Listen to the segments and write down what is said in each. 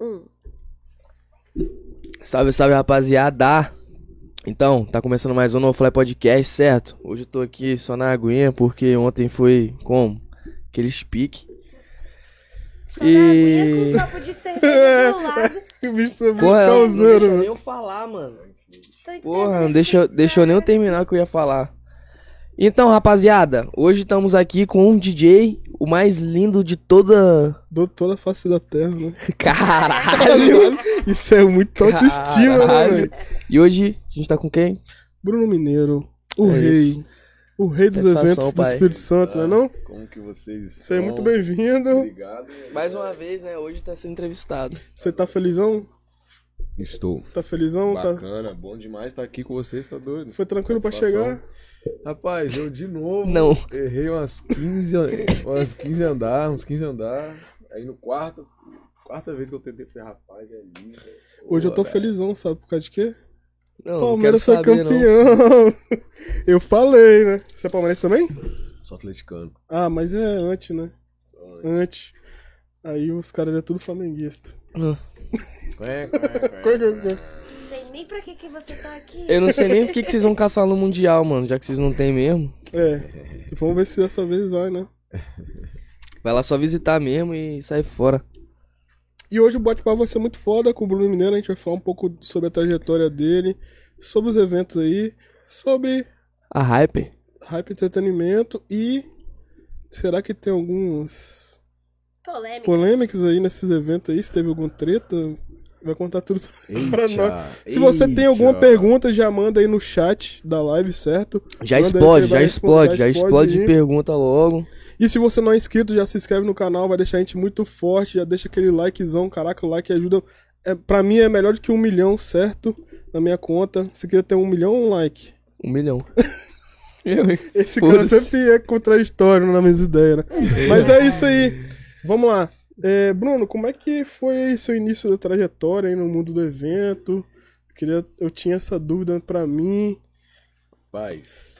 Hum. Salve, salve, rapaziada! Então, tá começando mais um No Fly Podcast, certo? Hoje eu tô aqui só na aguinha porque ontem foi como? Aquele speak. Só na aguinha com um copo de cerveja do lado. O bicho é muito Porra, não deixa nem eu falar, mano. Tô Porra, não deixou nem eu cara. terminar o que eu ia falar. Então, rapaziada, hoje estamos aqui com um DJ, o mais lindo de toda. Dou toda a face da terra, né? Caralho! Isso é muito autoestima, né, velho? E hoje a gente tá com quem? Bruno Mineiro, o É rei. isso. O rei dos Satisfação, eventos do pai. Espírito Santo, não é não? Como que vocês estão? Seja muito bem-vindo. Obrigado. Mais uma vez, né? Hoje tá sendo entrevistado. Você tá felizão? Estou. Tá felizão? Tá... Bacana, bom demais estar aqui com vocês, tá doido? Foi tranquilo pra Satisfação. chegar? Rapaz, eu de novo Não. errei umas 15, an- umas 15 andar, uns 15 andar. Aí no quarto, quarta vez que eu tentei, falei, rapaz, é lindo. Hoje eu tô felizão, sabe por causa de quê? Não, Palmeiras foi saber, não. campeão. Eu falei, né? Você é palmeirense também? Sou atleticano. Ah, mas é antes, né? Antes. Antes. Aí os caras é tudo flamenguista. Quê, quê, quê. Sei nem pra que, que você tá aqui. Eu não sei nem por que vocês vão caçar no Mundial, mano, já que vocês não tem mesmo. É. Vamos ver se dessa vez vai, né? Vai lá só visitar mesmo e sai fora. E hoje o bate-papo vai ser muito foda com o Bruno Mineiro. A gente vai falar um pouco sobre a trajetória dele, sobre os eventos aí, sobre A hype. hype entretenimento e será que tem alguns Polêmica. polêmicas aí nesses eventos aí? Se teve alguma treta, vai contar tudo pra Eita, nós. Se você tem alguma eita. pergunta, já manda aí no chat da live, certo? Já explode, ele vai já explode, já explode de pergunta logo. E se você não é inscrito, já se inscreve no canal, vai deixar a gente muito forte, já deixa aquele likezão, caraca, o like ajuda. É, pra mim é melhor do que um milhão, certo? Na minha conta. Se queria ter um milhão, um like. Um milhão. Eu, hein? Esse cara sempre é contraditório nas minhas ideias, né? Mas é isso aí. Vamos lá. É, Bruno, como é que foi seu início da trajetória aí no mundo do evento? Eu, queria, eu tinha essa dúvida pra mim. Rapaz,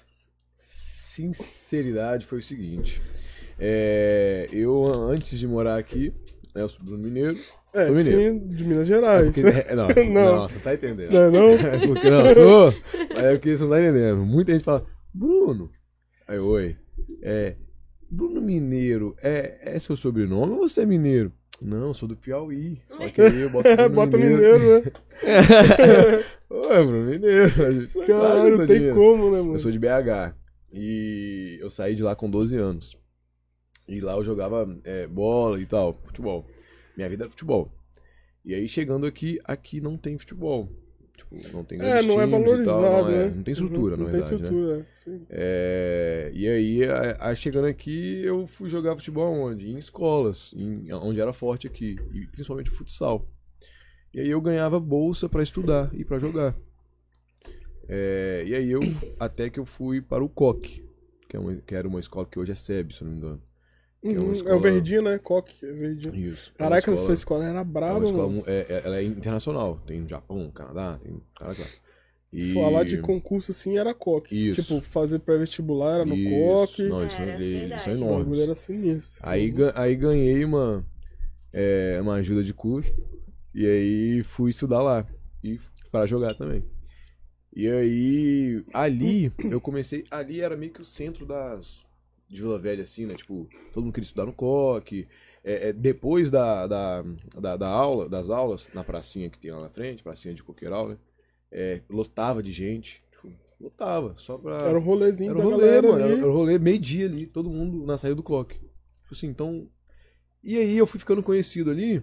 sinceridade foi o seguinte. É, eu, antes de morar aqui, né, eu sou Bruno Mineiro. É, Sou mineiro. sim, de Minas Gerais. Porque- é, não, Não. não, você tá entendendo. Não é não? É porque não, sou. Mas é porque você não tá entendendo. Muita gente fala, Bruno. Aí, oi. É. Bruno Mineiro, é, é seu sobrenome ou você é mineiro? Não, eu sou do Piauí. Só que aí eu boto Bruno Bota mineiro, né? Oi, Bruno Mineiro. Caralho, não tem como, né, mano? Eu sou de BH. E eu saí de lá com 12 anos. E lá eu jogava é, bola e tal, futebol. Minha vida era futebol. E aí chegando aqui, aqui não tem futebol. Tipo, não tem É, não é valorizado, tal, não, é- né? não tem estrutura, não na tem verdade, né? estrutura, sim. É, e aí, chegando aqui, eu fui jogar futebol onde? Em escolas, em- onde era forte aqui, e principalmente futsal. E aí eu ganhava bolsa pra estudar e pra jogar. É, e aí eu, até que eu fui para o COC, que, é uma, que era uma escola que hoje é SEB, se não me engano. Que é Uhum, É escola- o verdinho, né? Coque, é verdinho. Isso. é Caraca, escola- essa escola era é uma braba, escola mano. é- é- ela é internacional, tem no Japão, Canadá, tem caraca. E... Falar de concurso assim era coque. Isso. Tipo, fazer pré-vestibular era no Isso. coque. Não, eles são, Era eles verdade. são O enormes. bagulho era sinistro. Aí, ga- aí ganhei uma, é, uma ajuda de custo e aí fui estudar lá e pra jogar também. E aí, ali, eu comecei. Ali era meio que o centro das. De Vila Velha, assim, né? Tipo, todo mundo queria estudar no coque. É, é, depois da, da, da, da aula, das aulas, na pracinha que tem lá na frente, pracinha de coqueiral, né? É, lotava de gente. Tipo, lotava, só pra. Era o rolezinho Era o rolê, galera mano. ali. Era, o rolê meio-dia ali, todo mundo na saída do coque. Tipo assim, então. E aí eu fui ficando conhecido ali.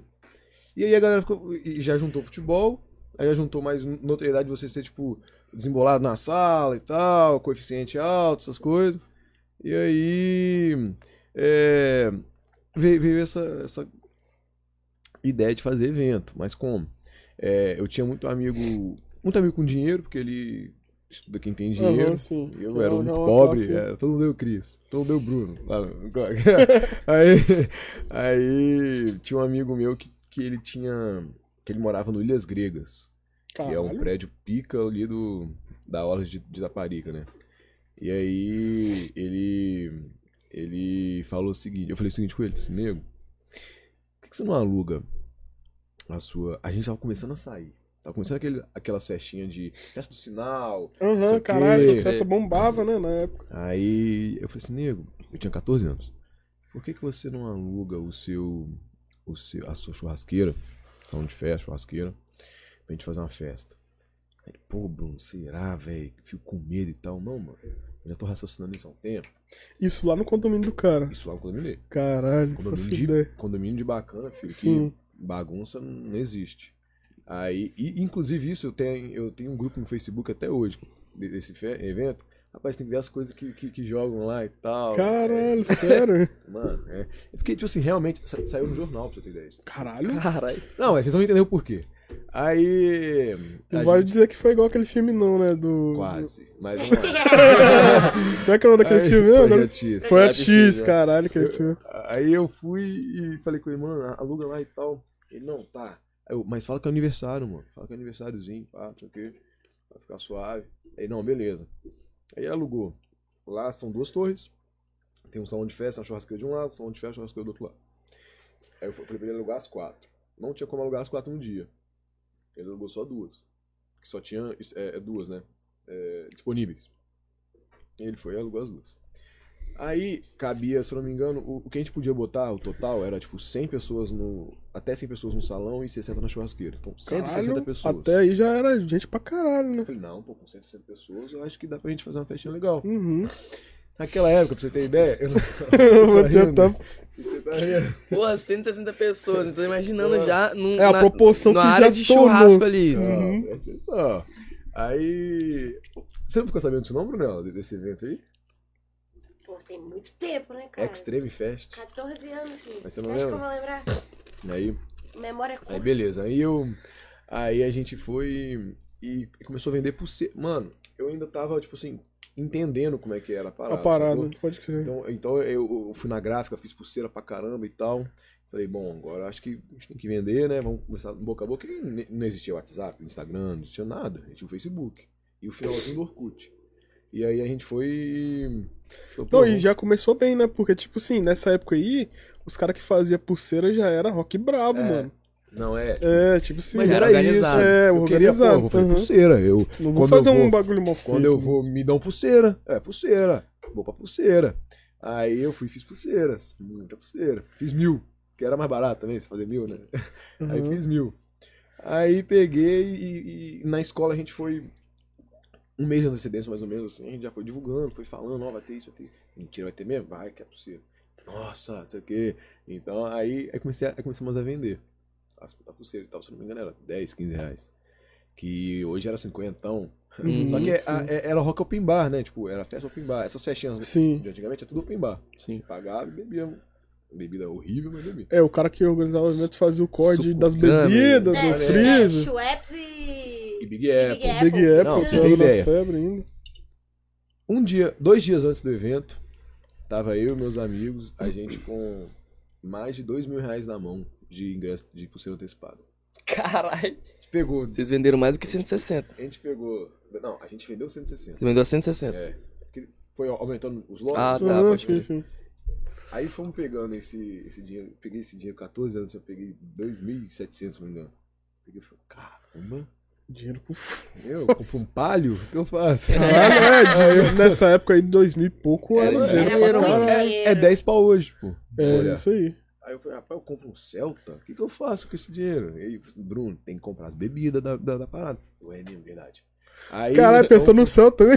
E aí a galera ficou. E já juntou futebol. Aí já juntou mais notoriedade de você ser, tipo, desembolado na sala e tal, coeficiente alto, essas coisas. E aí. É, veio, essa, essa ideia de fazer evento. Mas como? É, eu tinha muito amigo. Muito amigo com dinheiro, porque ele estuda quem tem dinheiro. Sim. Eu era muito uma pobre, classe- era, todo mundo deu Cris, todo mundo deu Bruno. aí, aí tinha um amigo meu que, que ele tinha. que ele morava no Ilhas Gregas, que é um Caralho. prédio pica ali do, da orla de, de Taparica, né? E aí ele. ele falou o seguinte, eu falei o seguinte com ele, falei assim, nego, por que, você não aluga a sua. A gente tava começando a sair. Tava começando aquele, aquelas festinhas de festa do sinal. Aham, o caralho, essa festa bombava, né, na época. Aí eu falei assim, nego, eu tinha 14 anos. Por que, que você não aluga o seu, o seu. a sua churrasqueira? Salão de festa, churrasqueira, pra gente fazer uma festa. Aí, pô, Bruno, será, velho? Fico com medo e tal. Não, mano. Eu já tô raciocinando isso há um tempo. Isso lá no condomínio do cara. Isso lá no condomínio dele. Caralho, Condomínio de, ideia. condomínio de bacana, filho. Sim. Que bagunça não existe. Aí, e, inclusive isso, eu tenho, eu tenho um grupo no Facebook até hoje, de- desse evento. Rapaz, tem que ver as coisas que, que, que jogam lá e tal. Caralho, sério? Mano, é. É porque, tipo assim, realmente sa- saiu no jornal, pra você ter ideia. Caralho. Caralho. Não, mas vocês vão entender o porquê. Aí. a Não vai gente- dizer que foi igual aquele filme, não, né? Do. Quase. Mas vamos lá. Como é que é o nome daquele Aí, filme mesmo? Projeto X. Foi a X, X, né? caralho, aquele filme. Aí eu fui e falei com ele, mano, aluga lá e tal. Ele, não, tá. Eu, mas fala que é aniversário, mano. Fala que é aniversáriozinho, pá, não sei o quê. Vai ficar suave. Aí, não, beleza. Aí alugou. Lá são duas torres. Tem um salão de festa, uma churrasqueira de um lado, um salão de festa, uma churrasqueira do outro lado. Aí eu falei pra ele alugar as quatro. Não tinha como alugar as quatro num dia. Ele alugou só duas. Que só tinha é, é, duas, né? É, disponíveis. Ele foi e alugou as duas. Aí cabia, se eu não me engano, o, o que a gente podia botar, o total, era tipo 100 pessoas no. Até 100 pessoas no salão e 60 na churrasqueira. Então, 160 Caralho, pessoas. até aí já era gente pra caralho, né? Eu falei, não, pô, com 160 pessoas eu acho que dá pra gente fazer uma festinha legal. Uhum. Naquela época, pra você ter ideia, eu não. Eu vou tentar. Porra, 160 pessoas. Então imaginando já. Num, É a na- proporção na que área já de tornou. churrasco ali. Uhum. Ah, presta atenção. Aí. Você não ficou sabendo desse nome, Brunel, de- desse evento aí? Pô, tem muito tempo, né, cara? Extreme Fest. 14 anos, filho. Mas você Você não acha que lembra? eu vou lembrar? Aí. Memória Aí curta. beleza, aí eu. Aí a gente foi e começou a vender pulseira. Mano, eu ainda tava, tipo assim, entendendo como é que era a parada. A parada, sacou? pode crer. Então, então eu, eu fui na gráfica, fiz pulseira pra caramba e tal. Falei, bom, agora acho que a gente tem que vender, né? Vamos começar boca a boca. E não existia WhatsApp, Instagram, não existia nada. A gente tinha o Facebook. E o finalzinho do Orkut. E aí a gente foi. foi Não, pô, e já começou bem, né? Porque, tipo assim, nessa época aí, os caras que faziam pulseira já era rock brabo, É, mano. Não é. tipo, É, tipo assim. Mas era era isso. organizado. É, eu queria, pô, organizado. eu vou fazer aham. pulseira. Eu, Não vou fazer eu um vou- bagulho mal feito. Quando eu vou me uma pulseira, é pulseira. Vou pra pulseira. Aí eu fui e fiz pulseiras. Muita pulseira. Fiz mil. Que era mais barato também, você fazer mil, né? Aí Uhum. fiz mil. Aí peguei e, e na escola a gente foi. Um mês de antecedência, mais ou menos, assim, a gente já foi divulgando, foi falando, ó, vai ter isso, vai ter isso. Mentira, vai ter mesmo? Vai, que é pulseira. Nossa, não sei o quê. Então aí, aí, comecei aí começamos a vender. As, a pulseira e tal, se não me engano, era 10, 15 reais. Que hoje era 50, então. Uhum, Só que é- a- é- era rock open bar, né? Tipo, era festa open bar. Essas festinhas Sim. de antigamente é tudo open bar. Sim. Pagava e bebia. Bebida horrível, mas bebia. É, o cara que organizava o evento fazia o código Suco das bebidas, É, do é, é, freezer. Schweppes e... E Big Apple. Big Apple. Big Apple, Não, que tem ideia. febre ainda. Um dia, dois dias antes do evento, tava eu e meus amigos, a gente com mais de dois mil reais na mão de ingresso de pulseira antecipada. Caralho. A gente pegou. Vocês venderam mais do que 160. A gente pegou. Não, a gente vendeu 160. Você vendeu 160. É. Porque foi aumentando os lotes. Ah, tá, pode sim, sim. Aí fomos pegando esse, esse dinheiro. Peguei esse dinheiro, 14 anos, eu peguei 2.700, se não me engano. Peguei e falei, caramba, Dinheiro pro eu compro um palho? O que eu faço? Caralho, é, dinheiro nessa época aí de 2000 e pouco Era era dinheiro pra muito caralho. dinheiro. É 10 pra hoje, pô. É, isso aí. Aí eu falei, rapaz, eu compro um Celta? O que, que eu faço com esse dinheiro? E aí, eu Bruno, tem que comprar as bebidas da, da, da parada. Eu, é mesmo, verdade. Aí, Caralho, pensou no céu também.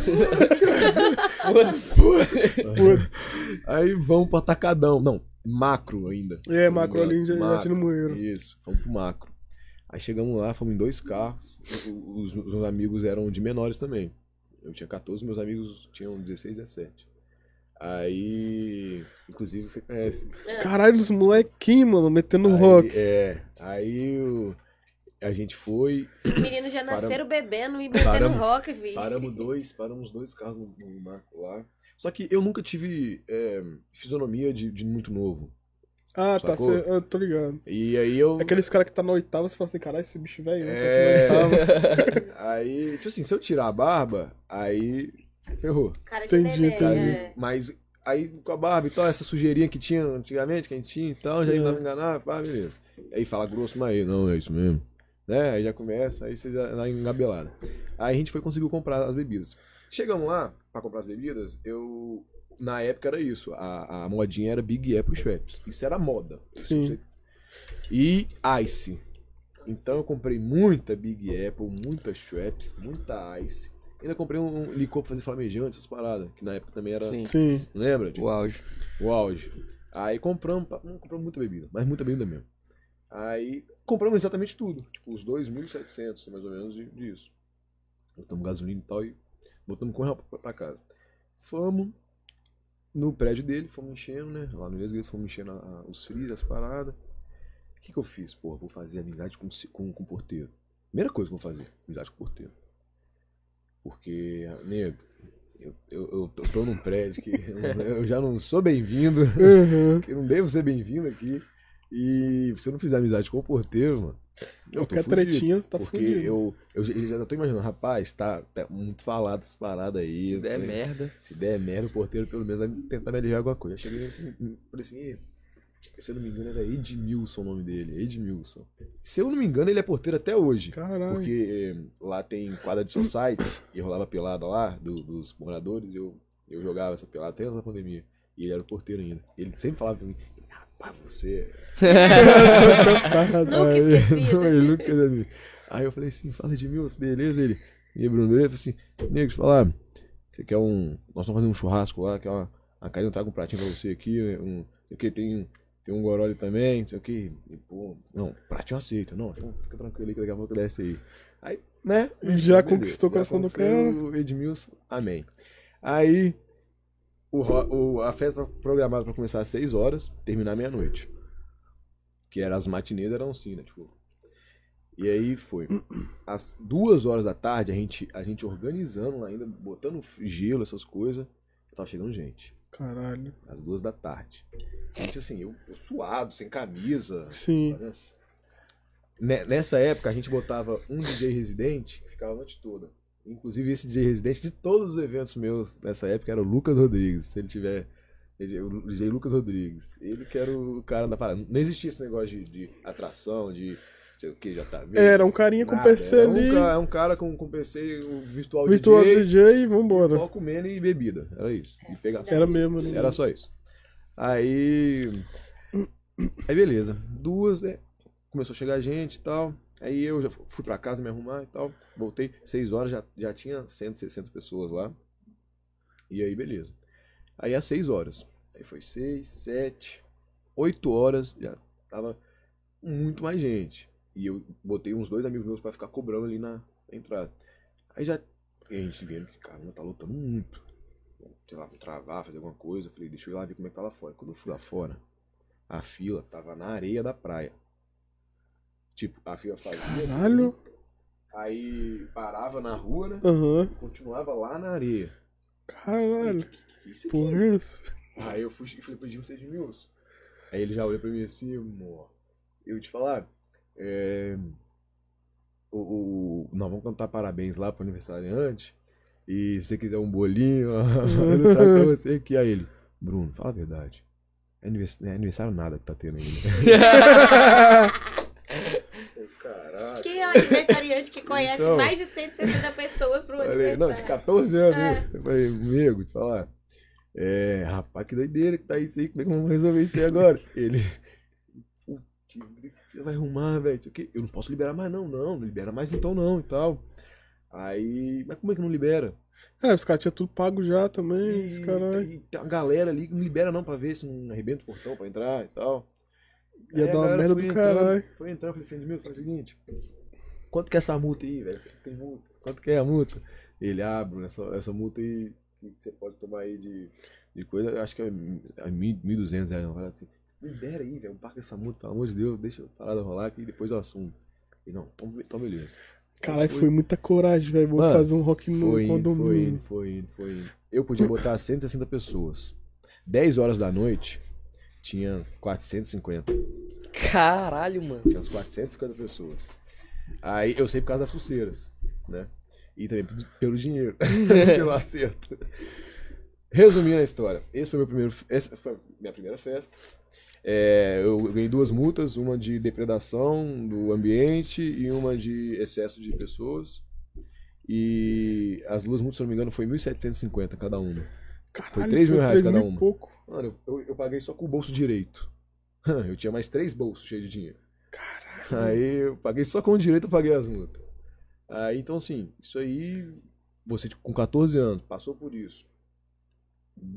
Foda-se. Aí vamos pro atacadão. Não, macro ainda. É, macro ali. Jardim do Moeiro. Isso, fomos pro macro. Aí chegamos lá, fomos em dois carros. Os, os meus amigos eram de menores também. Eu tinha 14, meus amigos tinham 16, 17. Aí. Inclusive você conhece. Caralho, os molequinhos, mano, metendo Aí, rock. É. Aí o- a gente foi. Os meninos já nasceram bebendo e metendo Paramos- rock, vi. Paramos dois, paramos dois carros no, no macro lá. Só que eu nunca tive é, fisionomia de, de muito novo. Ah, tá, Sacou? cê, eu tô ligado. E aí eu. Aqueles caras que tá na oitava, você fala assim, caralho, esse bicho velho. É. Tá na oitava. aí, tipo assim, se eu tirar a barba, aí ferrou. Cara de Entendi, neném, entendi. é. Mas Aí com a barba e tal, essa sujeirinha que tinha antigamente, que a gente tinha e tal, já ia me enganar, pá, beleza. Aí fala grosso, mas aí, não, é isso mesmo. Né? Aí já começa, aí você dá engabelada. Aí a gente foi conseguiu comprar as bebidas. Chegamos lá pra comprar as bebidas, eu. Na época era isso, a, a modinha era Big Apple Schweppes. Isso era moda. Sim. E Ice. Então eu comprei muita Big Apple, muita Schweppes, muita Ice. Ainda comprei um, um licor pra fazer flamejante, essas paradas, que na época também era. Sim. Sim. Lembra? Tipo, O auge. o auge. Aí compramos, não compramos muita bebida, mas muita bebida mesmo. Aí compramos exatamente tudo, tipo os 2.700 mais ou menos de- disso. Botamos gasolina e tal e botamos com pra, pra casa. Fomos no prédio dele, fomos enchendo, né? Lá no Lesgueto, fomos enchendo a- a- os freezers, as paradas. O que, que eu fiz? Pô, vou fazer amizade com, com, com o porteiro. Primeira coisa que eu vou fazer, amizade com o porteiro. Porque, nego, eu, eu, eu tô- tô num prédio que eu, já não sou bem-vindo, Uhum. que eu não devo ser bem-vindo aqui. E se eu não fizer amizade com o porteiro, mano. Eu tô Qualquer tretinha, tá Porque fudido. eu, eu, já- eu já tô imaginando, rapaz, tá, tá muito falado essas paradas aí. Se der Tem- merda. Se der merda, o porteiro pelo menos vai tentar me aliviar alguma coisa. Eu cheguei assim, falei assim, "Ih, se eu não me engano era Edmilson o nome dele, Edmilson. Se eu não me engano, ele é porteiro até hoje. Caralho. Porque eh, lá tem quadra de society e rolava pelada lá do- dos moradores. Eu, eu jogava essa pelada até antes da pandemia. E ele era o porteiro ainda. Ele sempre falava pra mim, rapaz, você. Nunca de mim. Aí eu falei assim, fala de mim, beleza? Ele, e aí, Bruno, beleza? Eu falei assim, nego, falar, você quer um. Nós vamos fazer um churrasco lá, quer uma. A Karina traga um pratinho pra você aqui, um. O que tem. Tem um gorole também, não sei o que. Pô, não, pratinho aceito. Não, então fica tranquilo aí que daqui a pouco desce aí. Aí, né? Já beleza, conquistou o coração do cara. O Edmilson, amém. Aí, o, o- a festa programada pra começar às 6 horas, terminar meia-noite. Que era as matinês eram assim, né? Tipo. E aí foi. Às duas horas da tarde, a gente, a gente organizando ainda, botando gelo, essas coisas. Tava chegando gente. Caralho. Às duas da tarde. Gente, assim, eu, eu suado, sem camisa. Sim. fazendo- Ne- Nessa época, a gente botava um DJ residente que ficava a noite toda. Inclusive, esse DJ residente de todos os eventos meus nessa época era o Lucas Rodrigues. Se ele tiver. O DJ Lucas Rodrigues. Ele que era o cara da parada. Não existia esse negócio de, de atração, de. Sei o que, já tá vendo. Era um carinha com Nada, PC um ali, ca- É um cara com, com PC, o virtual, virtual DJ, DJ e vambora. só comendo e bebida. Era isso. E pegação. Era mesmo, né? Era só isso. Aí. Aí beleza. Duas, né? Começou a chegar gente e tal. Aí eu já fui pra casa me arrumar e tal. Voltei. Seis horas já, já tinha 160 pessoas lá. E aí, beleza. Aí às seis horas. Aí foi seis, sete, oito horas. Já tava muito mais gente. E eu botei uns dois amigos meus pra ficar cobrando ali na, na entrada. Aí já. E a gente vendo que, cara, tá lotando muito sei lá, vou travar, fazer alguma coisa. Eu falei, deixa eu ir lá ver como é que tá lá fora. Quando eu fui lá fora, a fila tava na areia da praia. Tipo, a fila fazia assim, Caralho. aí parava na rua, né? Aham. E continuava lá na areia. Caralho. Que isso aqui? Porra, é essa? Aí eu fui e falei, pedi um seis mil. Aí ele já olhou pra mim assim, amor. Eu te falar, é. O, o, nós vamos cantar parabéns lá pro aniversariante. E se você quiser um bolinho, eu trago pra você aqui. Aí ele, Bruno, fala a verdade. É anivers- não é aniversário nada que tá tendo ainda. Caralho. Quem é o aniversariante que conhece Então. mais de 160 pessoas pro Falei, não, de aniversário? 14 anos. É. né? Eu falei, amigo, te falar. É, rapaz, que doideira que tá isso aí. Como é que vamos resolver isso aí agora? Ele. Que você vai arrumar, velho? Eu não posso liberar mais, não, não. Não libera mais então, não e tal. Aí. Mas como é que não libera? É, os caras tinham tudo pago já também, os E caralho. tem, uma galera ali que não libera, não, pra ver se não arrebenta o portão pra entrar e tal. Ia Aí dar uma merda do entrando, caralho. Foi entrando, eu falei assim, Edmilson, faz o seguinte. Quanto que é essa multa aí, velho? Você tem multa? Quanto que é a multa? Ele, ah, Bruno, essa, essa multa aí que você pode tomar aí de, de coisa, acho que é, é 1.200 reais, uma parada assim. Libera aí, velho, paga essa multa, pelo amor de Deus, deixa a parada rolar aqui e depois eu assumo. E não, então, então beleza. Caralho, foi muita coragem, velho. Vou Mano, fazer um rock no Foi foi condomínio. indo, foi indo, foi indo. Eu podia botar 160 pessoas. 10 horas da noite, tinha 450. Caralho, mano. Tinha umas 450 pessoas. Aí eu sei por causa das pulseiras, né? E também pelo dinheiro, pelo acerto. Resumindo a história, esse foi meu primeiro, essa foi a minha primeira festa. É, eu ganhei duas multas, uma de depredação do ambiente e uma de excesso de pessoas. E as duas multas, se não me engano, foi 1.750 cada uma. Caralho, Foi 3 mil reais 3 cada mil uma. pouco. Mano, eu, eu paguei só com o bolso direito. Eu tinha mais três bolsos cheios de dinheiro. Caralho. Aí eu paguei só com o direito, eu paguei as multas. Aí, então assim, isso aí, você com 14 anos, passou por isso.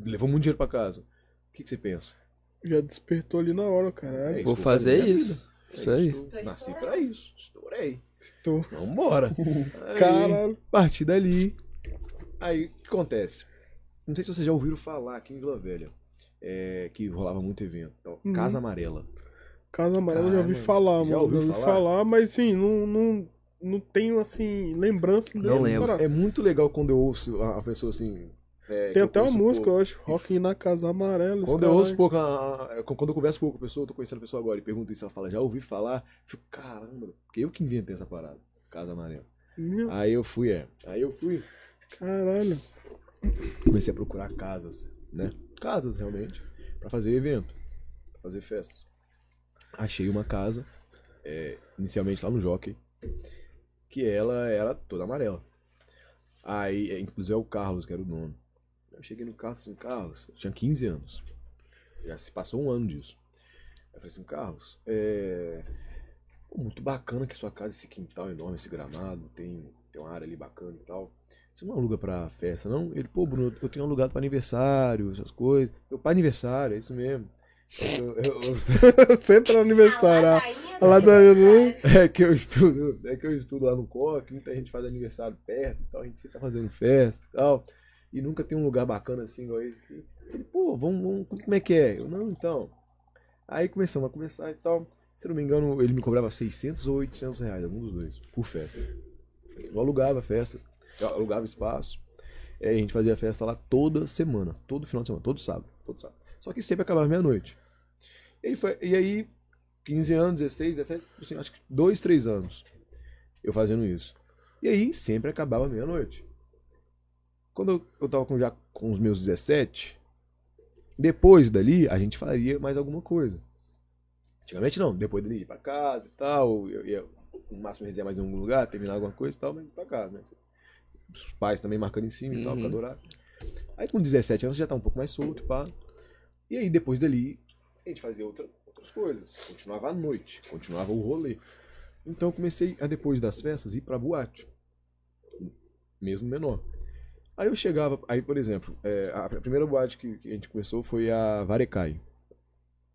Levou muito dinheiro pra casa. O que, que você pensa? Já despertou ali na hora, caralho. É Vou Estou fazer isso. vida. Isso aí. estou- Nasci pra isso. Estourei. Estou. Vambora. Aí, Caralho. A partir dali. Aí, o que acontece? Não sei se vocês já ouviram falar aqui em Vila Velha. é, que rolava muito evento. tal. Uhum. Casa Amarela. Casa Amarela eu já ouvi Caramba. falar, Já mano. ouviu já ouvi falar? falar, mas sim, não, não, não tenho, assim, lembrança desse Não lembro. parada. É muito legal quando eu ouço a pessoa assim. É, Tem até uma música, pouco. eu acho, Rock na Casa Amarela. Quando eu ouço pouco, a- quando eu converso pouco com a pessoa, eu tô conhecendo a pessoa agora e pergunto isso, ela fala, já ouvi falar, eu fico, caramba, porque eu que inventei essa parada, Casa Amarela. Meu Aí eu fui, é, aí eu fui, Caralho. comecei a procurar casas, né? Casas, realmente, pra fazer evento, pra fazer festas. Achei uma casa, é, inicialmente lá no Jockey, que ela era toda amarela. Aí, é, inclusive é o Carlos, que era o dono. Eu cheguei no Carlos assim, Carlos, eu tinha 15 anos. Já se passou um ano disso. Eu falei assim, Carlos, é. muito bacana que sua casa, esse quintal enorme, esse gramado, tem, tem uma área ali bacana e tal. Você não aluga pra festa, não? Ele, pô, Bruno, eu tenho alugado pra aniversário, essas coisas. Meu pai aniversário, é isso mesmo. Eu- eu- eu- no aniversário. A a- ladainha a ladainha do- é que eu estudo, é que eu estudo lá no COC, muita gente faz aniversário perto e tal, a gente sempre tá fazendo festa e tal. E nunca tem um lugar bacana assim igual esse. Ele, pô, vamos, vamos, como é que é? Eu, não, então. Aí começamos a conversar e tal. Se não me engano, ele me cobrava 600 ou 800 reais, algum dos dois, por festa. Eu alugava a festa, eu alugava espaço. A gente fazia festa lá toda semana, todo final de semana, todo sábado, todo sábado. Só que sempre acabava meia-noite. E e aí 15 anos, 16, 17, assim, acho que 2, 3 anos eu fazendo isso. E aí sempre acabava meia-noite. Quando eu, eu tava com, já com os meus 17, depois dali a gente faria mais alguma coisa. Antigamente não, depois dali ia pra casa e tal, eu ia no máximo resenhar mais em algum lugar, terminar alguma coisa e tal, mas ia pra casa, né? Os pais também marcando em cima e tal, Uhum. pra adorar. Aí com 17 anos já tá um pouco mais solto, pá. E aí depois dali a gente fazia outra, outras coisas. Continuava à noite, continuava o rolê. Então eu comecei a, depois das festas, ir pra boate. Mesmo menor. Aí eu chegava, aí por exemplo, é, a primeira boate que, que a gente começou foi a Varecai.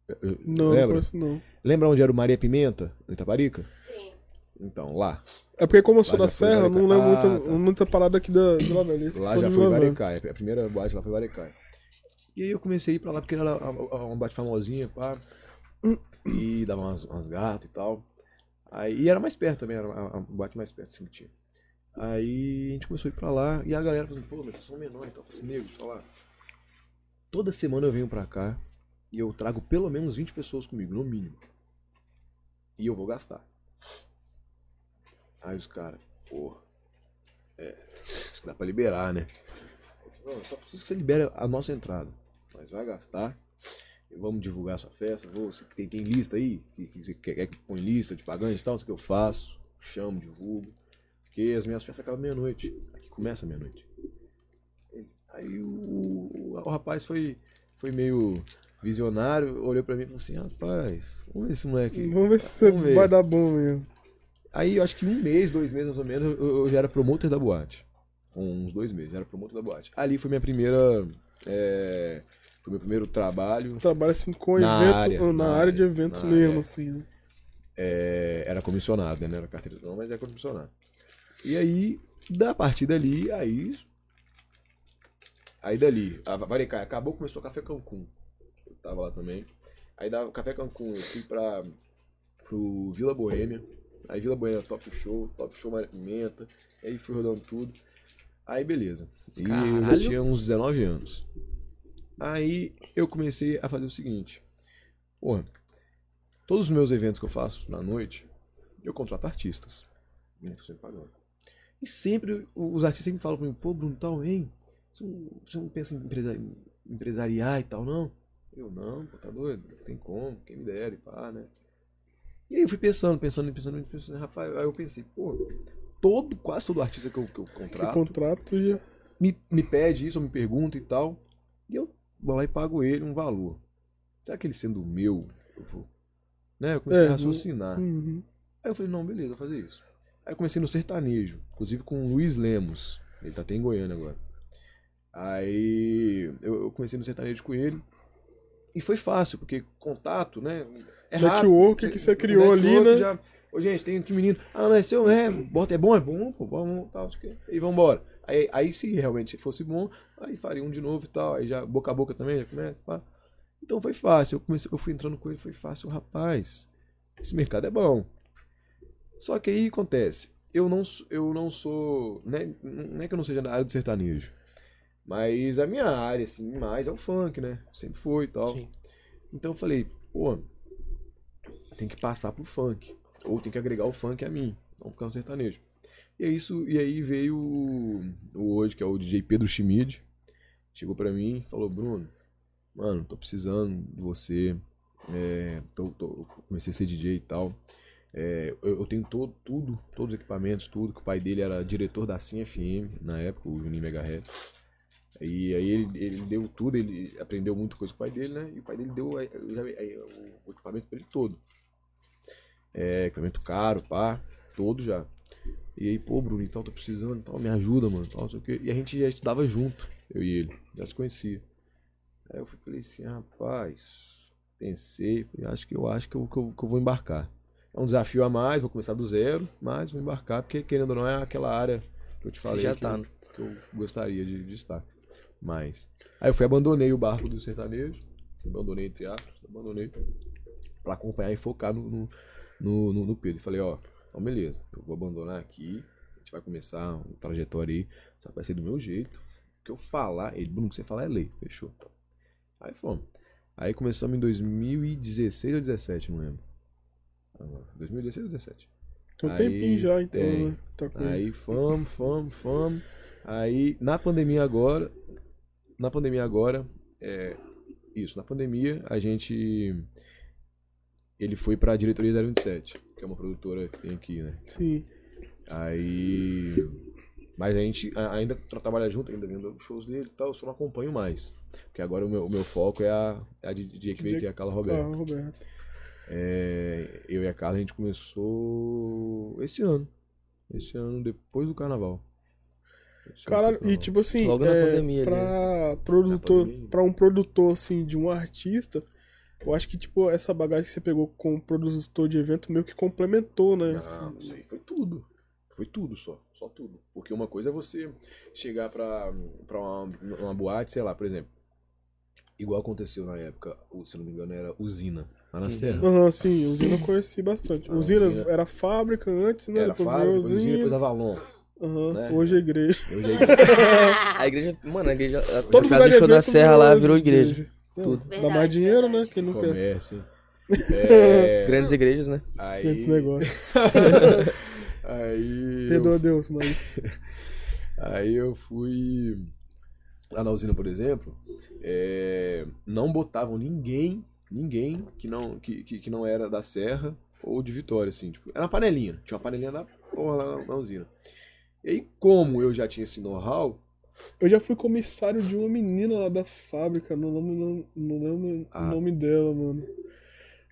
Eu- eu- Não, não lembra? conheço não. Lembra onde era o Maria Pimenta, no Itaparica? Sim. Então, lá. É porque como eu sou Lá da Serra, eu não lembro Ah, muita, tá. muita parada aqui da Vila Velha. Lá já foi. Varecai. A primeira boate lá foi Varecai. E aí eu comecei a ir pra lá porque era uma boate famosinha, pá. E dava umas, umas gatas e tal. Aí, e era mais perto também, era a, a boate mais perto assim, que tinha. Aí a gente começou a ir pra lá e a galera falou pô, mas vocês são menores e tal. Eu falei nego, falar. Toda semana eu venho pra cá e eu trago pelo menos 20 pessoas comigo, no mínimo. E eu vou gastar. Aí os caras, porra. É, acho que dá pra liberar, né? Não, só preciso que você libere a nossa entrada. Nós vai gastar. Vamos divulgar a sua festa. Vou, tem, tem lista aí? Que, que, você quer que põe lista de pagantes e tal? Isso que eu faço. Chamo, divulgo. Porque as minhas festas acabam meia-noite. Aqui começa meia-noite. Aí o, o, o rapaz foi, foi meio visionário, olhou pra mim e falou assim: rapaz, vamos ver esse moleque. Vamos ver se você Vamos ver. vai dar bom mesmo. Aí eu acho que um mês, dois meses mais ou menos, eu, eu já era promotor da boate. Com uns dois meses, já era promotor da boate. Ali foi minha primeira. é, foi meu primeiro trabalho. Trabalha assim com Na evento, área, na, na área área, de eventos mesmo, área. assim. né? é, era comissionado, né? Não era carteira não, mas era comissionado. E aí, da partir dali, aí. Aí dali, a Varecai acabou, começou o Café Cancún. Eu tava lá também. Aí da Café Cancún eu fui pra. pro Vila Boêmia. Aí Vila Boêmia, top show, top show Maria Pimenta. Aí fui rodando tudo. Aí beleza. E eu Caralho. tinha uns 19 anos. Aí eu comecei a fazer o seguinte. Porra, todos os meus eventos que eu faço na noite, eu contrato artistas. Eu tô sempre pagando. E sempre, os artistas sempre falam mim, pô, Bruno, tal, hein? você não, você não pensa em empresa- empresariar e tal, não? Eu, não, pô, tá doido? Não tem como, quem me dera e pá, né? E aí eu fui pensando, pensando, pensando, pensando, rapaz, aí eu pensei, pô, todo, quase todo artista que eu, que eu Que contrato contrato já. me, me pede isso, ou me pergunta e tal, e eu vou lá e pago ele um valor. Será que ele sendo meu, eu vou... Né? Eu comecei É, a raciocinar. Uhum. Aí eu falei, não, beleza, vou fazer isso. Aí eu comecei no sertanejo, inclusive com o Luiz Lemos. Ele tá até em Goiânia agora. Aí eu, eu comecei no sertanejo com ele. E foi fácil, porque contato, né? É Network que você criou ali, né? Já... Ô, gente, tem aqui menino. Ah, não, é seu, é. Bota, é bom, é bom, pô, vamos, tal. E vambora. Aí, aí, se realmente fosse bom, aí faria um de novo e tal. Aí já, boca a boca também, já começa, pá. Então foi fácil. Eu, comecei, eu fui entrando com ele, foi fácil, rapaz. Esse mercado é bom. Só que aí acontece, eu não, sou- eu não sou, né, não é que eu não seja da área do sertanejo, mas a minha área, assim, mais é o funk, né, sempre foi e tal. Sim. Então eu falei, pô, tem que passar pro funk, ou tem que agregar o funk a mim, não ficar no sertanejo. E é isso, e aí veio o, o hoje, que é o DJ Pedro Schmid, chegou pra mim e falou, Bruno, mano, tô precisando de você, é, tô, tô- comecei a ser DJ e tal, é, eu, eu tenho todo, tudo, todos os equipamentos, tudo, que o pai dele era diretor da Sim na época, o Juninho Megahertz. E aí ele, ele deu tudo, ele aprendeu muita coisa com o pai dele, né? E o pai dele deu aí, o, equipamento pra ele todo. É, equipamento caro, pá, todo já. E aí, pô, Bruno, então tô precisando, então me ajuda, mano, tal, sei o quê. E a gente já estudava junto, eu e ele, já se conhecia. Aí eu falei assim, rapaz, pensei, falei, acho que eu acho que eu, que eu, que eu vou embarcar. É um desafio a mais, vou começar do zero, mas vou embarcar, porque querendo ou não é aquela área que eu te falei já que, tá, eu, que eu gostaria de, de estar. Mas. Aí eu fui abandonei o barco do sertanejo. Abandonei entre aspas, abandonei. Pra acompanhar e focar no, no, no, no- no Pedro. E falei, ó, então beleza, eu vou abandonar aqui. A gente vai começar uma trajetória aí. Só que vai ser do meu jeito. O que eu falar, ele, Bruno, o que você falar é lei. Fechou. Aí fomos. Aí começamos em 2016 ou 17, não lembro. Agora, 2016 ou 17? Tem um Aí tempinho já, então, tem. né? Tá com... Aí fomos, fomos, fomos. Aí na pandemia agora, na pandemia agora, é, isso, na pandemia a gente ele foi pra diretoria da 27, que é uma produtora que tem aqui, né? Sim. Aí mas a gente ainda tra- trabalha junto, ainda vendo os shows dele e tal, eu só não acompanho mais. Porque agora o meu, o meu foco é a, é a DJ que veio, é a Carla Roberto. Ah, Roberto. É, eu e a Carla a gente começou esse ano. Esse ano, depois do carnaval. Esse ano Caralho, e tipo assim, Logo na é, pandemia pra produtor, pandemia. pra um produtor assim de um artista, eu acho que tipo essa bagagem que você pegou com produtor de evento meio que complementou, né? Não, assim. isso aí foi tudo. Foi tudo só. Só tudo. Porque uma coisa é você chegar pra, pra uma, uma boate, sei lá, por exemplo. Igual aconteceu na época, o- se não me engano, era Usina, lá na Uhum. Serra. Aham, sim, usina eu conheci bastante. Ah, usina usina. era fábrica antes, né? Era depois fábrica, depois Usina, depois usina. Avalon. Aham, né? Hoje é igreja. Hoje é A igreja, mano, a igreja. A, Todo lugar do show de da evento Serra lá virou igreja. É, Tudo. Dá Verdade, mais dinheiro, verdade. né? Quem não quer. comércio. É, Grandes igrejas, né? aí, Esse negócio. aí, eu Perdoa Deus, mas. Aí eu fui lá na usina, por exemplo, é, não botavam ninguém, ninguém que não, que, que, que não era da Serra ou de Vitória, assim, tipo, era uma panelinha, tinha uma panelinha da porra lá na, na usina. E aí, como eu já tinha esse know-how, Eu já fui comissário de uma menina lá da fábrica, não lembro, não, não lembro Ah. o nome dela, mano.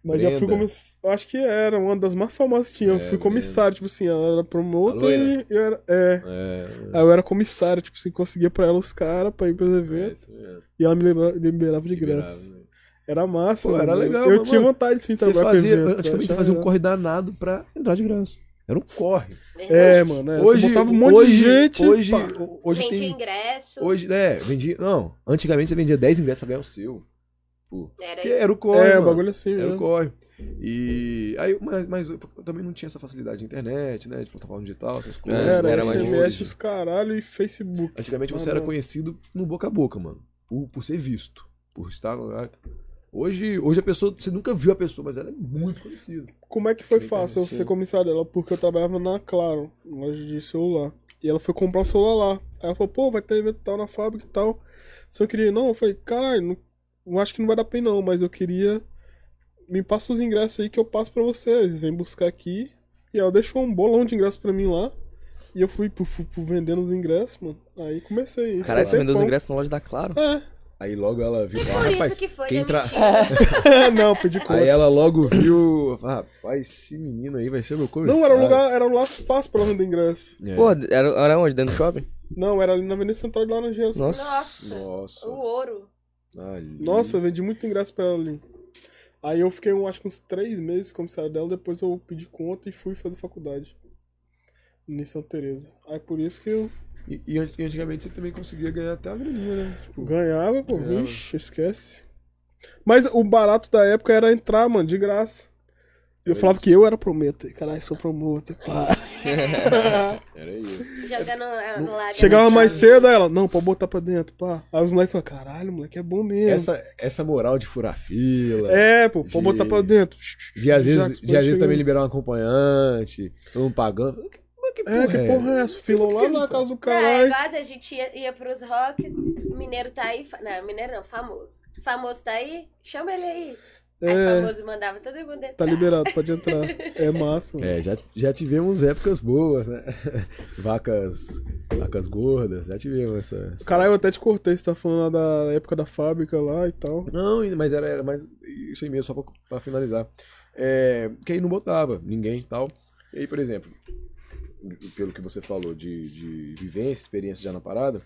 Mas já fui comissário. Acho que era uma das mais famosas que tinha. Eu É, fui comissário, tipo assim, ela era promotor e eu era. É. é, Aí eu era comissário, tipo assim, conseguia pra ela os caras pra ir pros é eventos. mesmo, E ela me liberava, liberava de liberava, graça. né? Era massa, Pô, era mano. legal, Eu mas, tinha mano, vontade sim de Você trabalhar com fazia, evento, antigamente você achava fazia um corre danado pra entrar de graça. Era um corre. É, mano, é. hoje, você botava um monte hoje, de gente. Hoje, pá. hoje Vende tem, ingresso. Hoje, né, vendia. Não, antigamente você vendia 10 ingressos pra ganhar o seu. Pô. Era era o corre. É, o mano. bagulho assim, Era né? o corre. E. Aí, mas, mas eu também não tinha essa facilidade de internet, né? De plataforma digital, essas coisas. É, Era, era SMS, os caralho e Facebook. Antigamente você Ah, era não. conhecido no boca a boca, mano. Por, por ser visto. Por estar no lugar. Hoje, hoje a pessoa. Você nunca viu a pessoa, mas ela é muito conhecida. Como é que foi Bem fácil eu ser comissário dela? Porque eu trabalhava na Claro, loja de celular. E ela foi comprar um celular lá. Aí ela falou, pô, vai ter evento tal na fábrica e tal. Se eu queria ir, não, eu falei, caralho, não, eu acho que não vai dar pra ir não, mas eu queria. Me passa os ingressos aí que eu passo pra vocês. Vem buscar aqui. E ela deixou um bolão de ingresso pra mim lá. E eu fui, pu- pu- pu- vendendo os ingressos, mano. Aí comecei. Caralho, você vendeu os ingressos na loja da Claro? É. Aí logo ela viu, ah, Por rapaz, isso que foi quem tra... demitido. não, pedi conta. Aí ela logo viu, ah, rapaz, esse menino aí vai ser meu comercial. Não, era um lugar, era um lugar fácil pra vender ingresso. É. Pô, era, era onde? Dentro do shopping? Não, era ali na Avenida Central de Laranjeiras. Nossa. Nossa, Nossa. o ouro. Ali. Nossa, eu vendi muito ingresso pra ela ali. Aí eu fiquei, um, acho que uns três meses comissário dela, depois eu pedi conta e fui fazer faculdade. Em Santa Teresa. Aí por isso que eu E, e an- antigamente você também conseguia ganhar até a graninha, né? Tipo, ganhava, pô, Ganhava. vixe, esquece. Mas o barato da época era entrar, mano, de graça. E eu Era falava isso. que eu era promotor. Caralho, sou promotor. pá. era isso. Jogando ah, lá. Chegava mais cedo, aí ela, não, pode botar pra dentro, pá. Aí os moleques falavam, caralho, moleque é bom mesmo. Essa, essa moral de furar fila. É, pô, pode De- botar pra dentro. De às vezes, de às vezes também liberar um acompanhante, não pagando. Mas que É, que porra é essa? Filou lá na casa do Não, é caralho. igual a gente ia, ia pros rock, mineiro tá aí. Não, mineiro não, famoso. Famoso tá aí, chama ele aí. Aí É. famoso mandava todo mundo entrar. Tá liberado, pode entrar. É massa. mano. É, já, já tivemos épocas boas, né? Vacas, vacas gordas, já tivemos essa. essa- Caralho, eu até te cortei, você tá falando lá da época da fábrica lá e tal. Não, mas era, era mais isso aí mesmo, só pra, pra finalizar. É, que aí não botava ninguém e tal. E aí, por exemplo, pelo que você falou de, de vivência, experiência já na parada,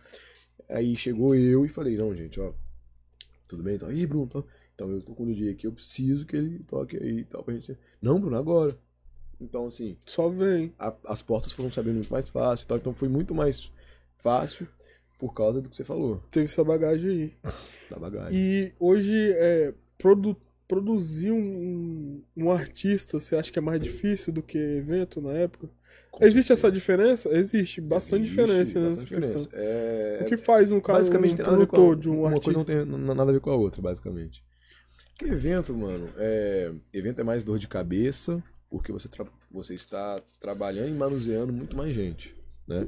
aí chegou eu e falei, não, gente, ó, tudo bem? Então, aí, Bruno, tá- então eu tô com o DJ aqui, eu preciso que ele toque aí e tal, pra gente... Não, Bruno, agora. Então, assim, Só vem. a- as portas foram se abrindo muito mais fácil e tal, então foi muito mais fácil por causa do que você falou, Teve essa bagagem aí. da bagagem. E hoje, é, produ- produzir um, um artista, você acha que é mais difícil do que evento na época? Com Existe certeza. essa diferença? Existe bastante Existe diferença nessa bastante questão. diferença. É, O que faz um cara, basicamente um nada a produtor de um uma artista? coisa não tem nada a ver com a outra, basicamente. Porque evento, mano, é, evento é mais dor de cabeça, porque você, tra- você está trabalhando e manuseando muito mais gente, né?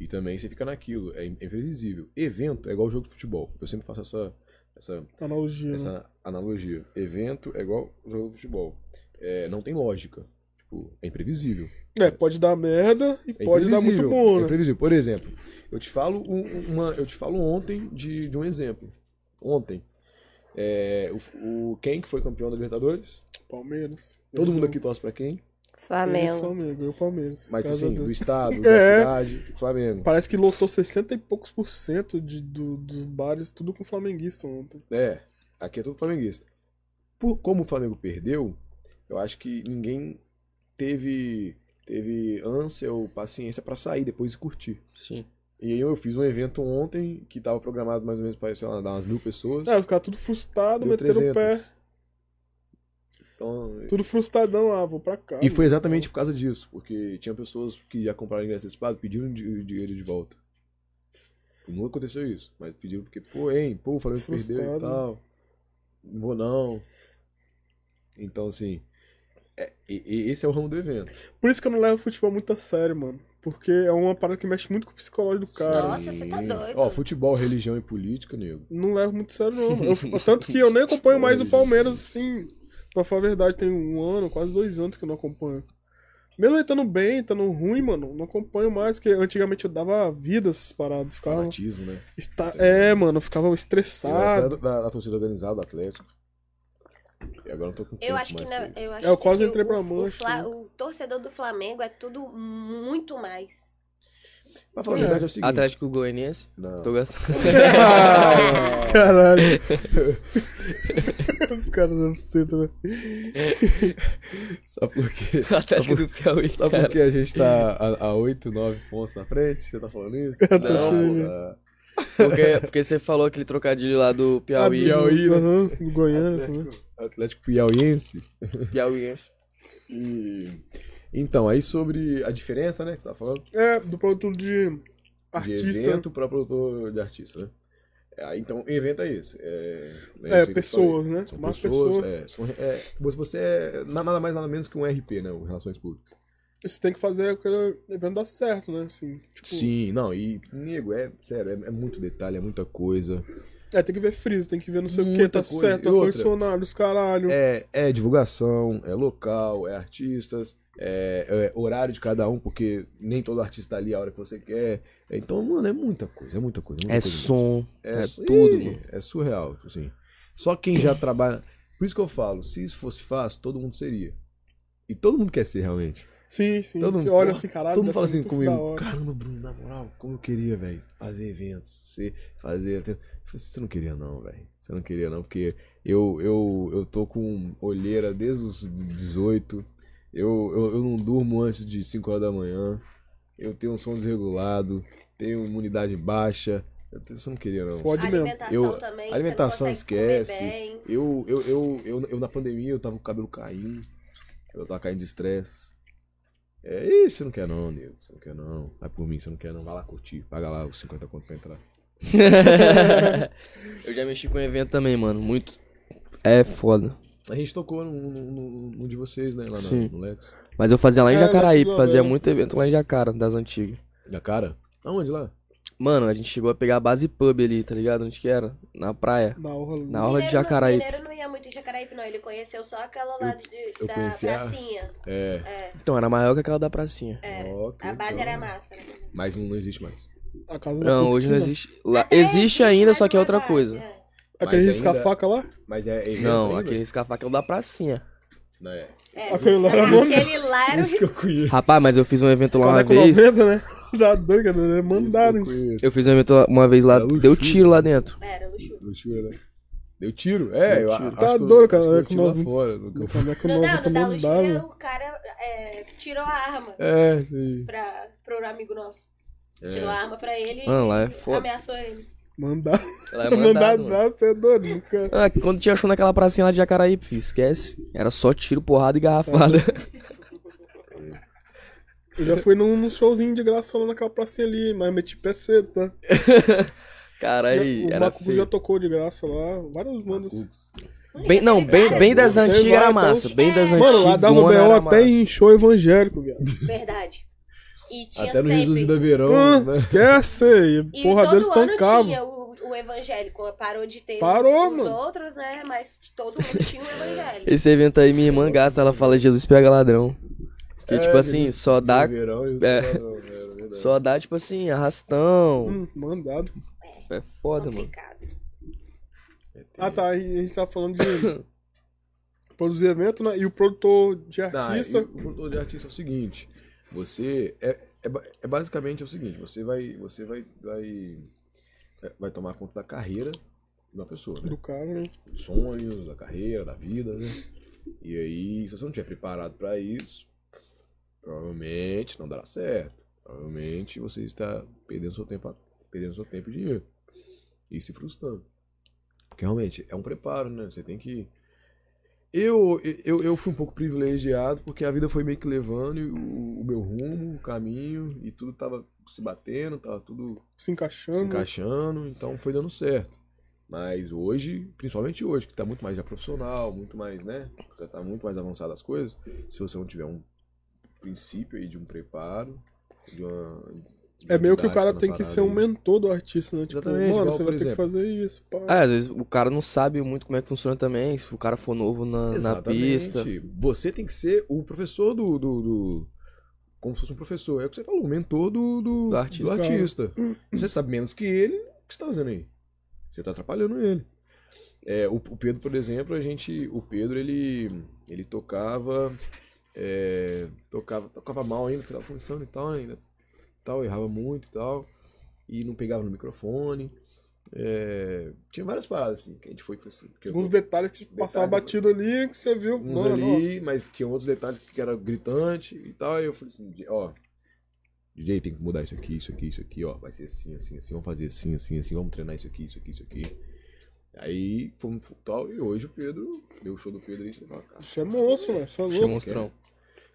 E também você fica naquilo, é é imprevisível. Evento é igual jogo de futebol. Eu sempre faço essa, essa, Analogia. né? essa analogia. Evento é igual jogo de futebol. É, não tem lógica. Tipo, é imprevisível. É, pode dar merda e É pode dar muito bom, É né? imprevisível. Por exemplo, eu te falo um- uma, eu te falo ontem de, de um exemplo. Ontem, é, o, o- quem que foi campeão da Libertadores? Palmeiras. Todo Eu mundo tô- aqui torce pra quem? Eu Flamengo. Flamengo, eu Palmeiras. Mas assim, do estado, É. da cidade, Flamengo. Parece que lotou 60 e poucos por cento de, do- dos bares, tudo com flamenguista ontem. É, aqui é tudo flamenguista. Por como o Flamengo perdeu, eu acho que ninguém teve teve ânsia ou paciência pra sair depois e curtir. Sim. E aí eu fiz um evento ontem que tava programado mais ou menos pra, sei lá, dar umas mil pessoas. É, os caras tudo frustrado, metendo o pé. 300. Então, Tudo frustradão, ah, vou pra cá. e foi exatamente por causa disso, porque tinha pessoas que já compraram ingresso antecipado pediram di- dinheiro de volta. Nunca aconteceu isso, mas pediram porque, pô, hein, pô, o Flamengo perdeu e tal. Não vou não. Então, assim, é- esse é o ramo do evento. Por isso que eu não levo futebol muito a sério, mano. Porque é uma parada que mexe muito com o psicológico do cara. Nossa, você tá doido. Ó, futebol, religião e política, nego. Não levo muito a sério, não. mano. Eu- tanto que eu nem acompanho mais o Palmeiras, assim. Pra falar a verdade, tem um ano, quase dois anos que eu não acompanho. Mesmo ele estando bem, estando ruim, mano, não acompanho mais, porque antigamente eu dava vida essas paradas. Ficava. Fanatismo, né? Esta... É, mano, eu ficava estressado. até da, da torcida organizada do Atlético. Agora eu tô com Eu acho que na, eu acho É, eu assim quase que entrei o, pra o, Fla- né? o torcedor do Flamengo é tudo muito mais. Pra falar a É. verdade é o seguinte. Atlético Goianiense. Não. Tô gastando. Ah, Caralho. Os caras da buceta, velho. Sabe por quê? Atlético do Piauí, Sabe cara. por que a gente tá a, a 8, 9 pontos na frente? Você tá falando isso? Atlético Não, Mineiro. Porque, porque você falou aquele trocadilho lá do Piauí. Ah, do- Piauí, né? aham, do Goiânia também. Atlético, Atlético Piauiense. Piauiense. E... Então, aí sobre a diferença, né, que você tá falando? É, do produto de De artista. evento pra produtor de artista, né? É, então, evento é isso. É, É, que eu pessoas, né? São Mais pessoas. pessoas. É, são- é, você- é na- nada mais nada menos que um RP, né? o Relações Públicas. Você tem que fazer aquele evento dar certo, né? Assim, tipo, Sim, não, e, nego, é, sério, é, é muito detalhe, é muita coisa. É, tem que ver freeze, tem que ver não sei o que, Muita tá coisa. certo, outra, ar-condicionado, os caralho. É, é divulgação, é local, é artistas, é, é horário de cada um, porque nem todo artista tá ali a hora que você quer. Então, mano, é muita coisa, é muita coisa. muita É coisa som, é, su- tudo, Ih, mano. É surreal, assim. Só quem já trabalha. Por isso que eu falo, se isso fosse fácil, todo mundo seria. E todo mundo quer ser realmente. Sim, sim. Todo Você mundo- olha assim, caralho, Todo mundo fala assim comigo, caramba, Bruno, na moral, como eu queria, velho, fazer eventos, ser, fazer. Eu falei, Você não queria não, velho. Você não queria não, porque eu, eu, eu tô com olheira desde os 18. Eu, eu, eu não durmo antes de 5 horas da manhã. Eu tenho um som desregulado, tenho imunidade baixa. Eu, você não queria não. Fode mesmo. Alimentação Eu- também. você alimentação não consegue comer esquece. Eu, eu, eu, eu, eu na pandemia eu tava com o cabelo caindo. Eu tava caindo de estresse. É, ih, você não quer não, nego. Você não quer não. Vai por mim, você não quer não. Vai lá curtir. Paga lá os 50 conto pra entrar. eu já mexi com evento também, mano. Muito. É foda. A gente tocou no, no, no- no de vocês, né? Lá Sim. no, no Lex. Mas eu fazia lá em É, Jacaraípe, fazia muito evento lá em Jacara, das antigas. Da cara? Aonde lá? Mano, a gente chegou a pegar a base pub ali, tá ligado? Onde que era? Na praia. Da orla. Na orla de Jacaraípe. Mineiro não ia muito em Jacaraípe, não. Ele conheceu só aquela lá de, eu da conheci a- pracinha. É. Então, era maior que aquela da pracinha. Que A base legal. era massa. né? Mas não, não existe mais. A casa Não, hoje não existe. Lá, Até existe ainda, só que é outra base, coisa. é. Aquele risca-faca lá? Mas é. evento Não, aquele escafaca é o da pracinha. Não é. É, Aquele lá era mano. aquele lá era o eu. Rapaz, mas eu fiz um evento lá uma Caneco vez. 90, né? Tá doido, cara. né? Mandaram. eu conheço. Eu fiz um evento uma vez lá, É deu tiro lá dentro. Era luxo. Luxúria, né? Deu tiro? É, Deu eu tiro. acho Tá eu- doido, cara, que eu é tiro lá fora. eu- Caneco Não, 90 não, da luxúria mandaram. o cara é, tirou a arma É, sim. pra, pro amigo nosso. É. Tirou a arma pra ele Mano, lá é e foda. ameaçou ele. Mandar. Lá é Mandar mandado, mano. dar, você é doido, nunca. Ah, quando tinha show naquela pracinha lá de Jacaraípe, filho, esquece. Era só tiro, porrada e garrafada. Eu já fui num, num showzinho de graça lá naquela pracinha ali, mas meti pé cedo, tá? Cara, aí, o Macuco já tocou de graça lá, várias bandas. Bem, não, bem, bem das antigas era massa. então- Bem das antigas. Mano, lá dava BO até em show evangélico, viado. Verdade. E tinha Até no sempre. Jesus da Verão, Ah, né? esquece, e porra todo deles ano tancava. tinha o, o evangélico. Parou de ter Parou, os, os outros, né? Mas todo mundo tinha o evangélico. Esse evento aí, minha irmã gasta, ela fala Jesus pega ladrão. Que, É, tipo assim, só dá. Verão, É. da Verão, era verdade. Só dá, tipo assim, arrastão. Hum, mandado. É foda, mano. Complicado. Ah tá, a gente tava falando de produzir evento, né? E o produtor de artista. o produtor de artista é o seguinte, você é, é, é basicamente é o seguinte, você vai você vai vai vai tomar conta da carreira de uma pessoa, né? Do cara, né? Dos sonhos, da carreira, da vida, né? E aí, se você não estiver preparado para isso, provavelmente não dará certo. Provavelmente você está perdendo seu tempo, perdendo seu tempo e dinheiro e se frustrando. Porque realmente é um preparo, né? Você tem que eu, eu, eu fui um pouco privilegiado porque a vida foi meio que levando o, o meu rumo, o caminho e tudo tava se batendo, tava tudo Se se encaixando. encaixando, então foi dando certo. Mas hoje, principalmente hoje, que tá muito mais já profissional, muito mais, né? Já tá muito mais avançado as coisas. Se você não tiver um princípio aí de um preparo, de uma. de É meio que o cara na tem que ser um mentor do artista, né? Tipo, Exatamente, mano, igual, você vai ter que exemplo. fazer isso. Pá. Ah, às vezes o cara não sabe muito como é que funciona também. Se o cara for novo na, na Exatamente. pista. Você tem que ser o professor do, do, do- Como se fosse um professor. É o que você falou, o mentor do, do, Do artista. do artista. Você sabe menos que ele, o que você tá fazendo aí? Você tá atrapalhando ele. É, o, o Pedro, por exemplo, a gente. O Pedro, ele. Ele tocava. É, tocava, tocava mal ainda, porque tava começando e tal ainda. Tal, errava muito e tal. E não pegava no microfone. É, tinha várias paradas, assim, que a gente foi. foi assim, que eu- Alguns detalhes que tipo, passava Detalhe, batido ali que você viu. uns Mano, ó, ali, mas tinha outros detalhes que era gritante e tal. Aí eu falei assim, ó, DJ tem que mudar isso aqui, isso aqui, isso aqui, ó. Vai ser assim, assim, assim, vamos fazer assim, assim, assim, vamos treinar isso aqui, isso aqui, isso aqui. Aí fomos tal, e hoje o Pedro, deu o show do Pedro aí, você fala, cara. Isso é monstro, velho. Isso é louco. monstrão.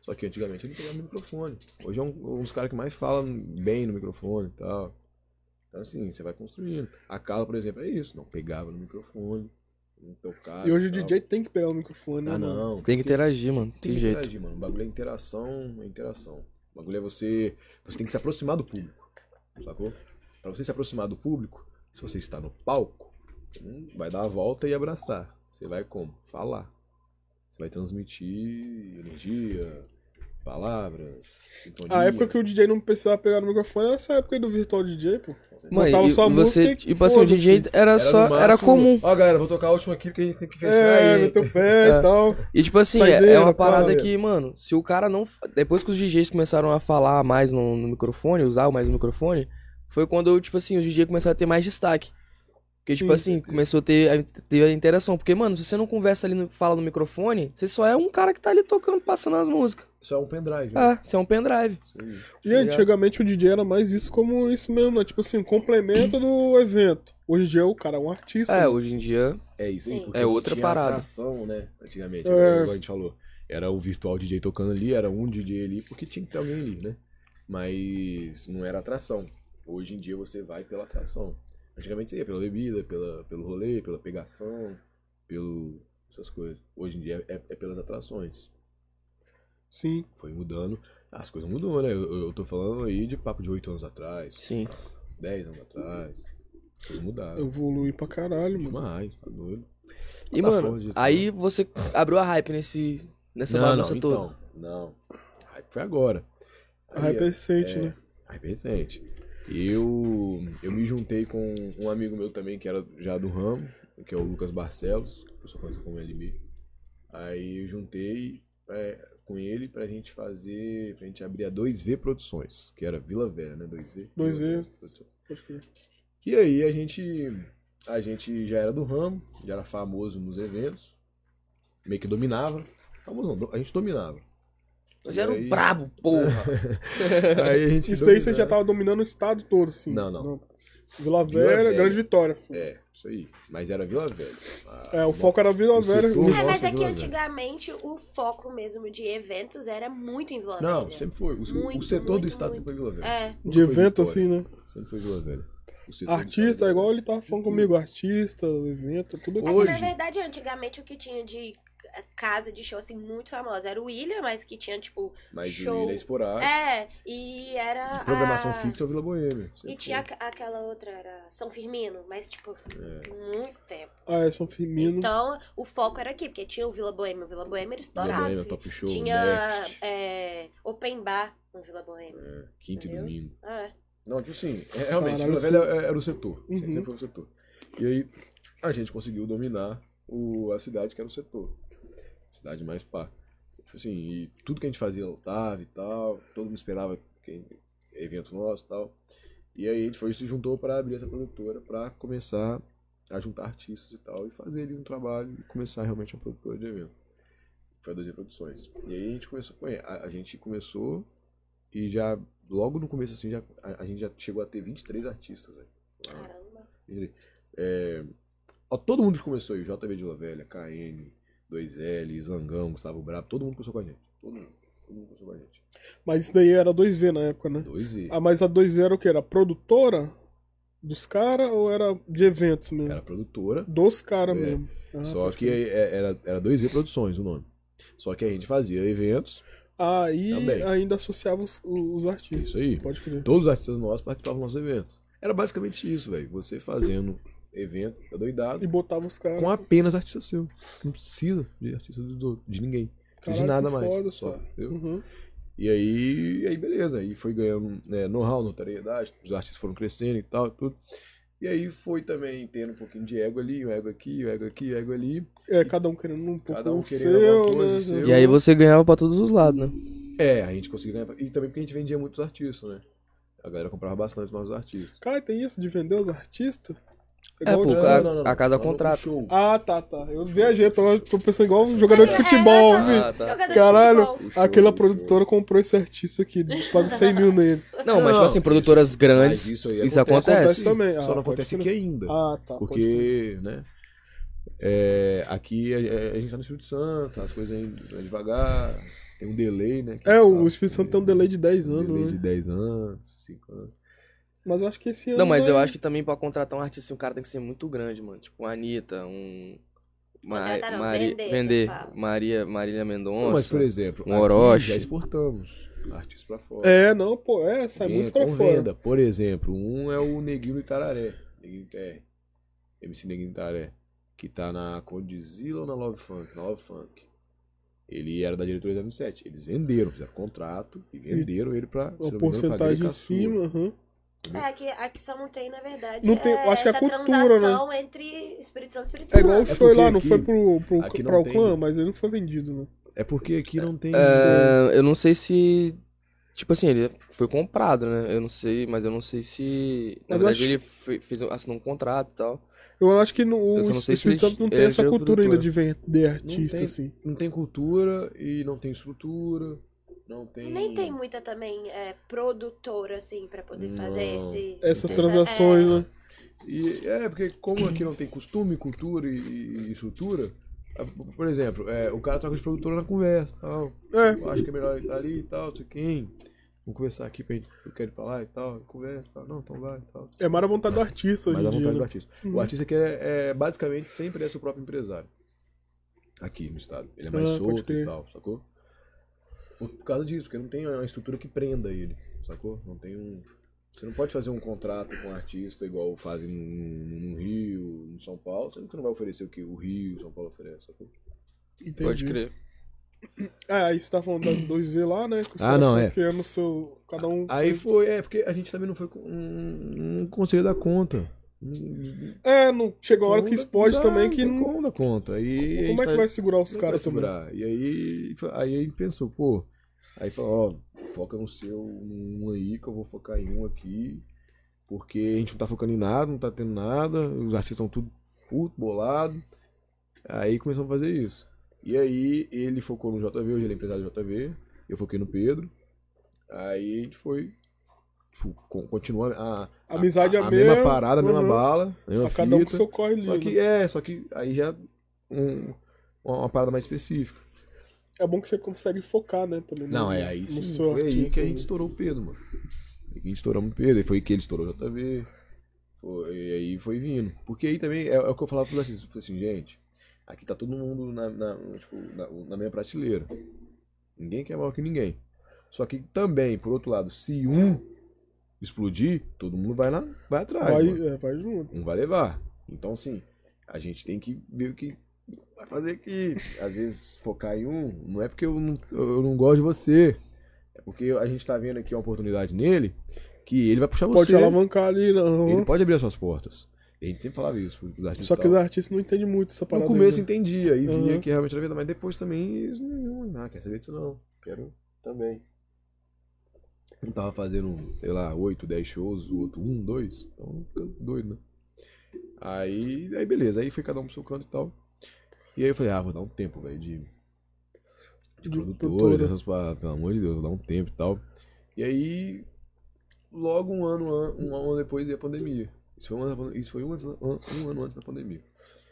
Só que antigamente ele pegava no microfone. Hoje é um, um dos caras que mais falam bem no microfone e tal. Então assim, você vai construindo. A Carla, por exemplo, é isso, não pegava no microfone. Vamos tocar. E hoje o tal. DJ tem que pegar o microfone, né, Ah, mano? não. Tem que interagir, mano. Tem Tem que jeito. interagir, mano. O bagulho é interação, é interação. O bagulho é você. Você tem que se aproximar do público. Sacou? Pra você se aproximar do público, se você está no palco, não vai dar a volta e abraçar. Você vai como? Falar. Você vai transmitir energia, palavras, sintonia. A época que o DJ não precisava pegar no microfone era essa época aí do Virtual DJ, pô. Mano, Botava e, só a você, música e tipo assim, o. DJ era, Era só, no era máximo- comum. Ó, galera, vou tocar a última aqui porque a gente tem que fechar É, aí. meteu o pé É. e tal. E tipo assim, é, Saideira, é uma parada velho. que, mano, se o cara não. Depois que os DJs começaram a falar mais no, no microfone, usar mais o microfone, foi quando, tipo assim, os DJs começaram a ter mais destaque. Porque, Sim. tipo assim, começou a ter, a ter a interação. Porque, mano, se você não conversa ali, no, fala no microfone, você só é um cara que tá ali tocando, passando as músicas. Isso é um pendrive. né? É, você é um pendrive. Isso aí. E antigamente o DJ era mais visto como isso mesmo, né? Tipo assim, um complemento do evento. Hoje em dia o cara é um artista. É, né? hoje em dia. É isso aí, Sim. É outra tinha parada. atração, né? Antigamente, É. igual a gente falou. Era o virtual DJ tocando ali, era um DJ ali, porque tinha que ter alguém ali, né? Mas não era atração. Hoje em dia você vai pela atração. Antigamente você ia pela bebida, pela, pelo rolê, pela pegação, pelo. essas coisas. Hoje em dia é, é pelas atrações. Sim. Foi mudando. As coisas mudou, né? Eu, eu tô falando aí de papo de 8 anos atrás, Sim. 10 anos atrás. As coisas mudaram. Evolui pra caralho, mano. Demais, tá doido. E, Tá mano, tá. aí você abriu a hype nesse, nessa não, bagunça não, toda. então, não. Hype foi agora. A hype é recente, é, né? Hype recente. Eu, eu me juntei com um amigo meu também, que era já do ramo, que é o Lucas Barcelos, que eu sou conhecido como LB. Aí eu juntei é, com ele pra gente fazer, pra gente abrir a 2V Produções, que era Vila Velha, né? 2V. 2V. Vila Velha Produções. Pode crer. E aí a gente, a gente já era do ramo, já era famoso nos eventos, meio que dominava. Famoso não, a gente dominava. Mas era aí- um brabo, porra. Aí a gente Isso daí você já tava dominando o estado todo, assim. Não, não. Vila Vila Velha, Velha. Grande Vitória. É, isso aí. Mas era Vila Velha. Ah, É, o foco era Vila o Velha. setor- É, mas Nossa, é que Vila Velha. antigamente o foco mesmo de eventos era muito em Vila Não, Velha. sempre foi. O, o Muito, setor muito, do estado muito. sempre foi Vila Velha. É. Nunca De evento, Vitória. assim, né? Sempre foi Vila Velha. O Artista, estado igual é ele tava falando comigo, artista, evento, tudo É que, Hoje- na verdade, antigamente o que tinha de casa de show assim muito famosa era o William, mas que tinha tipo Mas show. o Ilha é esporádico. É, e era De programação a... fixa é o Vila Boêmia. E tinha foi. aquela outra era São Firmino, mas tipo É. muito tempo. Ah, é São Firmino. Então, o foco era aqui, porque tinha o Vila Boêmia, o Vila Boêmia era Vila estourado. Boêmia, filho. Top Show, tinha é, Open Bar no Vila Boêmia. é, quinta e domingo. Ah, é. Não, tipo assim, é, realmente, Caralho, Vila Velha era o setor. Uhum. Sempre foi o setor. E aí, a gente conseguiu dominar o, a cidade que era o setor. Cidade mais pá. Tipo assim, e tudo que a gente fazia lotava e tal. Todo mundo esperava evento nosso e tal. E aí a gente foi se juntou para abrir essa produtora para começar a juntar artistas e tal. E fazer ali um trabalho e começar realmente uma produtora de evento. Foi a 2 Produções. E aí a gente começou com a, a gente começou e já logo no começo assim já, a, a gente já chegou a ter 23 artistas. Lá. Caramba. 23. É, ó, todo mundo que começou aí, JB de La Velha, KN, 2L, Zangão, Gustavo Brabo, todo mundo começou com a gente. Todo mundo. Todo mundo começou com a gente. Mas isso daí era 2V na época, né? 2V. Ah, mas a 2V era o que? Era produtora dos caras ou era de eventos mesmo? Era produtora, Dos caras É. mesmo. Ah, só que é- era, era 2V Produções o nome. Só que a gente fazia eventos, Aí Também. ainda associava os, os artistas. Isso aí. Pode crer. todos os artistas nossos participavam dos nossos eventos. Era basicamente isso, velho. Você fazendo evento, tá doidado, E botava os caras. com apenas artista seu. Não precisa de artista de ninguém. Caralho, de nada mais. foda, só? Uhum. E aí, e aí beleza, aí foi ganhando né, know-how, notoriedade, os artistas foram crescendo e tal, tudo. E aí foi também tendo um pouquinho de ego ali, o ego aqui, o ego aqui, o ego ali. É, cada um querendo um pouco Cada um querendo seu, alguma coisa, né? seu. E aí você ganhava pra todos os lados, né? É, a gente conseguiu ganhar. E também porque a gente vendia muitos artistas, né? A galera comprava bastante os nossos artistas. Cara, tem isso de vender os artistas? É, Igual pô, de- o cara- a casa Não, contrata. Ah, tá, tá. Eu viajei, tô, tô pensando igual um jogador de futebol, É, assim. Ah, tá. Caralho, futebol. Aquela produtora comprou esse artista aqui, paga 100 mil nele. Não, mas tipo Não, assim, produtoras grandes, Mas isso, aí acontece. Acontece também. Só Ah, não pode acontece aqui ainda. Ah, tá. porque, né? é, aqui a, a- a gente tá no Espírito Santo, as coisas aí vai devagar, tem um delay, né? É, o Espírito Santo tem um delay de 10 um anos, delay né? de 10 anos, 5 anos. Mas eu acho que esse ano. Não, mas vai- eu acho que também pra contratar um artista, um cara tem que ser muito grande, mano. Tipo, uma Anitta, um. Ma- não, Mari- vender, vender. Maria, Marília Mendonça. Mas, por exemplo, um aqui Orochi. já exportamos artistas pra fora. É, não, pô, é, sai muito pra fora. venda. Por exemplo, um é o Neguinho Itararé. Neguinho TR. MC Neguinho Itararé. Que tá na Condzilla ou na Love Funk? Na Love Funk. Ele era da diretoria da M7. Eles venderam, fizeram contrato e venderam ele pra. Uma porcentagem em cima, aham. É, aqui, aqui só não tem, na verdade. Não tem- é acho que é a cultura, né? transação entre Espírito Santo e Espírito É igual o Santo. show porque lá, não aqui- foi pro, pro, aqui pra não o tem- clã, mas ele não foi vendido, né? É porque aqui não tem. É, eu não sei se. Tipo assim, ele foi comprado, né? Eu não sei, mas eu não sei se. Na Mas verdade, acho- ele fe- fez, assinou um contrato e tal. Eu acho que no, o não Espírito Santo não ele tem é essa cultura ainda de vender artista, tem. assim. Não tem cultura e não tem estrutura. Não tem. Nem tem muita também é, produtora, assim, pra poder fazer Não. esse... Essas essa- transações, é, né? E é, porque como aqui não tem costume, cultura e, e estrutura, a- por exemplo, é, o cara troca de produtora na conversa tal. É. Eu acho que é melhor ele estar ali e tal, não sei quem. Vamos conversar aqui pra gente, eu quero ir pra lá e tal, conversa, tal. não, então vai e tal. É mais a vontade do artista hoje em dá dia, vontade né? do artista. O artista que é, é, basicamente sempre é seu próprio empresário. Aqui no estado. Ele é mais Ah, solto e tal, sacou? Por, por causa disso, porque não tem uma estrutura que prenda ele, sacou? Não tem um. Você não pode fazer um contrato com um artista igual fazem no, no Rio, em São Paulo, sendo que você não vai oferecer o que o Rio, São Paulo oferece, sacou? Entendi. Pode crer. É, aí você tá falando da 2V lá, né? Que Ah, não, é. criando o seu... Cada um... Aí foi, é, porque a gente também não foi com um, um conselho da conta. É, não... chegou a hora que explode dá- também que dá não... conta, conta. Aí, Como é que tá- vai segurar os caras também? E aí, aí pensou, pô. Aí falou, ó, foca no seu um aí, que eu vou focar em um aqui. Porque a gente não tá focando em nada, não tá tendo nada, os artistas estão tudo puto, bolado. Aí começamos a fazer isso. E aí ele focou no JV, hoje ele é empresário do JV, eu foquei no Pedro. Aí a gente foi. Tipo, continua a, Amizade a, é a mesmo, mesma parada, a mesma uhum. bala, a mesma A cada um com fita. seu corre Só lindo. que é, só que aí já um, uma, parada mais específica. É bom que você consegue focar, né? Também Não, no- é aí sim, foi aí que a gente né? estourou o Pedro, mano. Aí que a gente estouramos o Pedro, e foi que ele estourou o JV. Foi, e aí foi vindo. Porque aí também é, é o que eu falava pros artistas, eu falei assim, gente, aqui tá todo mundo na, na, tipo, na, na minha prateleira. Ninguém quer maior que ninguém. Só que também, por outro lado, se um explodir, todo mundo vai, na, vai atrás. Vai, é, vai junto. Um vai levar. Então, assim, a gente tem que ver o que vai fazer aqui. Às vezes, focar em um, não é porque eu não, eu não gosto de você. É porque a gente tá vendo aqui uma oportunidade nele que ele vai puxar Pode você. alavancar ali, não. Ele pode abrir as suas portas. A gente sempre falava isso. Só que os artistas não entendem muito essa No parada. começo aí, né? entendia e via Uhum. que realmente era verdade, mas depois também eles não, não quer saber disso não. Quero também. Um tava fazendo, sei lá, 8, 10 shows, o outro 1, 2. Então fica doido, né? Aí, aí beleza, aí foi cada um pro seu canto e tal. E aí eu falei, ah, vou dar um tempo, velho, de, de De produtor, produtora. dessas paradas, pelo amor de Deus, vou dar um tempo e tal. E aí, logo um ano, an- um ano depois veio a pandemia. Isso foi um ano, isso foi um, um ano antes da pandemia.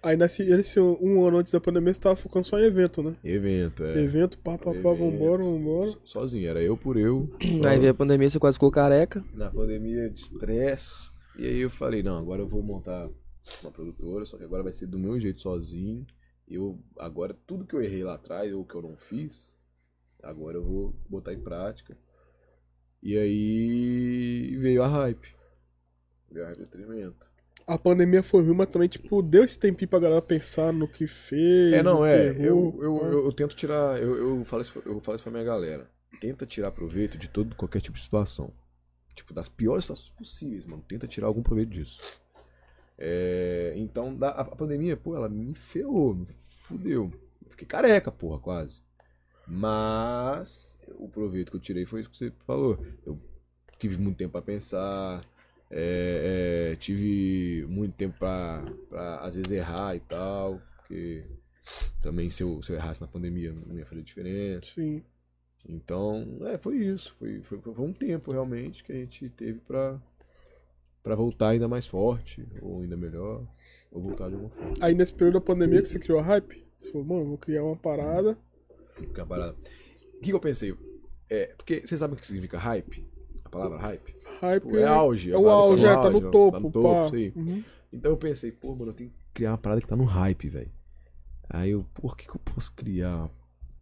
Aí nesse, nesse um ano antes da pandemia você tava focando só em evento, né? Evento, é. Evento, pá, pá, pá, vambora, vambora. Sozinho, era eu por eu. só. Aí veio a pandemia, você quase ficou careca. Na pandemia de estresse. E aí eu falei, não, agora eu vou montar uma produtora, só que agora vai ser do meu jeito sozinho. Eu, agora, tudo que eu errei lá atrás, ou que eu não fiz, agora eu vou botar em prática. E aí veio a hype. Veio a hype do treinamento. A pandemia foi ruim, mas também, tipo, deu esse tempinho pra galera pensar no que fez. É, não, no é. que Eu, errou, eu, eu, eu tento tirar. Eu, eu, falo isso, eu falo isso pra minha galera. Tenta tirar proveito de todo qualquer tipo de situação. Tipo, das piores situações possíveis, mano. Tenta tirar algum proveito disso. É, então, da- a, a pandemia, pô, ela me ferrou, me fudeu. Eu fiquei careca, porra, quase. Mas o proveito que eu tirei foi isso que você falou. Eu tive muito tempo pra pensar. É, é, tive muito tempo pra, pra, às vezes, errar e tal. Porque também se eu, se eu errasse na pandemia não ia fazer diferença. Sim. Então, é, foi isso. Foi, foi, foi um tempo realmente que a gente teve pra, pra voltar ainda mais forte, ou ainda melhor, ou voltar de alguma forma. Aí nesse período da pandemia que você criou a hype, você falou, mano, vou criar uma parada. Porque a parada. O que, que eu pensei? É, porque vocês sabem o que significa hype? Palavra hype? Hype É auge. É o auge, do é, tá no auge, topo, Tá no topo, isso aí. Uhum. Então eu pensei, pô, mano, eu tenho que criar uma parada que tá no hype, velho. Aí eu, por que, que eu posso criar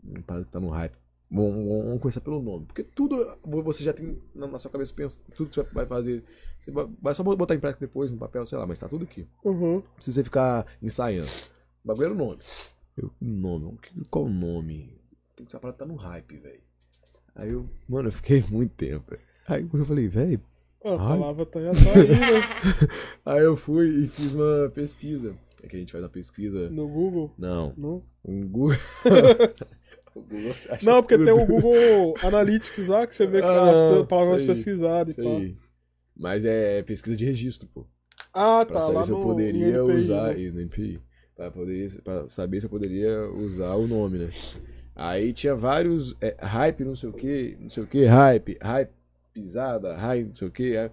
um parada que tá no hype? Vamos, começar pelo nome. Porque tudo você já tem na, sua cabeça, pensa, tudo que você vai fazer. Você vai, só botar em prática depois no papel, sei lá, mas tá tudo aqui. Uhum. Não precisa você ficar ensaiando. O bagulho era o nome. Eu, nome, qual o nome? Tem que ser uma parada que tá no hype, velho. Aí eu, mano, eu fiquei muito tempo. velho. Aí eu falei, velho. A Ai. palavra tá, já tá aí, né? Aí eu fui e fiz uma pesquisa. É que a gente faz uma pesquisa. No Google. Não, Não, um Google. Google não porque tudo. tem o Google Analytics lá que você vê Ah, as palavras pesquisadas e tal. Mas é pesquisa de registro, pô. Ah, Pra tá. saber Lá se no eu poderia no NPI, usar. né? No NPI. Pra, poder, pra saber se eu poderia usar o nome, né? Aí tinha vários. é, hype, não sei o que, não sei o que, hype, hype pisada, hype, não sei o que.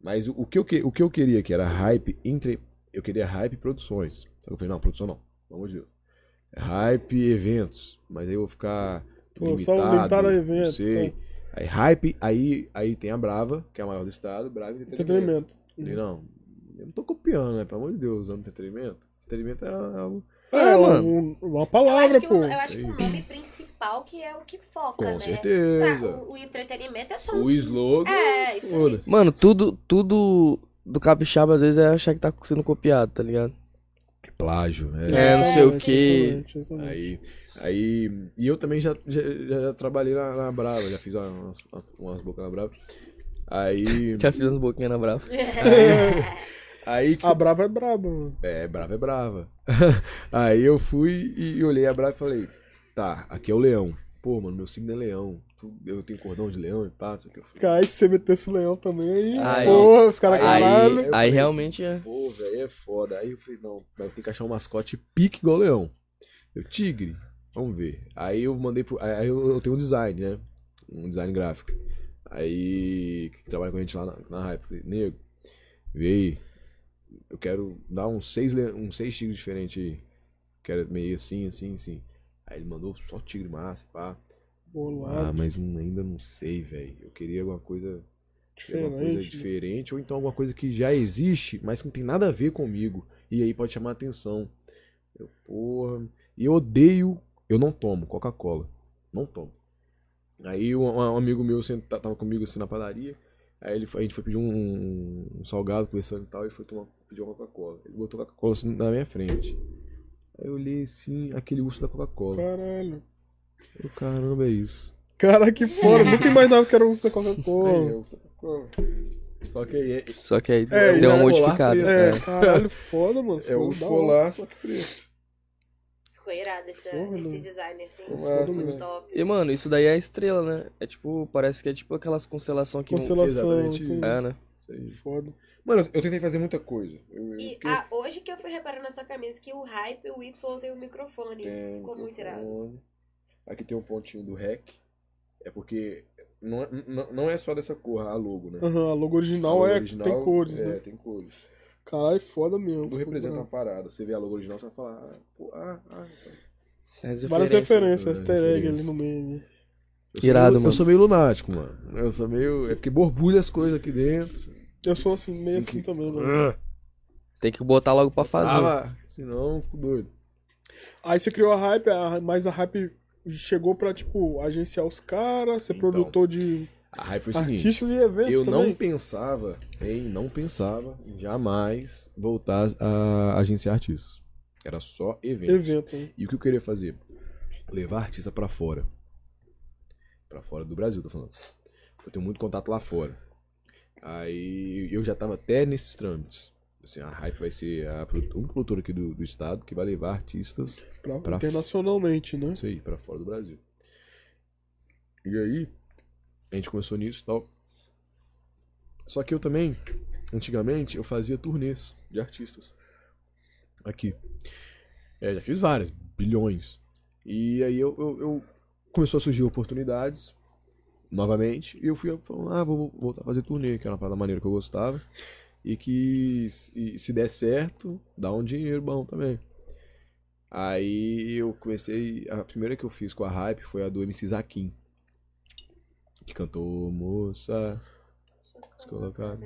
Mas o, que eu, o que eu queria que era hype entre. Eu queria hype produções. Que eu falei, não, produção não. Pelo amor de Deus. É hype eventos. Mas aí eu vou ficar. Pô, só limitado, limitado a não evento, sei. tá. Aí hype, aí, aí tem a Brava, que é a maior do estado, Brava Entretenimento. Entretenimento. Falei, não, eu não tô copiando, né? Pelo amor de Deus, usando entretenimento. Entretenimento é algo. É, Ah, um- uma Eu palavra, acho, que pô. o, eu acho que o nome principal que é o que foca, Com né? certeza. Ah, o, o entretenimento é só O slogan. É, isso aí. Mano, tudo, tudo do capixaba às vezes é achar que tá sendo copiado, tá ligado? Plágio. É, não sei o quê. exatamente. Aí, aí. E eu também já, já, já trabalhei na, na Brava, já fiz umas, umas bocas na Brava. Aí. Já fiz umas boquinhas na brava. Aí que A Brava é braba, mano. É, brava é brava. Aí eu fui e olhei a brava e falei, tá, aqui é o leão. Pô, mano, meu signo é leão. Eu tenho cordão de leão e pá, sei o que. Cara, se você metesse o leão também aí, Aí- pô, os caras, aí- caralho. Aí, aí falei, realmente é. pô, velho, é foda. Aí eu falei, não, mas eu tenho que achar um mascote pique igual leão. Eu, tigre, vamos ver. Aí eu mandei pro. Aí eu, eu tenho um design, né? Um design gráfico. Aí, que trabalha com a gente lá na, na Hype. Falei, nego, vê aí. Eu quero dar uns seis, uns seis tigres diferentes aí. Quero meio assim, assim, assim. Aí ele mandou só tigre massa, pá. Ah, Bolado, mas um ainda não sei, velho. Eu queria alguma coisa alguma coisa diferente. né? diferente, ou então alguma coisa que já existe, mas que não tem nada a ver comigo. E aí pode chamar atenção. Eu, porra. E eu odeio. Eu não tomo Coca-Cola. Não tomo. Aí um, um amigo meu senta- tava comigo assim na padaria. Aí ele, a gente foi pedir um, um salgado, conversando e tal, e foi tomar, pedir uma Coca-Cola. Ele botou Coca-Cola assim na minha frente. Aí eu olhei assim, aquele urso da Coca-Cola. Caralho. Eu, caramba, é isso. Cara, que foda. Nunca imaginava que era um da É, Coca-Cola. é o Coca-Cola. Só que aí é, Só que aí É, deu uma é modificada. É, É. caralho, foda, mano. é da hora. polar, só que preto. Ficou irado esse, Porra, esse design assim. Massa, muito né? top. E, mano, isso daí é a estrela, né? É tipo, parece que é tipo aquelas constelação que vão- Constelação, Exatamente assim. É, né? Isso aí. Foda. Mano, eu tentei fazer muita coisa. Eu, E porque ah, hoje que eu fui reparar na sua camisa que o hype, o Y tem o microfone. tem Ficou muito irado. Aqui tem um pontinho do REC. É porque não é, não, não é só dessa cor a logo, né? Aham, a logo A original logo é original, tem cores, é, né? tem cores. Caralho, foda mesmo. Tudo representa uma parada. Você vê a logo original, você vai falar, ah, pô, ah, ah. então. Tem as Várias referências. né? easter egg Referência. ali no meio. né? Eu sou Irado, meio, mano. Eu sou meio lunático, mano. Eu sou meio. É porque borbulha as coisas aqui dentro. Eu sou assim, meio assim que- também. Né? Ah, Tem que botar logo pra fazer. ah, senão eu fico doido. Aí você criou a hype, a- mas a hype chegou pra, tipo, agenciar os caras, ser Então, produtor de A hype foi o seguinte. artistas e eventos Eu não também. pensava em, não pensava em jamais voltar a agenciar artistas. Era só eventos. Evento, né? E o que eu queria fazer? Levar artista pra fora. Pra fora do Brasil, tô falando. Eu tenho muito contato lá fora. Aí eu já tava até nesses trâmites. Assim, a Hype vai ser a única produtora aqui do, do estado que vai levar artistas Pra- Pra- internacionalmente, né? isso aí, pra fora do Brasil. E aí, a gente começou nisso e tal. Só que eu também, antigamente, eu fazia turnês de artistas. Aqui. É, já fiz várias, bilhões. E aí eu, eu, eu- começou a surgir oportunidades novamente. E eu fui falando, ah, vou voltar a fazer turnê, que era uma parada maneira que eu gostava. E que se, se der certo, dá um dinheiro bom também. Aí eu comecei. A primeira que eu fiz com a hype foi a do MC Zaquim. Que cantou Moça. Descolocado.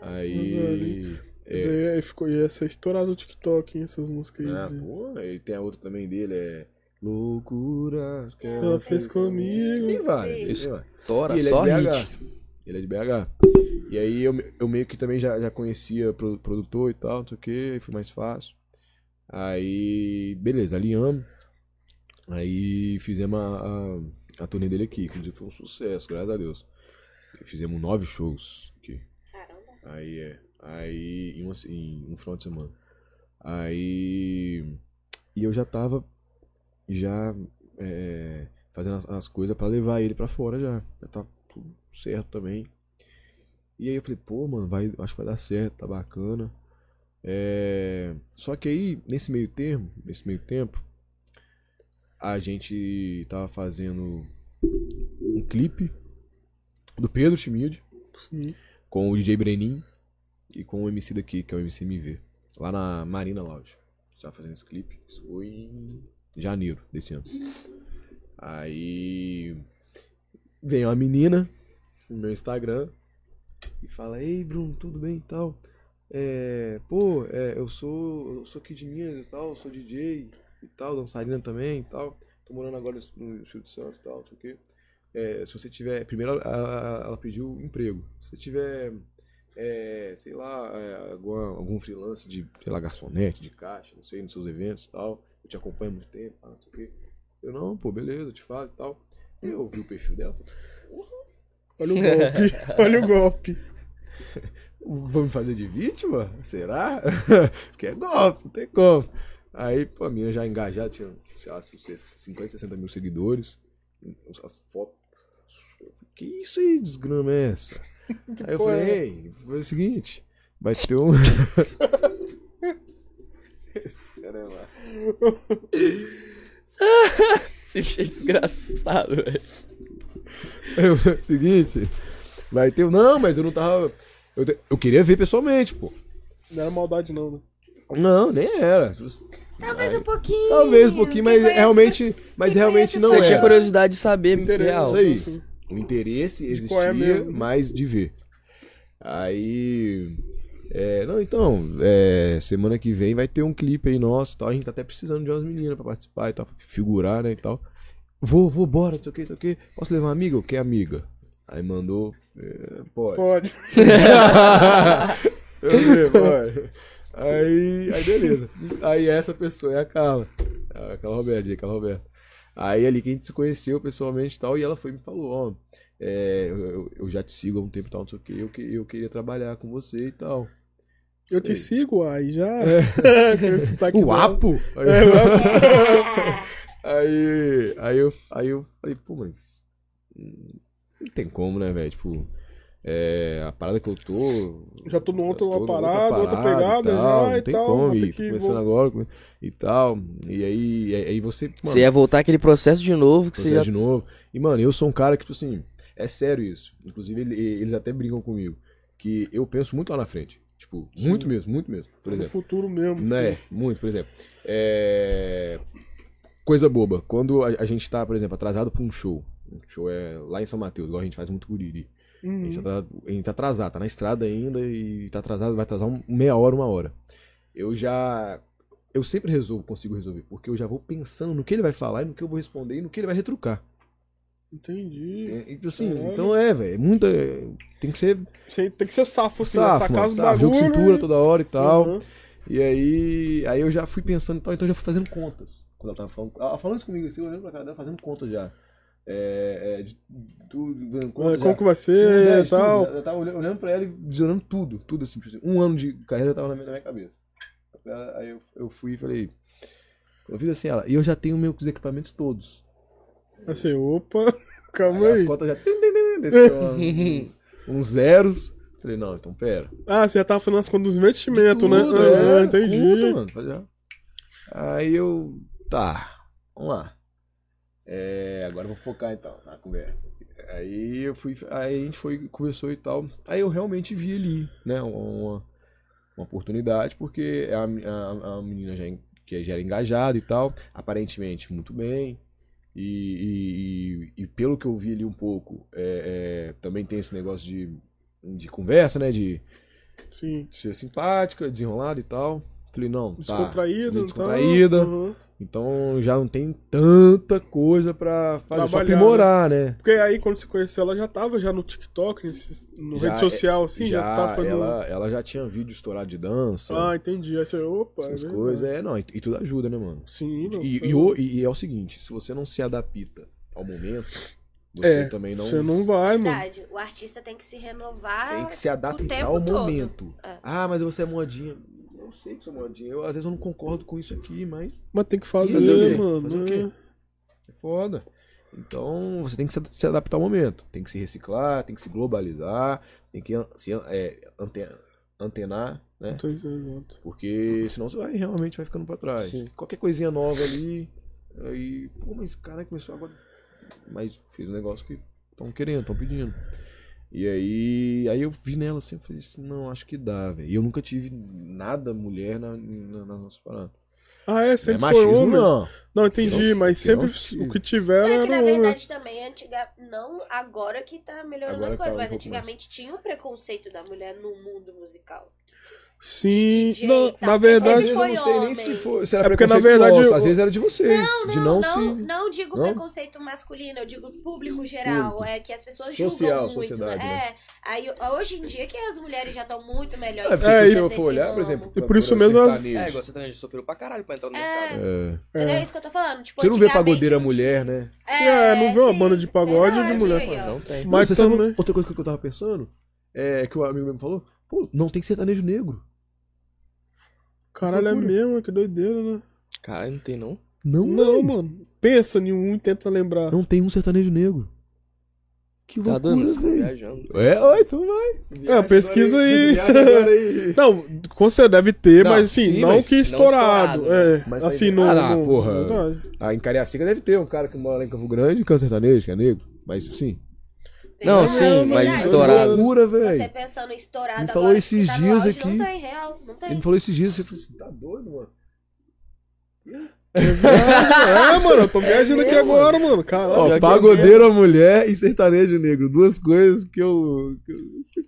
Aí. E daí aí ficou, ia ser estourado no TikTok, hein, essas músicas aí. Ah, de- pô, e tem a outra também dele, é. Loucura. que Ela fez comigo. Tem várias. Ele é só de hit. BH. Ele é de BH. E aí eu, eu meio que também já, já conhecia pro- produtor e tal, não sei o que, aí foi mais fácil. Aí, beleza, alinhamos. Aí fizemos a, a, a turnê dele aqui, inclusive foi um sucesso, graças a Deus. Fizemos nove shows aqui. Caramba. Aí é. Aí em, uma, em um final de semana. Aí. E eu já tava já é, fazendo as, as coisas pra levar ele pra fora já. Já tá tudo certo também. E aí eu falei, pô, mano, vai, acho que vai dar certo, tá bacana. É, só que aí, nesse meio termo, nesse meio tempo, a gente tava fazendo um clipe do Pedro Schmid Sim. com o DJ Brenin e com o MC daqui, que é o MC MV, lá na Marina Lounge. Tava fazendo esse clipe. Isso foi em janeiro desse ano. Aí vem uma menina no meu Instagram e fala: Ei, Bruno, tudo bem e tal? É, pô, é, eu sou eu sou aqui de Minas e tal, sou DJ e tal, dançarina também e tal. Tô morando agora no Espírito Santo e tal, não sei o quê. É, se você tiver. Primeiro ela, ela- pediu emprego. Se você tiver, é, sei lá, é, algum freelance de, sei lá, garçonete, de caixa, não sei, nos seus eventos e tal. Eu te acompanho há muito tempo, ah, não sei o quê. Eu, não, pô, beleza, eu te falo e tal. Eu vi o perfil dela, falei, Olha o golpe. Olha o golpe. Vou me fazer de vítima? Será? Porque é golpe, não tem como. Aí, pô, a minha já engajada, tinha, sei lá, 50, 60 mil seguidores. As fotos. Eu falei, Que isso aí, desgrama é essa? Aí eu falei, é? ei, foi o seguinte, vai ter um. Esse cara é lá. Esse bicho é desgraçado, velho. O seguinte, vai ter. Não, mas eu não tava. Eu, te- eu queria ver pessoalmente, pô. Não era maldade, não, né? Não, nem era. Talvez um pouquinho. Talvez um pouquinho, mas conhece- realmente, mas realmente não Você era. tinha curiosidade de saber Interesse. real. Isso aí. Assim. O interesse De é existia, mesmo. mas de ver. Aí. É, não, então, é, semana que vem vai ter um clipe aí nosso tal. A gente tá até precisando de umas meninas pra participar e tal, pra figurar, né, e tal. Vou, vou, bora, não sei o que, não sei o que. Posso levar uma amiga? O que é amiga? Aí mandou. é, pode. Pode. Eu pode. Aí, aí beleza. Aí essa pessoa é a Carla. A Carla Roberta, a Carla Roberta. Aí ali que a gente se conheceu pessoalmente e tal, e ela foi e me falou, ó, é, eu, eu já te sigo há um tempo e tal, não sei o que, eu, que- eu queria trabalhar com você e tal. Eu te sigo, aí já. Esse sotaque O. Apo? Aí, É, o Apo. aí, aí eu, aí eu falei, pô, mas não tem como, né, velho? Tipo, é, a parada que eu tô. Já tô no outro eu tô parada, outra pegada e tal, já não e tem tal, como, vou e que começando vol- agora e tal. E aí, aí você. Mano, Você ia voltar aquele processo de novo que você processo já. de novo. E, mano, eu sou um cara que, tipo assim, é sério isso. Inclusive, ele- eles até brincam comigo. Que eu penso muito lá na frente. Tipo, muito mesmo, muito mesmo. Por no exemplo. futuro mesmo. Né? sim. Muito, por exemplo. É... Coisa boba. Quando a, a gente tá, por exemplo, atrasado pra um show. Um show é lá em São Mateus, igual a gente faz muito guriri. A Uhum. gente, tá atrasado, a gente tá atrasado, tá na estrada ainda e tá atrasado, vai atrasar um, meia hora, uma hora. Eu já. Eu sempre resolvo, consigo resolver, porque eu já vou pensando no que ele vai falar e no que eu vou responder e no que ele vai retrucar. Entendi. É, e, assim, então é, velho. É muita. Tem que ser Você tem que ser safo, assim, safo, sacar os jogo cintura e- toda hora e tal. Uhum. E aí, aí eu já fui pensando e tal, então eu já fui fazendo contas. Quando ela tava falando, ela falando isso comigo, assim, olhando pra cara dela, fazendo contas já. É, é, de tudo, É, contas como já. que vai ser e tal. tudo. Eu tava olhando, olhando pra ela e visionando tudo, tudo assim. tipo assim, Um ano de carreira tava na minha, na minha cabeça. Aí eu, eu fui e falei, eu fiz assim, ela, e eu já tenho meus equipamentos todos. Assim, opa, calma Aí as aí. contas já desceu uns, uns zeros. Falei, não, então pera. Ah, você já tava falando as contas dos investimentos, né? Ah, é, entendi. tudo, mano, já. Aí eu. Tá, vamos lá. É, agora eu vou focar então na conversa. Aí eu fui. Aí a gente foi, conversou e tal. Aí eu realmente vi ali, né? Uma, uma oportunidade, porque a, a, a menina já, que já era engajada e tal, aparentemente muito bem. E, e, e- pelo que eu vi ali um pouco, é, é, também tem esse negócio de, de conversa, né? De, Sim. de ser simpática, desenrolada e tal. Falei, não, tá. Descontraída. Descontraída. Uhum. Então já não tem tanta coisa pra fazer, só aprimorar, né? Porque aí, quando você conheceu, ela já tava já no TikTok, nesse, no Já rede social, assim, já, já tava fazendo... ela, ela já tinha vídeo estourado de dança, Ah, entendi. Aí você, opa, essas é coisas. É, não, e, e tudo ajuda, né, mano? Sim, não, E, foi e, e é o seguinte, se você não se adapta ao momento, você É, também não, Você não vai, mano. Verdade. O artista tem que se renovar. tem que se o adaptar tempo ao todo. momento. É. Ah, mas você é modinha. Eu sei que sou modinha. Eu, às vezes eu não concordo com isso aqui, mas Mas tem que fazer, Fazer mano. Fazer o né? quê? é foda. Então você tem que se, adaptar ao momento. Tem que se reciclar, tem que se globalizar, tem que se é, ante- antenar, né? É exato. Porque senão você vai realmente vai ficando pra trás. Sim. Qualquer coisinha nova ali, aí, pô, mas esse cara começou agora. Mas fez um negócio que estão querendo, estão pedindo. E aí, aí eu vi nela assim, eu falei assim, não, acho que dá, velho. E eu nunca tive nada mulher na, na, na nossa parada. Ah, é? Não é Sempre foi machismo, homem? não. Não, entendi, mas sempre não- o que tiver É que na homem. verdade também, antiga, não agora que tá melhorando Agora as coisas, tá um mas antigamente tinha um preconceito da mulher no mundo musical. Sim, DJ não, e tal, na verdade... Eu foi não sei nem homem. se, for, se era É porque, na verdade, nosso, eu- às vezes era de vocês. Não, de não, não, não, se. não digo Não? preconceito masculino, eu digo público geral, Público. é que as pessoas julgam Social, muito. sociedade, né? É, aí hoje em dia que as mulheres já estão muito melhores. É, É, se eu for olhar, por exemplo. E por isso mesmo as- É, igual você tá sofreu pra caralho pra entrar no É. mercado. É. Entendeu? É É. isso que eu tô falando. Tipo, Você não vê pagodeira não mulher, né? É, não vê uma banda de pagode de mulher. Não tem. Mas também... outra coisa que eu tava pensando? É que o amigo mesmo falou? Pô, não tem sertanejo negro. Caralho, é mesmo, que doideira, né? Caralho, não tem não. Não, Não, não, mano. Pensa em um e tenta lembrar. não tem um sertanejo negro. Que Tá loucura, dando? Você tá viajando. É, ó, então vai. É, pesquisa aí. Viaja aí. Não, com certeza deve ter, Não, mas assim, sim, não mas que não estourado. estourado, é, Mas tá assim, no. Ah, porra. verdade. Ah, em Cariacica deve ter um cara que mora lá em Campo Grande que é um sertanejo, que é negro. Mas sim. Não, É sim, mas estourado. Loucura, Você velho. pensando em estourado Me agora, falou que esses tá no dias auge, aqui. Não tem real, não tem. Ele me falou esses dias, você falou assim, tá doido, mano? é, mano, eu tô viajando aqui mesmo, agora, mano. Caralho. Ó, que pagodeira mulher e sertanejo negro. Duas coisas que eu.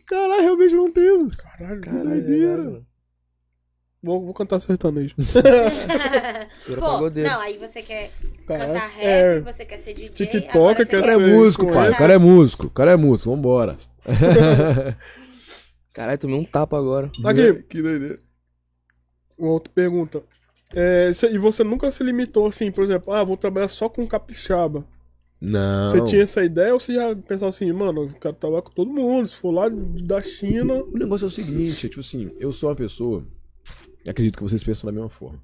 Caralho, realmente não temos. Caralho, que doideira. é Vou, vou cantar sertanejo. Pô, pagodeiro. não, aí você quer Caralho. cantar rap, É, você quer ser DJ, TikTok, você quer O cara é ser músico, pai. O cara é músico. O cara é músico. Vambora. Caralho, tomei um tapa agora. Aqui. Que doideira. uma outra pergunta. É, cê- e você nunca se limitou assim, por exemplo, ah, vou trabalhar só com capixaba. Não. Você tinha essa ideia ou você já pensava assim, mano, eu quero trabalhar com todo mundo, se for lá da China. O negócio é o seguinte, é tipo assim, eu sou uma pessoa, e acredito que vocês pensam da mesma forma,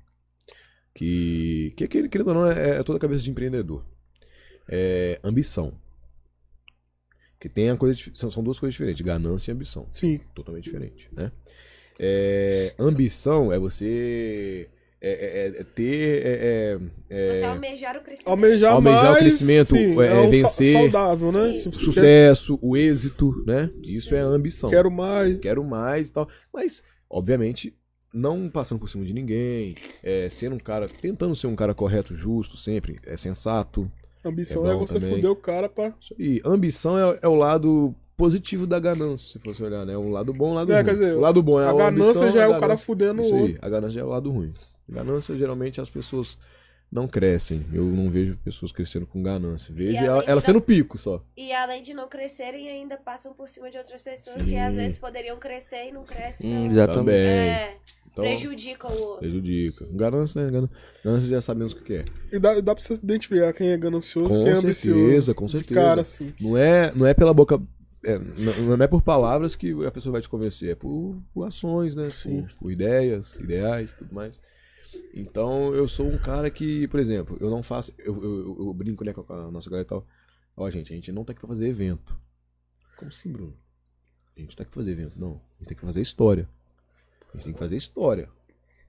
que, que que, querendo ou não, é, é toda a cabeça de empreendedor. É ambição. Que tem a coisa, são, são duas coisas diferentes, ganância e ambição. Sim. Totalmente diferente, né? É, ambição é você é, é- é ter... é- é- Você é, almejar o crescimento. Almejar, Almejar o mais, crescimento, sim, é, o sa- vencer. saudável, né? Sim. Sucesso, o êxito, né? Isso é ambição. quer- quero mais. quero mais e tal. Mas, obviamente, não passando por cima de ninguém, é, sendo um cara, tentando ser um cara correto, justo, sempre, é sensato. Ambição É é, você também. fuder o cara pra. E ambição é, é o lado positivo da ganância, se fosse olhar, né? O lado bom o lado É, ruim. quer dizer, o lado bom é a, a ganância ambição, já é a o cara fudendo o outro. a ganância já é o lado ruim. Ganância, geralmente, as pessoas não crescem. Eu não vejo pessoas crescendo com ganância. Vejo ela- elas tendo pico só. E além de não crescerem, ainda passam por cima de outras pessoas Sim. que às vezes poderiam crescer e não crescem. Hum, exatamente. É, Então, prejudicam o outro. prejudica. Ganância, né? Ganância, já sabemos o que é. E dá, dá pra você identificar quem é ganancioso Com quem é ambicioso. certeza, com certeza. cara, assim. Não é, não é pela boca. é, não, não é por palavras que a pessoa vai te convencer, é por, por ações, né? Sim. Por, por ideias, ideais tudo mais. Então eu sou um cara que, por exemplo, eu não faço. Eu, eu, eu- eu brinco né, com a nossa galera e tal. Ó, gente, a gente não tá aqui pra fazer evento. Como assim, Bruno? A gente tá aqui pra fazer evento. Não. A gente tem que fazer história. A gente tem que fazer história.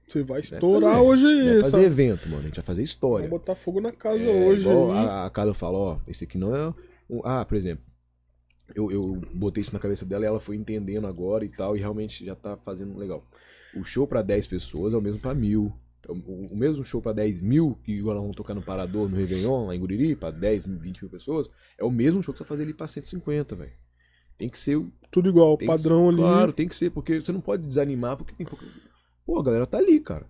Você vai é estourar fazer- hoje é aí, fazer sabe? evento, mano. A gente vai fazer história. Vai botar fogo na casa É, hoje. igual a, a Carla fala, ó, esse aqui não é. Um, ah, por exemplo, eu, eu botei isso na cabeça dela e ela foi entendendo agora e tal, e realmente já tá fazendo legal. O show pra 10 pessoas é o mesmo pra mil. O, o- mesmo show pra 10 mil, que igual nós vamos tocar no Parador, no Réveillon, lá em Guriri, pra 10, 20 mil pessoas, é o mesmo show que você vai fazer ali pra 150, velho. Tem que ser. o- Tudo igual, tem padrão que, ali. Claro, tem que ser, porque você não pode desanimar, porque tem pouca. Pô, a galera tá ali, cara.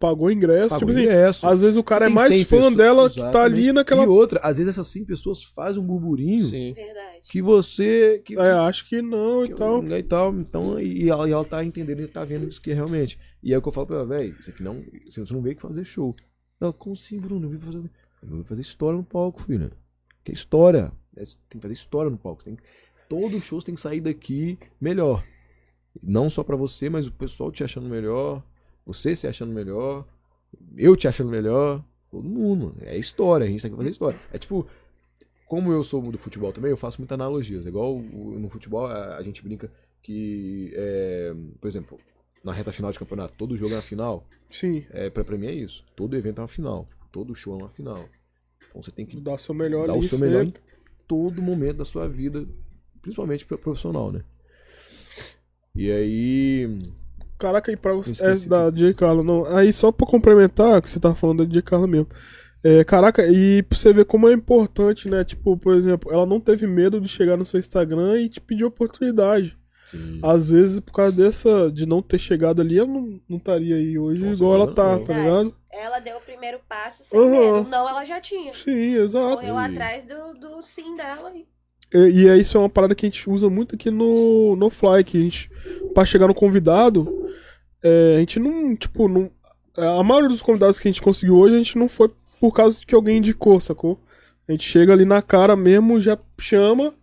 Pagou ingresso. Pagou tipo assim, ingresso. às vezes o cara é mais 100 fã pessoas- dela que tá ali naquela. E outra, às vezes essas 100 pessoas fazem um burburinho Sim. Verdade. que você. Que, É, acho que não que e tal. e tal. Então, e ela, e ela tá entendendo e tá vendo isso que é realmente. E é o que eu falo pra ela, velho, isso aqui não. Você não veio aqui fazer show. Ela, como assim, Bruno? Eu vim fazer. Eu vim fazer história no palco, filho. Que é história. Tem que fazer história no palco. Você tem, todo show você tem que sair daqui melhor. Não só pra você, mas o pessoal te achando melhor. Você se achando melhor. Eu te achando melhor. Todo mundo. É história. A gente tem que fazer história. É tipo. Como eu sou do futebol também, eu faço muitas analogias. É igual no futebol, a, gente brinca que, é, por exemplo, na reta final de campeonato, todo jogo é uma final. Sim, É, pra, pra mim é isso. Todo evento é uma final. Todo show é uma final. Então você tem que dá o seu melhor dar o seu melhor em todo momento da sua vida, principalmente pra profissional, né? E aí. Caraca, e pra você. É da DJ Carla, não. Aí só pra complementar, que você tava falando da DJ Carla mesmo. É, caraca, e pra você ver como é importante, né? Tipo, por exemplo, ela não teve medo de chegar no seu Instagram e te pedir oportunidade. Sim. Às vezes, por causa dessa, de não ter chegado ali, ela não, não estaria aí hoje Com igual ela tá, não. tá ligado? Ela deu o primeiro passo sem Uhum. medo. Não, ela já tinha. Sim, exato. Correu Sim. atrás do, do sim dela. E... E, e é isso é uma parada que a gente usa muito aqui no, no Fly, que a gente, pra chegar no convidado, é, a gente não, tipo, não, a maioria dos convidados que a gente conseguiu hoje, a gente não foi por causa de que alguém indicou, sacou? A gente chega ali na cara mesmo, já chama,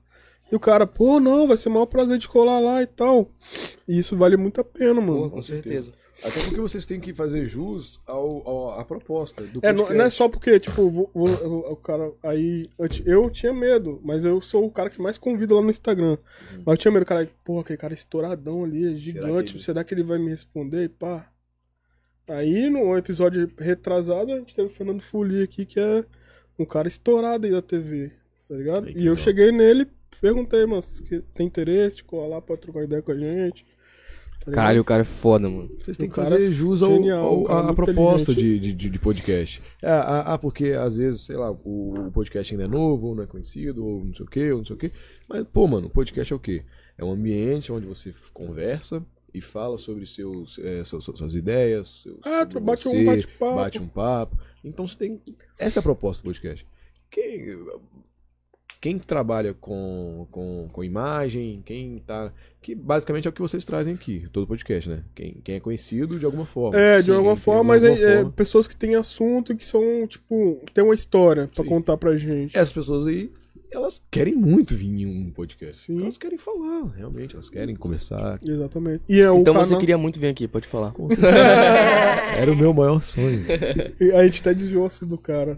e o cara, pô, não, vai ser o maior prazer de colar lá e tal. E isso vale muito a pena, mano. Pô, com certeza. Até porque vocês têm que fazer jus ao, ao- à proposta do É, não, não é só porque, tipo, vou- vou- o cara. Aí. Eu, eu tinha medo, mas eu sou o cara que mais convida lá no Instagram. Mas eu tinha medo, cara. Porra, aquele cara estouradão ali, é gigante. Será que que, ele- ele... vai me responder? E pá. Aí, no episódio retrasado, a gente teve o Fernando Fuli aqui, que é um cara estourado aí da TV, tá ligado? Aí, e eu legal. cheguei nele, perguntei, mas tem interesse de colar lá pra trocar ideia com a gente? Tá? Caralho, o cara é foda, mano. Vocês têm que fazer é jus ao, genial, ao- é à muito proposta de, de, de podcast. Ah, ah, ah, porque às vezes, sei lá, o, o podcast ainda é novo, ou não é conhecido, ou não sei o quê, ou não sei o quê. Mas, pô, mano, o podcast é o quê? É um ambiente onde você conversa e fala sobre seus, é, suas, suas ideias. Seus, Ah, bate um bate-papo. Bate um papo. Então você tem. Essa é a proposta do podcast. Quem, quem trabalha com, com, com imagem, quem tá. Que basicamente é o que vocês trazem aqui, todo podcast, né? Quem, quem é conhecido de alguma forma. É, de Sim, alguma forma, de mas alguma é, é pessoas que têm assunto, que são, tipo, tem uma história pra Sim. contar pra gente. Essas pessoas aí, elas querem muito vir em um podcast. Sim. Elas querem falar, realmente, elas querem conversar. Exatamente. E é o Então canal... você queria muito vir aqui, pode falar. Era o meu maior sonho. E a gente até desviou assim do cara.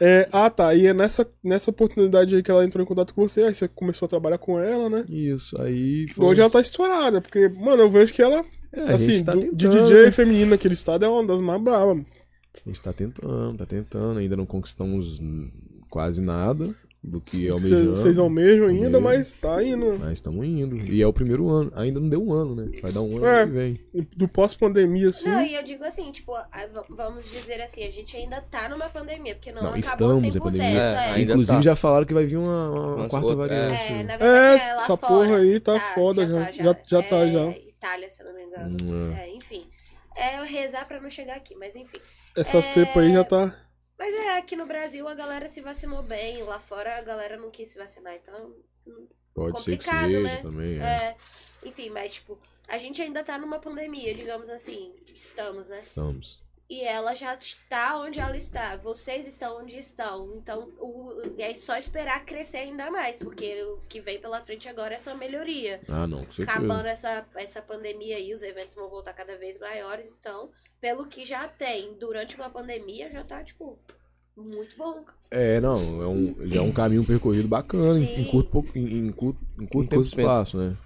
É, ah, tá. E é nessa, nessa oportunidade aí que ela entrou em contato com você, aí você começou a trabalhar com ela, né? Isso, aí. foi- Hoje ela tá estourada, porque, mano, eu vejo que ela, É, a assim, tá do- de DJ feminino naquele estado é uma das mais bravas. A gente tá tentando, tá tentando. Ainda não conquistamos quase nada do que almejamos. Vocês almejam ainda, mas tá indo. Mas estamos indo. E é o primeiro ano. Ainda não deu um ano, né? Vai dar um ano É. que vem. Do pós-pandemia, assim. Não, e eu digo assim, tipo, vamos dizer assim, a gente ainda tá numa pandemia, porque não, Não, acabou estamos em 100%. pandemia. É, ainda Inclusive tá. já falaram que vai vir uma, uma Umas quarta variante. É, na É, verdade é, lá essa fora. porra aí tá foda já. tá Já- já tá, É, já. Itália, se eu não me engano. Hum, é. É, enfim. É eu rezar pra não chegar aqui, mas enfim. Essa É. cepa aí já tá. Mas é, aqui no Brasil a galera se vacinou bem, lá fora a galera não quis se vacinar, então. Pode ser que complicado, seja né? também. É. É, enfim, mas tipo, a gente ainda tá numa pandemia, digamos assim. Estamos, né? Estamos. E ela já está onde ela está. Vocês estão onde estão. Então, o, é só esperar crescer ainda mais. Porque o que vem pela frente agora é só melhoria. Ah, não, com certeza. Acabando essa, essa pandemia aí, os eventos vão voltar cada vez maiores. Então, pelo que já tem durante uma pandemia, já tá, tipo, muito bom. É, não, é um, já é um caminho percorrido bacana em, Sim. em curto, pouco- em, em curto, em curto Em tempo curto de espaço, né?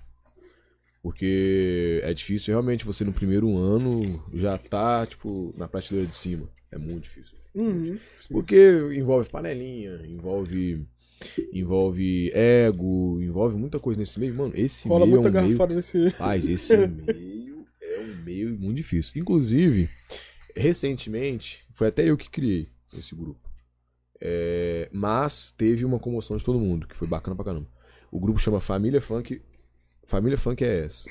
Porque é difícil realmente você no primeiro ano já tá, tipo, na prateleira de cima. É muito difícil. Uhum. Porque envolve panelinha, envolve envolve ego, envolve muita coisa nesse meio. Mano, esse Rola meio é muita um meio... garrafada nesse. Paz, esse meio é um meio muito difícil. Inclusive, recentemente, foi até eu que criei esse grupo. É, mas teve uma comoção de todo mundo, que foi bacana pra caramba. O grupo chama Família Funk. Família Funk é essa.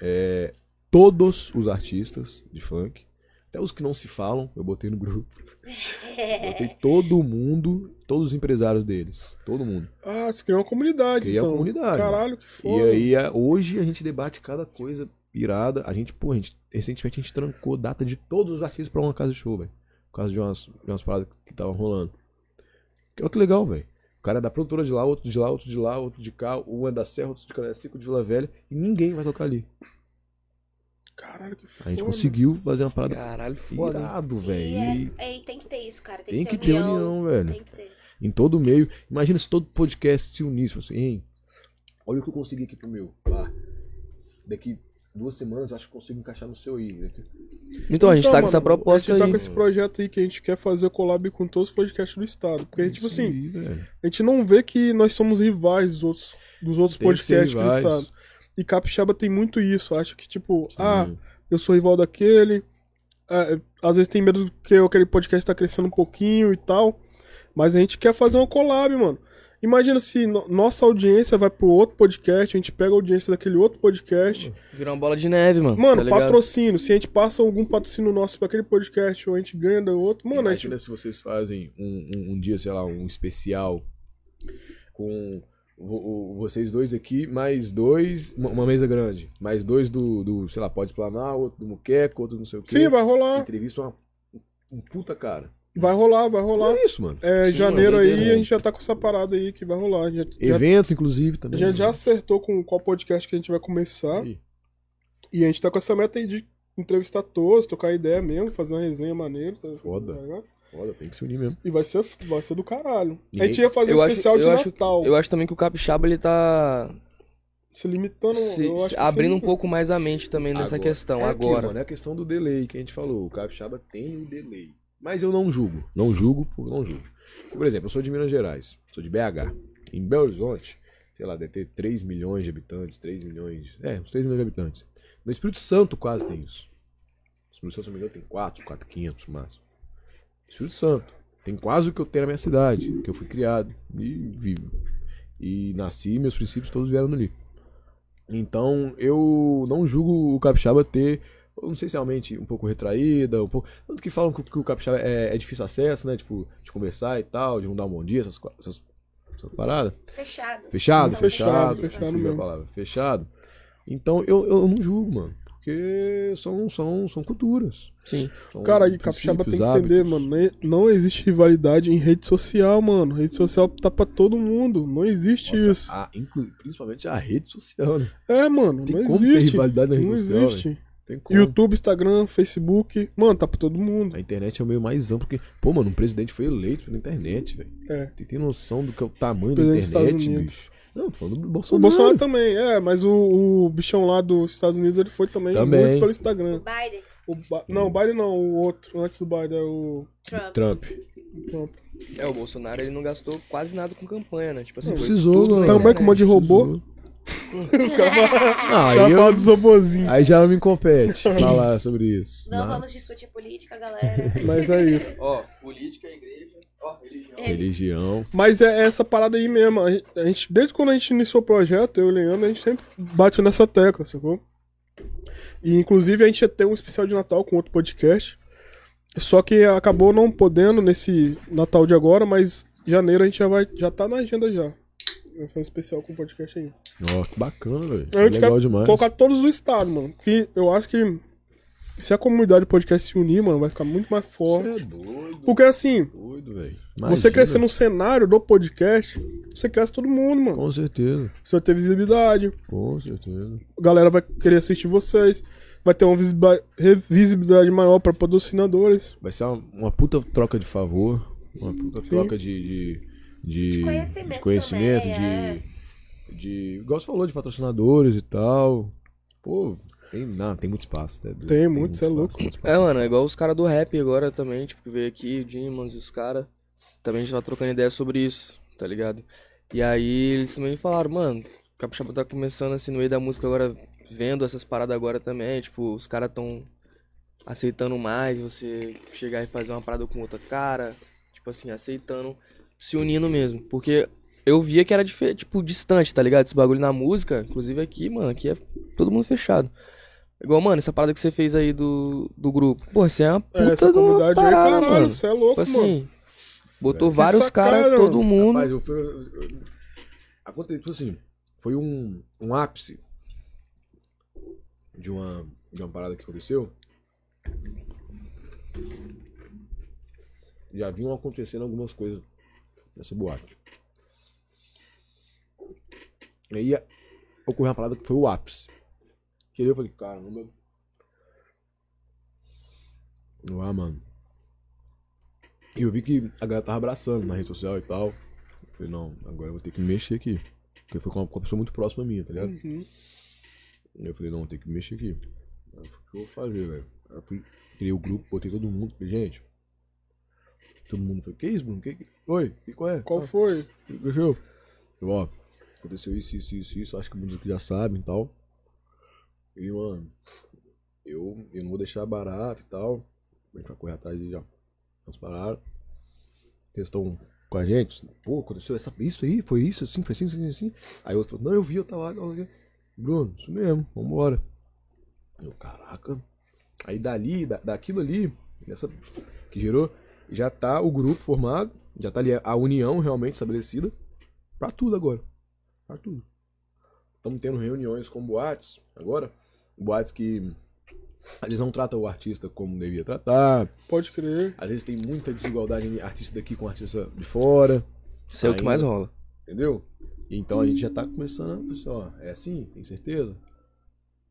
É, todos os artistas de funk, até os que não se falam, eu botei no grupo. Botei todo mundo, todos os empresários deles. Todo mundo. Ah, você criou uma comunidade. Criei uma então. comunidade, Caralho, que E foda. aí, a- hoje a gente debate cada coisa irada. A gente, pô, a gente, recentemente a gente trancou data de todos os artistas pra uma casa de show, velho. Por causa de umas, de umas paradas que estavam rolando. Que é que legal, velho. O cara é da produtora de lá, outro de lá, outro de lá, outro de cá, um é da Serra, outro de Canacico, de Vila Velha, e ninguém vai tocar ali. Caralho, que A foda. gente conseguiu fazer uma parada Caralho, foda. irado, velho. é, E é, tem que ter isso, cara. Tem, tem que que ter ter união. união, velho. Tem que ter. Em todo meio. Imagina se todo podcast se unisse. Assim, hein? Olha o que eu consegui aqui pro meu. Pá. Daqui duas semanas eu acho que consigo encaixar no seu aí. Daqui- Então, a gente tá com essa mano, proposta A gente tá aí. com esse projeto aí que a gente quer fazer collab com todos os podcasts do estado. Porque, tipo assim, aí, a gente não vê que nós somos rivais dos outros, dos outros Tem podcasts do estado. E Capixaba tem muito isso. Acha que, tipo, Sim. ah, eu sou rival daquele. ah, às vezes tem medo que aquele podcast tá crescendo um pouquinho e tal. Mas a gente quer fazer uma collab, mano. Imagina se no- nossa audiência vai pro outro podcast, a gente pega a audiência daquele outro podcast. Virar uma bola de neve, mano. Mano, tá patrocínio. Se a gente passa algum patrocínio nosso pra aquele podcast ou a gente ganha do outro, mano, a gente. Imagina se vocês fazem um, um, um dia, sei lá, um especial com vocês dois aqui, mais dois, uma, mesa grande, mais dois do, do sei lá, Pode Planar, outro do Muqueco, outro do não sei o quê. Sim, vai rolar. Entrevista uma, um puta cara. Vai rolar, vai rolar. É isso, mano. É, Sim, janeiro mano, aí a gente já tá com essa parada aí que vai rolar. Já, já, Eventos, inclusive, a também. gente já acertou com qual podcast que a gente vai começar. Aí. E a gente tá com essa meta aí de entrevistar todos, trocar ideia mesmo, fazer uma resenha maneira. Tá, Foda. tá ligado? Foda, tem que se unir mesmo. E vai ser, vai ser do caralho. A gente ia fazer um acho, especial de acho, Natal. eu acho também que o Capixaba ele tá Se limitando. se- eu acho se- que abrindo sim. um pouco mais a mente também nessa Agora, questão é agora. mano, é a questão do delay que a gente falou. O Capixaba tem o delay. Mas eu não julgo. Não julgo, por não julgo. Por exemplo, eu sou de Minas Gerais. Sou de BH. Em Belo Horizonte, sei lá, deve ter 3 milhões de habitantes, 3 milhões. É, uns 3 milhões de habitantes. No Espírito Santo quase tem isso. No Espírito Santo, se não me engano, tem 4, 4, 500 no máximo. Espírito Santo. Tem quase o que eu tenho na minha cidade, que eu fui criado e vivo. E nasci, meus princípios todos vieram dali. Então, eu não julgo o Capixaba ter, não sei se realmente um pouco retraída, um pouco. Tanto que falam que, que o Capixaba é, é difícil acesso, né? Tipo, de conversar e tal, de não dar um bom dia, essas, essas, essas paradas. Fechado. Fechado, fechado, fechado mesmo. palavra. Fechado. Então, eu, eu não julgo, mano. Porque são, são, são culturas. Sim. São Cara, e Capixaba tem que entender, hábitos. mano. né? Não existe rivalidade em rede social, mano. Rede social tá pra todo mundo. Não existe Nossa, isso. a- principalmente a rede social, né? É, mano. Tem não como ter existe. rivalidade na rede Não social, existe. Tem como. YouTube, Instagram, Facebook. Mano, tá pra todo mundo. A internet é o meio mais amplo, porque, pô, mano, um presidente foi eleito pela internet, velho. É. Tem, tem noção do que é o tamanho da Presidente dos internet, Estados Unidos. bicho? Não, falando do O Bolsonaro. Bolsonaro também, é, mas o, o bichão lá dos Estados Unidos ele foi também, Também. muito pelo O Instagram. Biden, O Ba- Não, o Biden não, o outro, antes do Biden, é o Trump. Trump. Trump. É, o Bolsonaro ele não gastou quase nada com campanha, né? Tipo assim, Não precisou, tudo mano. Também com um monte de robô. Precisou. Os caras falam Ah, aí, cara eu- fala dos robozinhos. aí já não me compete falar sobre isso. Não Mas- vamos discutir política, galera. Mas é isso. Ó, política, igreja, ó, religião. É. Religião. Mas é essa parada aí mesmo. A gente, a gente- desde quando a gente iniciou o projeto, eu e o Leandro, a gente sempre bate nessa tecla, sacou? E inclusive a gente ia ter um especial de Natal com outro podcast. Só que acabou não podendo nesse Natal de agora, mas janeiro a gente já vai. Já tá na agenda já. Vai fazer um especial com o podcast aí. Ó, que bacana, velho. Gente Legal demais. colocar todos os estados, mano. Que eu acho que se a comunidade podcast se unir, mano, vai ficar muito mais forte. Você é doido. Porque assim, Doido, velho. você crescer no cenário do podcast, você cresce todo mundo, mano. Com certeza. Você vai ter visibilidade, Com certeza. a galera vai querer assistir vocês, vai ter uma visibilidade maior para patrocinadores. Vai ser uma, uma puta troca de favor. Uma puta Sim. troca de. de, de, De conhecimento de conhecimento, também, é. de, de. Igual você falou, de patrocinadores e tal. Pô, tem, não, tem muito espaço. Né? Tem muito, cê é louco. muito espaço. É, mano, é igual os caras do rap agora também, tipo, que veio aqui, o Dimans e os caras. Também a gente tá trocando ideia sobre isso, tá ligado? E aí eles também falaram, mano, o Capixaba tá começando assim no meio da música agora, vendo essas paradas agora também, tipo, os caras tão aceitando mais você chegar e fazer uma parada com outra cara, tipo assim, aceitando, se unindo mesmo. Porque eu via que era, tipo, distante, tá ligado? Esse bagulho na música, inclusive aqui, mano, aqui é todo mundo fechado. Igual, mano, essa parada que você fez aí do, do grupo. Pô, você é uma puta É, essa de uma comunidade aí, parada, caralho, mano. você é louco, Tipo mano. assim, botou Que vários caras, todo mano. mundo. Rapaz, eu fui. eu- eu- Aconteceu, tipo assim, foi um, um ápice de uma, de uma parada que aconteceu. Já vinham acontecendo algumas coisas nessa boate. E aí ocorreu uma parada que foi o ápice. Que eu falei, caramba. Ah, mano. E eu vi que a galera tava abraçando na rede social e tal. Eu falei, não, agora eu vou ter que me mexer aqui. Porque foi com uma, com uma pessoa muito próxima minha, tá ligado? Uhum. E eu falei, não, vou ter que me mexer aqui. Aí, O que eu vou fazer, velho? Eu fui, criei o grupo, botei todo mundo, falei, gente. Todo mundo falou, que isso, Bruno? Que, que... Oi, que qual é? Qual Ah, foi? aconteceu? Eu, ó, aconteceu isso, isso, isso, isso, acho que muitos aqui já sabem e tal. E, mano, eu, eu não vou deixar barato e tal. A gente vai correr atrás de já. Nós pararam. Eles estão com a gente. Pô, aconteceu essa, isso aí, foi isso, assim, foi assim, assim, assim. Aí outro falou, não, eu vi, eu tava lá. Bruno, isso mesmo, vambora. Eu, caraca. Aí dali, da, daquilo ali, nessa que gerou, já tá o grupo formado, já tá ali a união realmente estabelecida pra tudo agora. Pra tudo. Estamos tendo reuniões com boates agora. Boates que às vezes não tratam o artista como devia tratar. Pode crer. Às vezes tem muita desigualdade em artista daqui com artista de fora. Isso é o que mais rola. Entendeu? Então a gente já tá começando, pessoal. É assim? Tem certeza?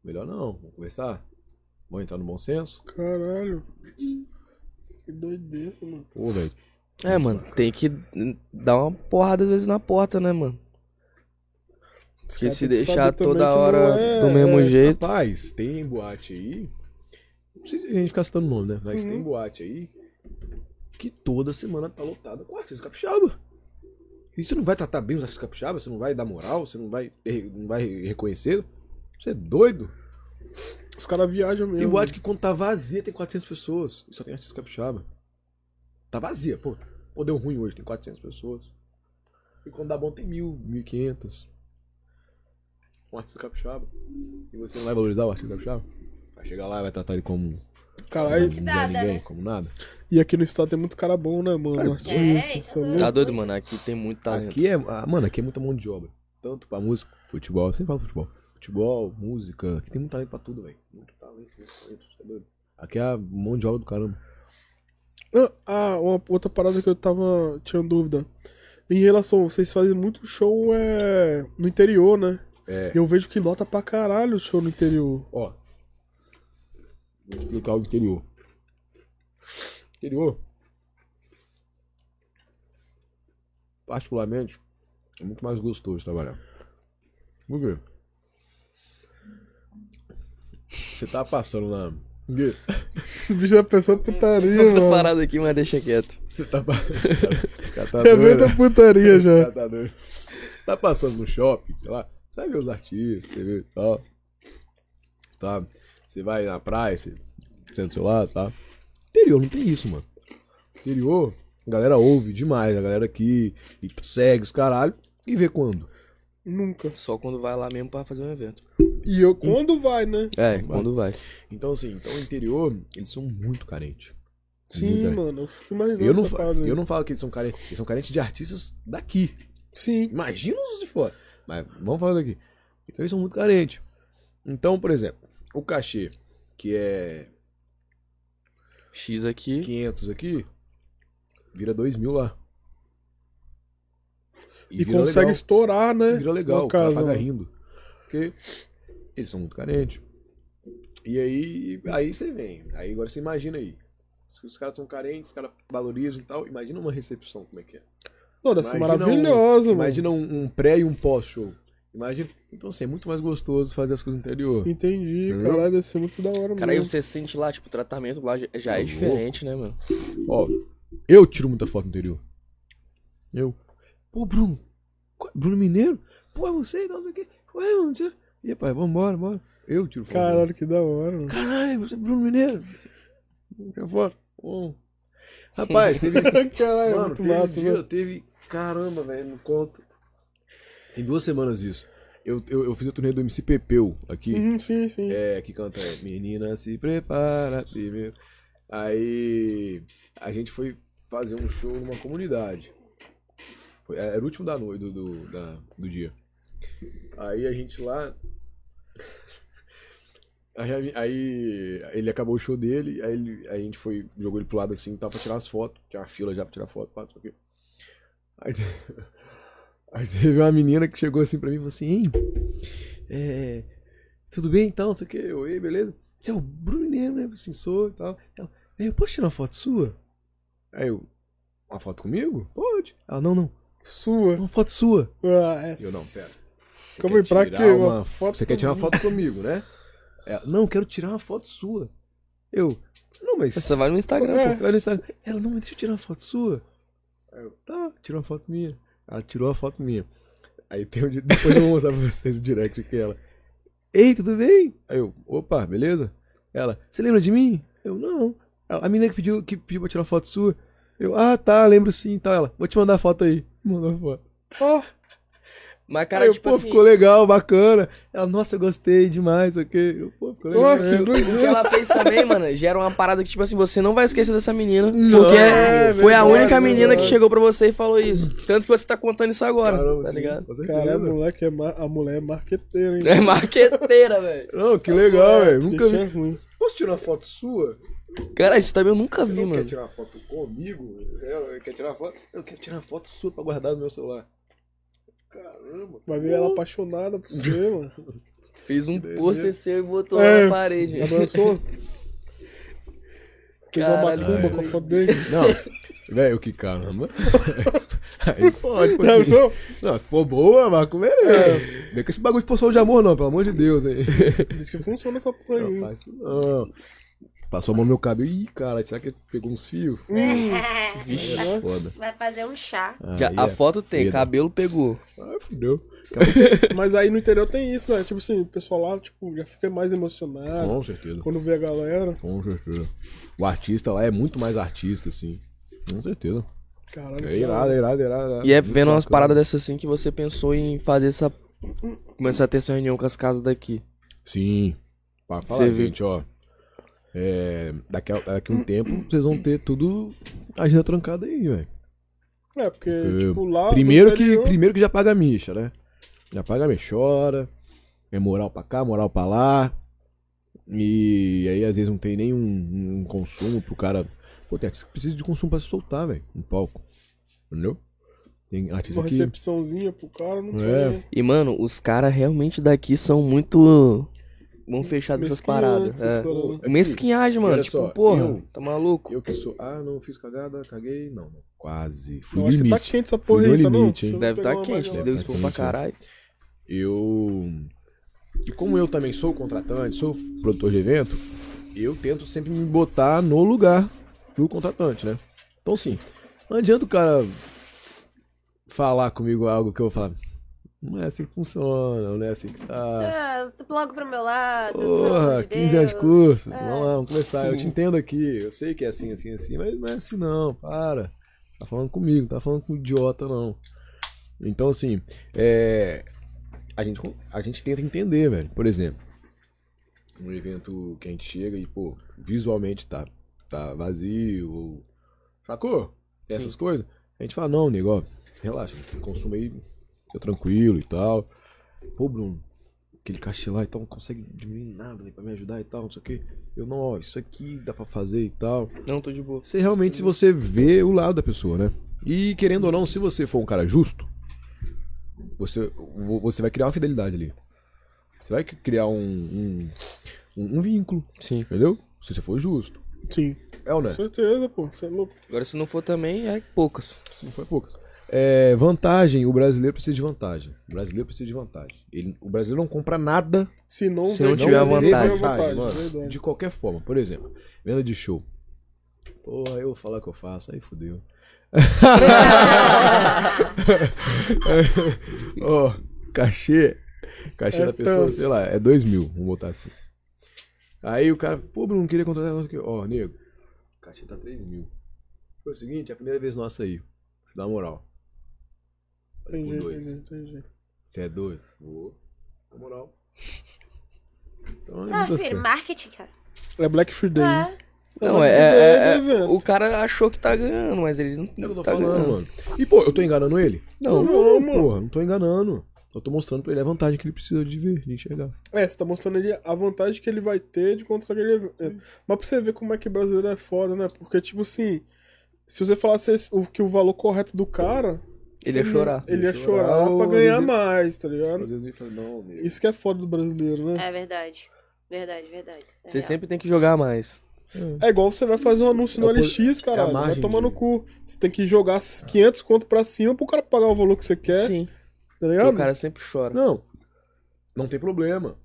Melhor não, vamos conversar. Vamos entrar no bom senso? Caralho. Que doideira, mano. Pô, velho. É, mano, tem que dar uma porrada às vezes na porta, né, mano? Porque se deixar toda hora é- do mesmo é- jeito. Rapaz, tem boate aí. Não precisa a gente ficar citando nome, né? Mas tem boate aí que toda semana tá lotada com artista capixaba. E você não vai tratar bem os artistas capixaba, você não vai dar moral, você não vai, ter- não vai reconhecer. Você é doido? Os caras viajam mesmo. Tem boate que quando tá vazia tem 400 pessoas. E só tem artista capixaba. Tá vazia, pô. Pô, deu ruim hoje, tem 400 pessoas. E quando dá bom tem mil, 1.500. Um artista capixaba. E você não vai valorizar o artista capixaba? Vai chegar lá e vai tratar ele como Caralho. não é ninguém, né? como nada. E aqui no estado tem muito cara bom, né, mano? Artista, É, sabe? Tá doido, mano? Aqui tem muito talento. Aqui é, ah, mano, aqui é muita mão de obra. Tanto pra música, futebol, eu sempre falo futebol. Futebol, música, aqui tem muito talento pra tudo, velho. Muito talento, muito talento, tá doido? Aqui é mão de obra do caramba. Ah, Ah, uma outra parada que eu tava. tinha dúvida. Em relação, vocês fazem muito show é, no interior, né? É. Eu vejo que lota pra caralho o show no interior. Ó, vou explicar o interior. Interior, particularmente, é muito mais gostoso trabalhar. Por quê? Você tá passando quê? Esse bicho já pensou putaria, mano. parada aqui, mas deixa quieto. Você tá passando. Tá Já veio da putaria já. tá doido. Você tá passando no shopping, sei lá, você vai ver os artistas, você vê tal. Tá? Você vai na praia, você senta do seu lado, tá? Interior não tem isso, mano. Interior, a galera ouve demais, a galera aqui e segue os caralho e vê quando. Nunca. Só quando vai lá mesmo pra fazer um evento. E eu, quando vai, né? É, quando vai. Então, assim, então o interior, eles são muito carentes. Sim, Muito carente. mano. Eu fico imaginando Eu não, parada eu não falo que eles são carentes, eles são carentes de artistas daqui. Sim. Imagina os de fora. Mas vamos falar daqui. Então eles são muito carentes. Então, por exemplo, o cachê, que é X aqui. 500 aqui, vira 2 mil lá. E, vira consegue legal. estourar, né? E vira legal, o cara caso, paga né? rindo. Porque eles são muito carentes. E aí, aí você vem. Aí agora você imagina aí. Se os caras são carentes, os caras valorizam e tal. Imagina uma recepção, como é que é. Não, deve ser maravilhosa, um, mano. Imagina um, um pré e um pós-show. Imagina. Então, assim, é muito mais gostoso fazer as coisas no interior. Entendi, Entendeu? caralho, deve ser muito da hora Cara, aí você sente lá, tipo, o tratamento lá já- já é Tá diferente, né, mano? Ó, eu tiro muita foto no interior. Eu. Pô, Bruno. Bruno Mineiro? Pô, é você? Não sei o quê. Ué, mano. Você... E pai, vambora, bora. Eu tiro foto. Caralho, que da hora, mano. Caralho, você é Bruno Mineiro? Tira foto. Bom. Rapaz, teve. Caralho, é mano, muito teve massa, dia, né? teve. Caramba, velho, não conto. Tem duas semanas isso. Eu, eu, eu fiz a turnê do MC Pepeu aqui. Uhum, sim, sim. É, que canta é, Menina se prepara primeiro. Aí a gente foi fazer um show numa comunidade. Foi, era o último da noite, do, do, da- do dia. Aí a gente lá. Aí, aí ele acabou o show dele, aí, ele- aí a gente foi, jogou ele pro lado assim, tava pra tirar as fotos, tinha uma fila já pra tirar foto, pá, quê. Aí, aí teve uma menina que chegou assim pra mim e falou assim, hein, é, tudo bem então, não sei o que, ei, beleza? Você é o Bruno né? Assim, sou e tal. Ela, "Ei, eu posso tirar uma foto sua? Aí eu, uma foto comigo? Pode. Ela, não, não, Sua. uma foto sua. Ah, é. Eu, não, pera. Você Calma aí, quer pra tirar quê? Uma... Uma foto Você quer tirar uma comigo? foto comigo, né? Ela, não, eu quero tirar uma foto sua. Eu, não, mas... Você vai no Instagram, É. pô. Você vai no Instagram. Ela, não, mas deixa eu tirar uma foto sua. Aí eu, tá, tirou uma foto minha. Ela tirou a foto minha. Aí tem um dia, depois eu vou mostrar pra vocês o direct que ela. Ei, tudo bem? Aí eu, opa, beleza? Ela, você lembra de mim? Eu, não. Ela, a menina que pediu, que pediu pra tirar foto sua. Eu, ah, tá, lembro sim, tá. Ela, vou te mandar a foto aí. Mandou a foto. Ó, Mas, Aí cara, eu, tipo pô, assim, ficou legal, bacana. Ela, nossa, eu gostei demais, ok. Eu, pô, ficou legal. mesmo. o que ela fez também, mano, gera uma parada que, tipo assim, você não vai esquecer dessa menina. Não, porque é foi a única menina verdade. que chegou pra você e falou isso. Tanto que você tá contando isso agora, Caramba, tá sim, ligado? Cara, a, moleque é a mulher é marqueteira, hein? É marqueteira, velho. Não, que legal, velho. Nunca é vi. ruim. Posso tirar uma foto sua? Cara, isso também eu nunca Você vi, não quer mano. tirar uma foto comigo? Ela quer tirar uma foto? Eu quero tirar uma foto sua pra guardar no meu celular. Caramba. Vai ver ela apaixonada por você, mano. Fez um pôster seu e botou É. lá na parede. Já dançou? Fez uma Caralho, macumba com a foto dele. Não, velho, que caramba. Aí pode, pode. Viu? Não, se for boa, Marco, merece. Vem com esse bagulho de poção de amor, não, pelo amor de Deus, hein. Diz que funciona essa porra aí. Não hein? faz isso, não. Passou a mão no meu cabelo. Ih, cara, será que pegou uns fios? Vixe. É foda. Vai fazer um chá. Já, Aí a é foto tem, feda. cabelo pegou. Ah, fudeu. Mas aí no interior tem isso, né? Tipo assim, o pessoal lá tipo, já fica mais emocionado Com certeza. quando vê a galera. Com certeza. O artista lá é muito mais artista, assim. Com certeza. Caralho. É irado, é irado, é irado. é irado. E é Muito vendo umas paradas dessas assim que você pensou em fazer essa. Começar a ter essa reunião com as casas daqui. Sim. Pra falar, Você viu? gente, ó. É, daqui, a, daqui a um tempo vocês vão ter tudo agenda trancada aí, velho. É, porque, É, tipo, lá. Primeiro que, interior- primeiro que já paga a micha, né? Já paga a micha, chora. É moral pra cá, moral pra lá. E aí às vezes não tem nenhum um consumo pro cara. Pô, tem artista que precisa de consumo pra se soltar, velho, no palco. Entendeu? Tem artista Uma que. recepçãozinha pro cara, não É. tem. E, mano, os caras realmente daqui são muito. Vão fechar dessas paradas. essas É. paradas. Aqui, Mesquinhagem, mano. olha Tipo, só, porra, eu- tá maluco? Eu que sou. Ah, não fiz cagada, caguei. Não, não. Quase. Fui Eu no acho que tá limite. quente essa porra Fui aí, tá não? limite, eu Deve tá uma quente, né? Deu tá expor pra quente, caralho. Eu. E como eu também sou contratante, sou produtor de evento, eu tento sempre me botar no lugar do contratante, né? Então, sim, não adianta o cara falar comigo algo que eu vou falar. Não é assim que funciona, não é assim que tá. Você logo pro meu lado. Porra, de 15 anos de curso. É. Vamos lá, vamos começar. Eu te entendo aqui. Eu sei que é assim, assim, assim, mas não é assim não. Para. Tá falando comigo, não tá falando com idiota, não. Então, assim, é. A gente, a gente tenta entender, velho. Por exemplo, um evento que a gente chega e, pô, visualmente tá, tá vazio, ou- sacou? Essas coisas. A gente fala, não, nego, ó, relaxa, consumo aí, fica tranquilo e tal. Pô, Bruno, aquele cachê lá e tal, não consegue diminuir nada né, pra me ajudar e tal, não sei o quê. Eu, não, ó, isso aqui dá pra fazer e tal. Não, tô de boa. Você realmente, se você vê o lado da pessoa, né? E querendo ou não, se você for um cara justo, você, você vai criar uma fidelidade ali. Você vai criar um, um, um, um vínculo, Sim. entendeu? Se você for justo. Sim. É ou não é? Com certeza, pô. Você é louco. Agora, se não for também, é poucas. Não foi poucas. É, vantagem, o brasileiro precisa de vantagem. O brasileiro precisa de vantagem. Ele, o brasileiro não compra nada Se não, Se não tiver vantagem. vantagem, mano, de qualquer forma. Por exemplo, venda de show. Porra, eu vou falar que eu faço, aí fodeu. Ó, cachê. Cachê É da pessoa, tanto. sei lá, é dois mil, vamos botar assim. Aí o cara, pô, Bruno, queria contratar. o quê. Ó, nego, cachê tá 3 mil. Foi o seguinte, é a primeira vez nossa aí. Dá moral. Jeito, dois. jeito. Você é doido? Vou. Na moral. Então, é Ah, filho, coisas. marketing, cara. É Black Friday. É. Não, Black é, é- do é- evento. O cara achou que tá ganhando, mas ele não, É o que eu tô tá falando, ganhando. mano. E, pô, eu tô enganando ele? Não. Não, mano. porra, não tô enganando. Eu tô mostrando pra ele a vantagem que ele precisa de ver, de enxergar. É, você tá mostrando ali a vantagem que ele vai ter de contra aquele evento. Mas pra você ver como é que brasileiro é foda, né? Porque, tipo assim, se você falasse o que o valor correto do cara, Ele ia chorar. ele ia Ia chorar, chorar pra ganhar mais, tá ligado? Às vezes ele fala, não. Isso que é foda do brasileiro, né? É verdade. Verdade, verdade. É Você real. sempre tem que jogar mais. É igual você vai fazer um anúncio no É LX, é cara. vai tomar no de- cu. Você tem que jogar 500 conto pra cima pro cara pagar o valor que você quer, Sim. tá ligado? o cara sempre chora. Não, não tem problema.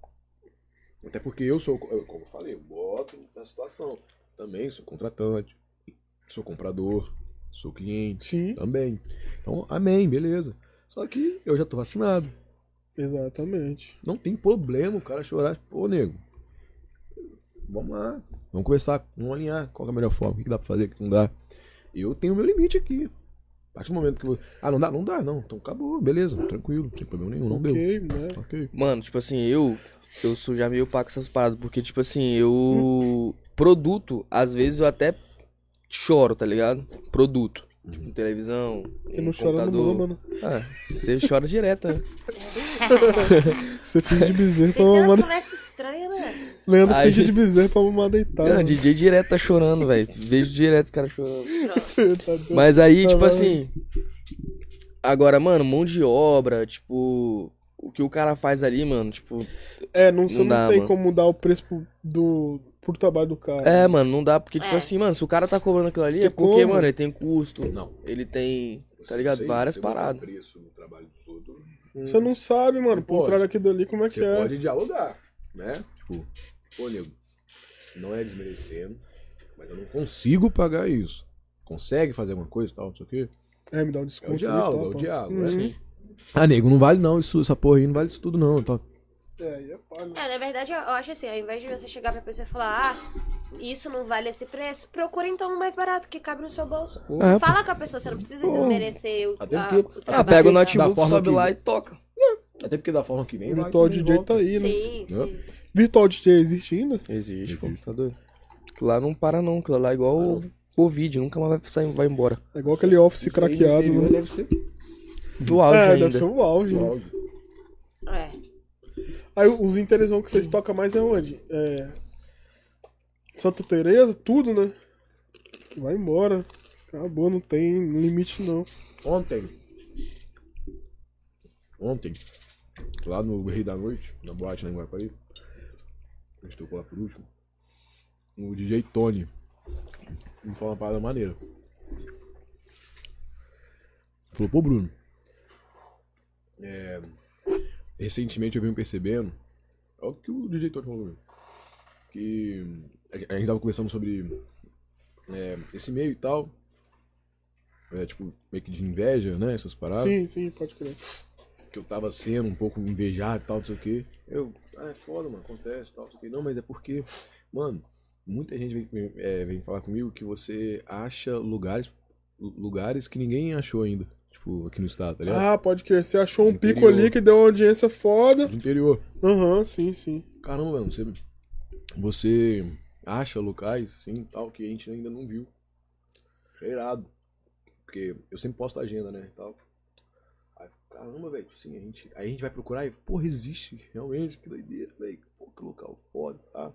Até porque eu sou, como eu falei, eu boto na situação. Também sou contratante, sou comprador, sou cliente Sim, também. Então, amém, beleza. Só que eu já tô vacinado. exatamente. Não tem problema o cara chorar. Pô, nego, vamos lá. Vamos conversar, vamos alinhar qual que é a melhor forma, o que dá pra fazer, o que não dá. Eu tenho o meu limite aqui. A partir do momento que eu... Ah, não dá? Não dá, não. Então acabou, beleza, tranquilo, sem problema nenhum, não deu. ok, né? Ok. Mano, tipo assim, eu. Eu sou já meio com essas paradas. Porque, tipo assim, eu. Produto, às vezes eu até choro, tá ligado? Produto. Tipo, televisão. Quem um não chora não computador. mama, né? Ah, você chora direto, né? Você finge de bezerro pra mamar. conversas estranhas, né? Leandro Aí- finge de bezerro pra mamar deitado. Não, DJ direto tá chorando, velho. Vejo direto os caras chorando. Tá. Mas aí, Tá tipo assim. Agora, mano, mão de obra, tipo. O que o cara faz ali, mano, tipo. É, não, você Não não, dá, tem mano. como mudar o preço pro, do, pro trabalho do cara. É, mano, não dá, porque, tipo É. assim, mano, se o cara tá cobrando aquilo ali, é porque, como? mano, ele tem custo. Não. Ele tem, tá ligado? Várias paradas. preço no trabalho dos outros. Você não sabe, mano, por pode. trás daquilo ali, como é que Você é. pode dialogar, né? Tipo, pô, nego, não é desmerecendo, mas eu não consigo pagar isso. Consegue fazer alguma coisa e tal, não sei o quê? É, me dá um É desconto. o ali, diálogo, tá, é o diálogo. Uhum. né? Sim. Ah, nego, não vale não, isso, essa porra aí não vale isso tudo não. Tá? É, aí é pá, né? É, na verdade, eu acho assim, ao invés de você chegar pra pessoa e falar, ah, isso não vale esse preço, procura então um mais barato que cabe no seu bolso. É, Fala com a pessoa, você não precisa desmerecer o, Até a- porque- o Ah, trabalho. pega o notebook, forma sobe que- lá e toca. Até porque da forma que vem. O vai, Virtual DJ volta. tá aí, né? Sim, sim. Virtual DJ existe ainda? Existe, pô, Existe. Aquilo lá não para não, aquilo lá é igual o Covid, nunca mais vai sair, vai embora. É igual aquele Office Isso craqueado, né? Deve ser Do áudio É, ainda. deve ser o auge. do né? áudio. É. Aí os interesão que vocês tocam mais é onde? É. Santa Teresa, tudo, né? Vai embora. Acabou, não tem limite não. Ontem. Ontem. Lá no Rei da Noite, na boate lá em Guapaí. Eu estou lá por último. O DJ Tony. Me falou uma parada maneira. Falou, pô, Bruno. É, recentemente eu venho percebendo. Olha o que o DJ Tony falou comigo. Que a gente tava conversando sobre é, esse meio e tal. É, tipo, meio que de inveja, né? Essas paradas. Sim, sim, pode crer. Que eu tava sendo um pouco invejado e tal, não sei o quê. Eu, ah, é foda, mano, acontece tal, não sei o quê. Não, mas é porque, mano, muita gente vem, é, vem falar comigo que você acha lugares, lugares que ninguém achou ainda. Tipo, aqui no estado, tá ligado? Ah, pode crer. Você achou um Do pico interior. ali que deu uma audiência foda. Do interior. Aham, sim, sim. Caramba, mano, você, você acha locais, assim, tal, que a gente ainda não viu. É irado. Porque eu sempre posto a agenda, né, tal. Aí, caramba, velho, assim, a gente, aí a gente vai procurar e, porra, existe, realmente, que doideira, velho. Pô, que local foda, tá?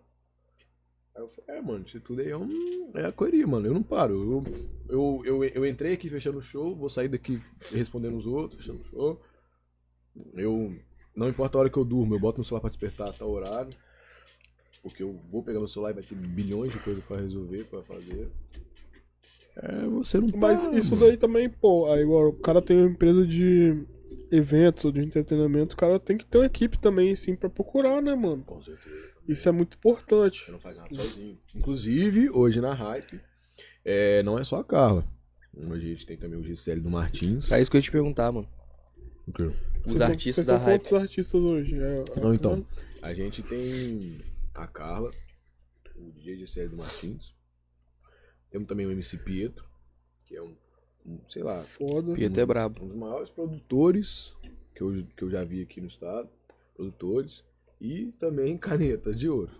Aí eu falei, é, mano, isso tudo aí é, um, é a correria, mano, eu não paro. Eu, eu, eu, eu entrei aqui fechando o show, vou sair daqui respondendo os outros, fechando o show. Eu, não importa a hora que eu durmo, eu boto no celular pra despertar a tal horário. Porque eu vou pegar no celular e vai ter bilhões de coisas pra resolver, pra fazer. É, você não Mas para, isso mano. daí também, pô, aí o cara tem uma empresa de eventos ou de entretenimento, o cara tem que ter uma equipe também, sim, pra procurar, né, mano? Com certeza. Isso é muito importante. Você não faz nada sozinho. Inclusive, hoje na Hype, é, não é só a Carla. Hoje a gente tem também o Gisele do Martins. É isso que eu ia te perguntar, mano. O quê? Os artistas vocês da hype. quantos artistas hoje? É, é- Não, então. A gente tem a Carla, o DJ Gisele do Martins. Temos também o MC Pietro, que é um, um, sei lá, Foda. Pietro é brabo. um dos maiores produtores que eu, que eu já vi aqui no estado, produtores, e também caneta de ouro.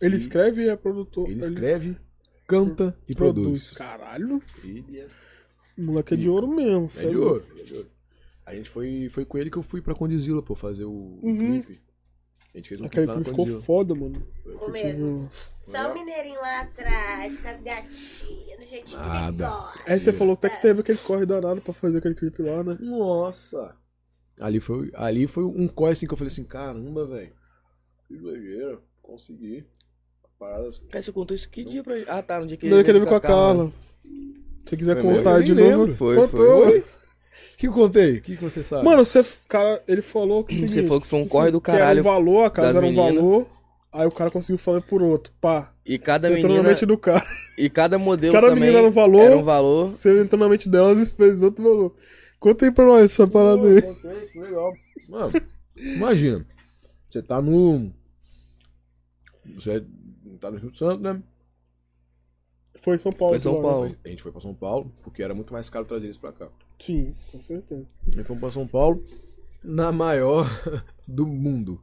Ele E- escreve e é produtor. Ele escreve, canta e produz. Caralho, Ele é, o moleque é de ouro mesmo. é sério. de ouro, ele é de ouro. A gente foi, foi com ele que eu fui pra Condizila, pô, fazer o, o Uhum. clipe. A gente fez um Aquele clipe ficou foda, mano. O mesmo. Só o mineirinho lá atrás, com as gatinhas, do jeitinho que ele Nada. gosta. Aí você falou até que teve aquele corre danado pra fazer aquele clipe lá, né? Nossa! Ali foi, ali foi um corre assim que eu falei assim, caramba, velho. Que doideira, consegui. A parada assim. Aí você contou isso que dia pra gente? Ah, tá, no dia que Daí que ele veio com a Carla. Se você quiser Foi mesmo? contar Eu de novo. lembro. Foi, contou. foi. O que eu contei? O que você sabe? Mano, você. Cara, ele falou que. Você seguinte, falou que foi um assim, corre do que era caralho um valor, a casa era um meninas. valor. Aí o cara conseguiu falar por outro. Pá. E cada você entrou na menina. mente do cara. E cada modelo Cada também menina era um valor. Era um valor. Você entrou na mente delas e fez outro valor. Conta aí pra nós essa parada aí. Contei, que legal. Mano, imagina. Você tá no. Você tá no Rio Santo, né? Foi em São Paulo. Foi São lá, né? Paulo. A gente foi pra São Paulo, porque era muito mais caro trazer eles pra cá. Sim, com certeza. A gente foi pra São Paulo, na maior do mundo.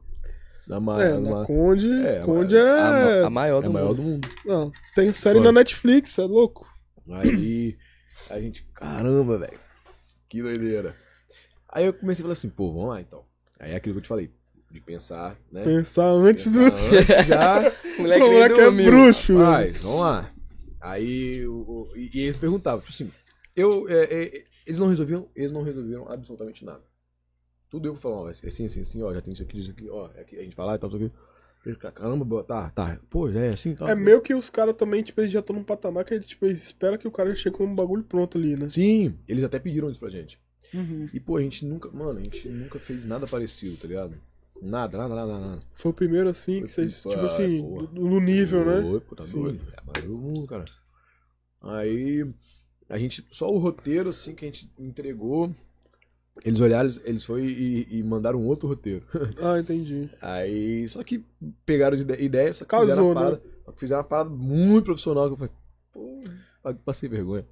Na maior. É, na Conde. É, Conde a- é. A, ma- a maior é do a maior mundo. do mundo. Não, tem série Foi. na Netflix, é louco. Aí a gente, caramba, velho. Que doideira. Aí eu comecei a falar assim, pô, vamos lá então. Aí é aquilo que eu te falei, de pensar, né? Pensar antes do. Pensar antes já. O moleque, O moleque é bruxo, mano. Rapaz, vamos lá. Aí, o- o- e, e eles perguntavam, tipo assim, eu, é, é, eles não resolviam, eles não resolveram absolutamente nada. Tudo eu é assim, assim, assim, ó, já tem isso aqui, isso aqui, ó, é aqui, a gente fala e tal, isso aqui. Caramba, tá, tá, pô, já é assim, tal. É meio que os caras também, tipo, eles já estão num patamar que eles, tipo, eles esperam que o cara chegue com um bagulho pronto ali, né? Sim, eles até pediram isso pra gente. Uhum. E, pô, a gente nunca, mano, a gente nunca fez nada parecido, tá ligado? Nada, nada, nada, nada. Foi o primeiro, assim, que Foi, vocês, pô, tipo assim, no nível, né? Oi, pô, tá Sim. doido. É do mundo, cara. Aí, a gente, só o roteiro, assim, que a gente entregou, eles olharam, eles, foram e, e mandaram um outro roteiro. Ah, entendi. Aí, só que pegaram as ide- ideias, só que Casou, fizeram uma né? parada, só que fizeram uma parada muito profissional, que eu falei, pô, passei vergonha.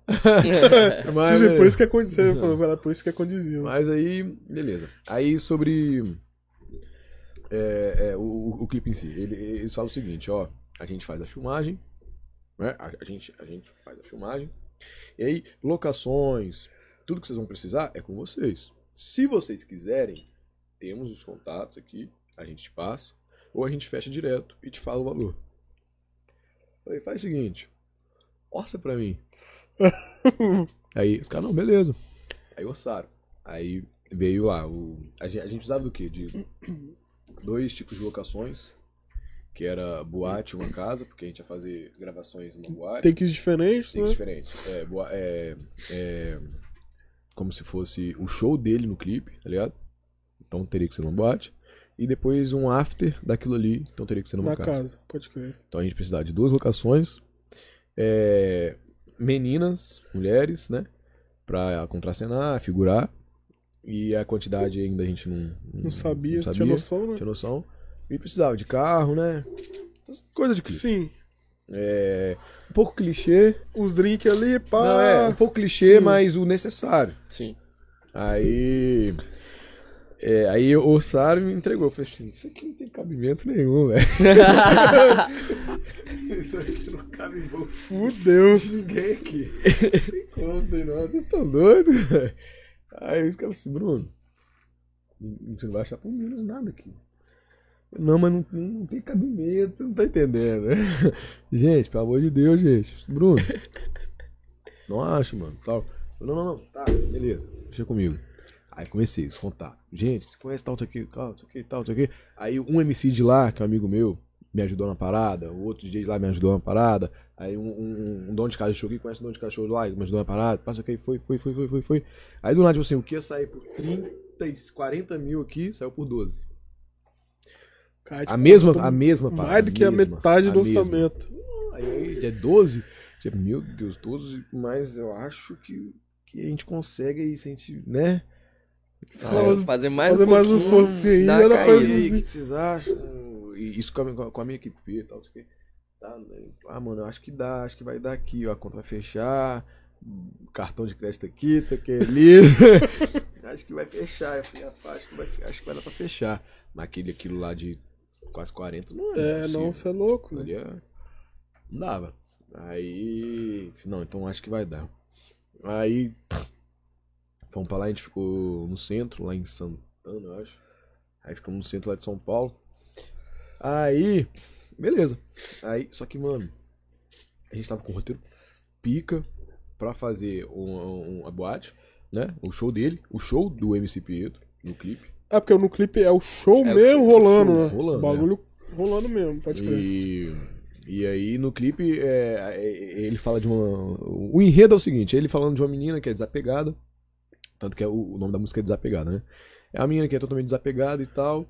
Tipo Mas, é, por isso que é condizível. Eu falei, cara, por isso que é condizível. mas aí, beleza. Aí sobre é, é, o, o clipe em si, ele- eles falam o seguinte, ó, a gente faz a filmagem, né? A, a gente, a gente faz a filmagem, e aí locações, tudo que vocês vão precisar é com vocês. Se vocês quiserem, temos os contatos aqui, a gente te passa, ou a gente fecha direto e te fala o valor. Falei, faz o seguinte, orça pra mim. Aí os caras, não, beleza. Aí orçaram. Aí veio lá, o, a, gente, a gente precisava do quê? De dois tipos de locações, que era boate e uma casa, porque a gente ia fazer gravações numa boate. Takes diferentes, Takes né? diferentes. É, boa- é, é, como se fosse o show dele no clipe, tá ligado? Então teria que ser numa boate. E depois um after daquilo ali, então teria que ser numa Na casa. casa, pode crer. Então a gente precisava de duas locações. é, meninas, mulheres, né? Pra contracenar, figurar. E a quantidade ainda a gente não, Não sabia, tinha noção, né? tinha noção. E precisava de carro, né? Coisas de clipe. Sim. É, um pouco clichê. Os drinks ali, pá. Não, é um pouco clichê, Sim. mas o necessário. Sim. Aí. é, aí o Saro me entregou. Eu falei assim: Isso aqui não tem cabimento nenhum, velho. Isso aqui não cabe em bolsa Fudeu. de ninguém aqui. Não tem como, sei não. Vocês estão doidos, velho. Aí os caras assim: Bruno, você não vai achar por menos nada aqui. Não, mas não, não tem cabimento, você não tá entendendo, né? Gente, pelo amor de Deus, gente. Bruno, não acho, mano. Tal. Eu, Não, não, não. Tá, beleza. Deixa comigo. Aí comecei a contar. Gente, você conhece tal, isso aqui, tal, isso aqui, tal, isso aqui. Aí um MC de lá, que é um amigo meu, me ajudou na parada. O outro DJ de lá me ajudou na parada. Aí um, um, um dono de cachorro que conhece um dono de cachorro lá, me ajudou na parada. Passa aqui, foi, foi, foi, foi, foi, foi. Aí do nada, tipo assim, o que ia sair por 30, e 40 mil aqui, saiu por 12. Cara, A mesma, a mesma parada. Mais do que a mesma, metade do mesma. orçamento. Aí, é 12. Tipo, meu Deus, 12, mas eu acho que, que a gente consegue aí, se a gente, né? Fala- fazer mais fazer um mais um focinho aí, era pra aí, o assim. que, vocês acham? Isso com a, minha- com a minha equipe e tal, não sei o quê. Tá, né? ah, mano, eu acho que dá, acho que vai dar aqui, ó, a conta vai fechar, cartão de crédito aqui, isso aqui ali. acho que vai fechar. Eu falei, rapaz, acho que vai, acho que vai dar pra fechar. Mas aquele, aquilo lá de quase 40 não é. É, não, você é louco. Aquilo ali é- Não dava. Aí. Não, então acho que vai dar. Aí. Fomos pra lá, a gente ficou no centro, lá em Santana, eu acho. Aí ficamos no centro lá de São Paulo. Aí. Beleza. Aí, só que, mano. A gente tava com o roteiro pica pra fazer um, um- a boate, né? O show dele, o show do MC Pietro, no clipe. É, porque no clipe é o show É o mesmo show, rolando, show né? rolando, o bagulho rolando mesmo, pode crer. E, e aí no clipe é, é, ele fala de uma. O enredo é o seguinte: ele falando de uma menina que é desapegada. Tanto que é o, o nome da música é Desapegada, né? É uma menina que é totalmente desapegada e tal.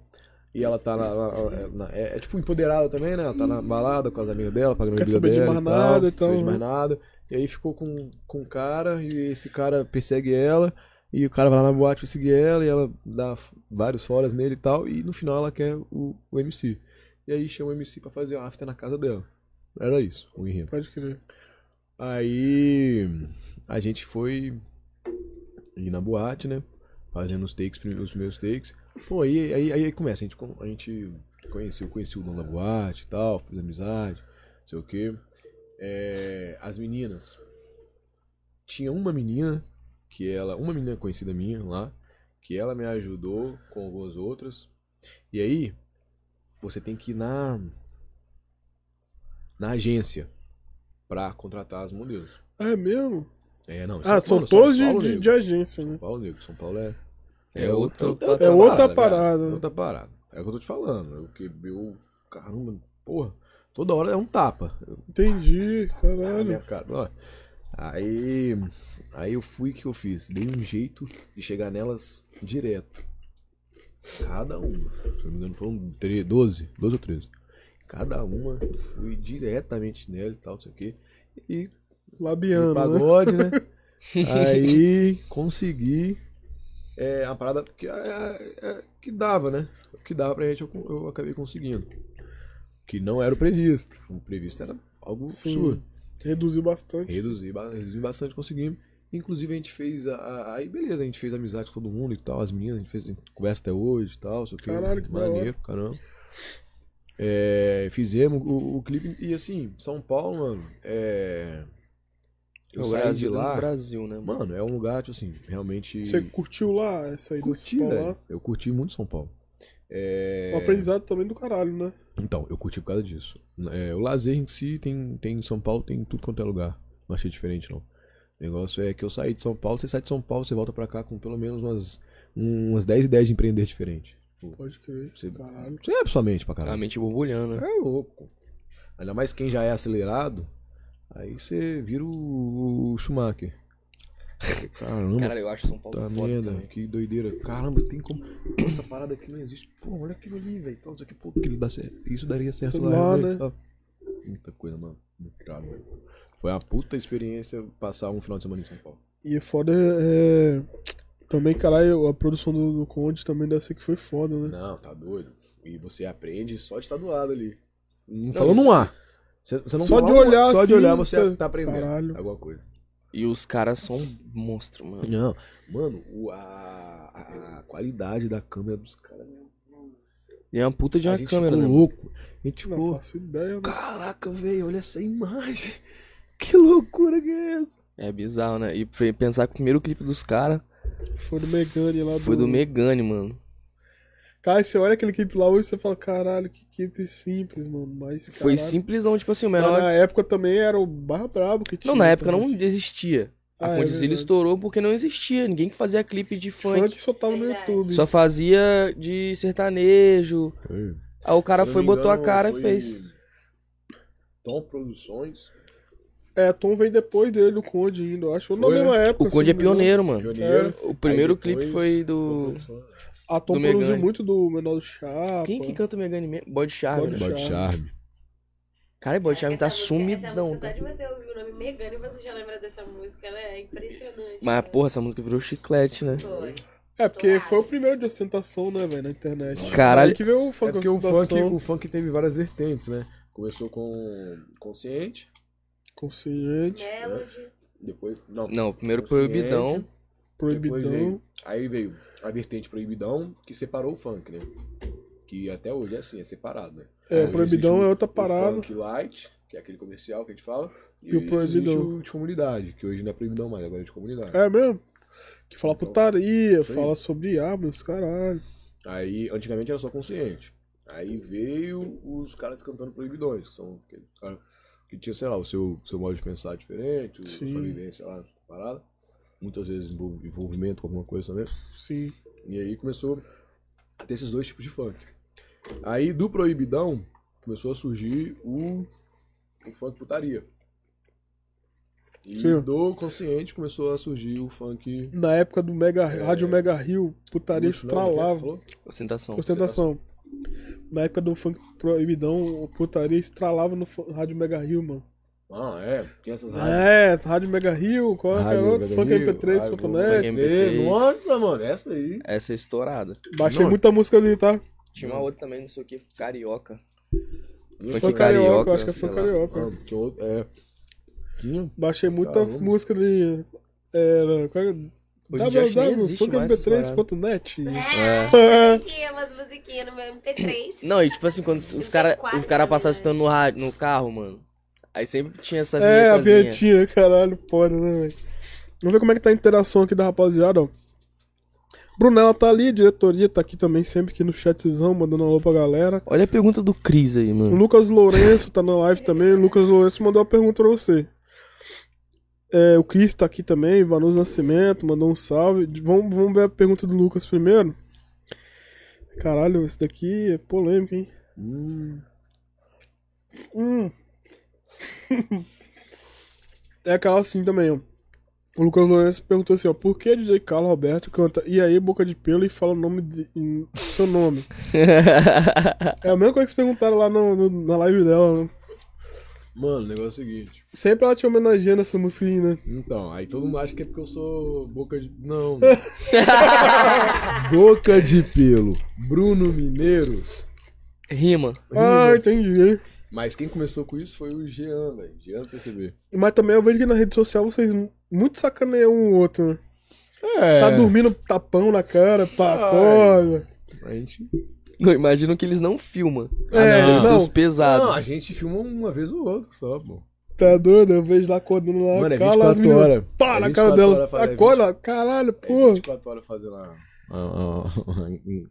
E ela tá na, na- na- é, é tipo empoderada também, né? Ela tá na balada com as amigas dela, pagando a bebida saber de dela. mais e tal, nada e quer saber tal, de mais né? nada. E aí ficou com, com um cara, e esse cara persegue ela. E o cara vai lá na boate seguir ela, e ela dá vários foras nele e tal. E no final ela quer o, o MC. E aí chama o MC pra fazer uma after na casa dela. Era isso, o enredo. Pode crer. Aí a gente foi ir na boate, né? Fazendo os takes, os meus takes. Pô, aí, aí, aí começa, a gente, a gente conheceu, conheceu o dono da boate e tal, fiz amizade, não sei o quê. É, as meninas. Tinha uma menina, que ela. Uma menina conhecida minha lá, que ela me ajudou com algumas outras. E aí, você tem que ir na. Na agência pra contratar as modelos. Ah, é mesmo? É, não. Ah, São- todos de, Paulo, de, agência, né? São Paulo, nego. São Paulo é. É outro É outra viado. parada. Outra parada. É o que eu tô te falando. Eu que eu. Caramba, porra. Toda hora é um tapa. Entendi, na minha caralho. cara. Ó, Aí. Aí eu fui o que eu fiz. Dei um jeito de chegar nelas direto. Cada uma. Se eu não me engano, foram 13, 12, 12 ou 13. Cada uma fui diretamente nela e tal, não sei o quê. E Labiano, de né? pagode, né? Aí consegui é, a parada que, é, é, que dava, né? O que dava pra gente eu, eu acabei conseguindo. Que não era o previsto. O previsto era algo Sim. absurdo. Reduziu bastante. Reduzir, ba- reduzir bastante, conseguimos. Inclusive a gente fez a, a- Aí beleza, a gente fez amizade com todo mundo e tal, as meninas, a gente fez a gente conversa até hoje e tal, sei o que. Caralho, que maneiro, caramba. É, fizemos o, o clipe e assim, São Paulo, mano, é. Eu o saí Brasil de lá. do Brasil, né, mano? Mano, é um lugar, tipo assim, realmente. Você curtiu lá essa do curti, São Paulo lá? Eu curti muito São Paulo. É... O aprendizado também do caralho, né? Então, eu curti por causa disso. É, o lazer em si tem, tem em São Paulo, tem em tudo quanto é lugar. Não achei diferente, não. O negócio é que eu saí de São Paulo, você sai de São Paulo, você volta pra cá com pelo menos umas, umas 10 ideias de empreender diferentes. Pode crer. Você, Caralho. você abre sua mente pra A caralho. mente borbulhando, né? É louco. Ainda mais quem já é acelerado, aí você vira o, o Schumacher. Caramba, Cara, eu acho São Paulo Puta foda merda, também. que doideira. Caramba, tem como. Pô, Essa parada aqui não existe. Pô, olha aquilo ali, velho. Isso aqui, pô, aquilo dá certo. Isso daria certo Lá, lá, né? Muita coisa, mano. Muito caro, velho. Foi uma puta experiência passar um final de semana em São Paulo. E é foda é. Também, caralho, a produção do, do Conde também deve ser que foi foda, né? Não, tá doido. E você aprende só de estar do lado ali. Não falando um ar. Você, você não Só de um ar, olhar Só assim, de olhar você você- tá aprendendo Caralho. alguma coisa. E os caras são monstro, mano. Não, mano, o, a, a, a qualidade da câmera dos caras, E é uma puta de a uma gente câmera, ficou né? louco. A gente Não ficou. faço ideia, né? Caraca, velho, olha essa imagem. Que loucura que é essa? É bizarro, né? E pra pensar que o primeiro clipe dos caras Foi do Megane lá do. foi do Megane, mano. Cara, você olha aquele clipe lá hoje e você fala, caralho, que clipe simples, mano. Mas, Foi caralho. simplesão, tipo assim, o Mas menor. na época também era o barra brabo que tinha. Não, na época também. não existia. A Ah, é Condizila verdade. estourou porque não existia. Ninguém que fazia clipe de funk. Funk só tava no. YouTube. Só fazia de sertanejo. Aí o cara foi, botou a cara foi e fez. Tom Produções. É, Tom veio depois dele, o Conde ainda, eu acho. Ou na Foi, mesma né? época. O Conde é me engano. pioneiro, mano. Pioneiro. O primeiro clipe foi do. A Tom produziu Megane. muito do Menor do Chapa. Quem que canta Megane mesmo? Bode Charme, Bode né? Bode Charme. Cara, Bode Charme tá música- sumidão. música, só cara. de você ouvir o nome Megane, você já lembra dessa música, ela é impressionante. Mas, né? porra, essa música virou chiclete, né? Foi. É, porque foi o primeiro de ostentação, né, velho, na internet. Caralho. Aí que veio o É funk porque o funk, o funk teve várias vertentes, né? Começou com Consciente, consciente. Melody. depois... Não, Não, primeiro Proibidão. Proibidão. Veio, aí veio a vertente proibidão, que separou o funk, né? Que até hoje é assim, é separado, né? É, Hoje proibidão o- é outra o parada. funk light, que é aquele comercial que a gente fala. E o existe proibidão. o de comunidade, que hoje não é proibidão mais, agora é de comunidade. É mesmo? Que fala Então, putaria, fala sobre armas, caralho. Aí, antigamente era só consciente. Aí veio os caras cantando proibidões, que são aqueles caras que tinha, sei lá, o seu, seu modo de pensar diferente, o Sim. sua vivência lá, parada. Muitas vezes envolv- envolvimento com alguma coisa também. Sim. E aí começou a ter esses dois tipos de funk. Aí do proibidão começou a surgir o, o funk putaria. E Sim. do consciente começou a surgir o funk. Na época do Mega, Rádio Mega Rio, putaria como é que você estralava. falou? Ostentação. Ostentação. Na época do funk proibidão, putaria estralava no Rádio Mega Rio, mano. Ah, é. Tinha essas rádios. É, essa Rádio Mega Rio, qual é que era Rádio outra? Mega Funk Rio, MP3, Rádio Fotonet. Funk É, MP3. Nossa, mano, essa aí. Essa é estourada. Baixei Não. muita música ali, tá? Tinha uma outra também, não sei o que, Carioca. Funk Foi carioca, carioca, acho que foi lá. carioca. Ah, tinha outro, é. Tinha. Baixei muita Caramba. música ali. Era. qual é? Hoje em dia acho que nem existe mais essas www.funkmp3.net. É, tinha umas musiquinhas no meu MP3. Não, e tipo assim, quando os caras os cara passavam também, escutando no, rádio, no carro, mano. Aí sempre tinha essa É, a vinhetinha, caralho, foda, né, velho? Vamos ver como é que tá a interação aqui da rapaziada, ó. Brunella tá ali, diretoria tá aqui também, sempre aqui no chatzão, mandando um alô pra galera. Olha a pergunta do Cris aí, O mano. Lucas Lourenço tá na live também. O Lucas Lourenço mandou uma pergunta pra você. É, o Cris tá aqui também, Vanus Nascimento, mandou um salve. Vamos, vamos ver a pergunta do Lucas primeiro. Caralho, esse daqui é polêmico, hein? Hum, Hum. É aquela assim também, ó. O Lucas Lourenço perguntou assim, ó, por que DJ Carlos Roberto canta E aí, boca de pelo e fala o nome de, em- seu nome? é a mesma coisa que se perguntaram lá no, no- na live dela, né? Mano, o negócio é o seguinte. Sempre ela te homenageando essa musiquinha, né? Então, aí todo mundo acha que é porque eu sou boca de. Não. boca de pelo. Bruno Mineiro. Rima. Ah, entendi. Mas quem começou com isso foi o Jean, velho. Jean PCB. Mas também eu vejo que na rede social vocês muito sacaneiam um o outro, né? É. Tá dormindo tapão na cara, pá, foda. A gente. Não, imagino que eles não filmam. É, ser não. os pesados. Não, a gente filma uma vez ou outra só, pô. Tá doido? Eu vejo lá acordando lá, Mano, é cala as 24 meninas, horas. Pá, É na cara 24 dela. horas, fala, é Acorda, caralho, É pô. 24 horas fazendo uma, uma-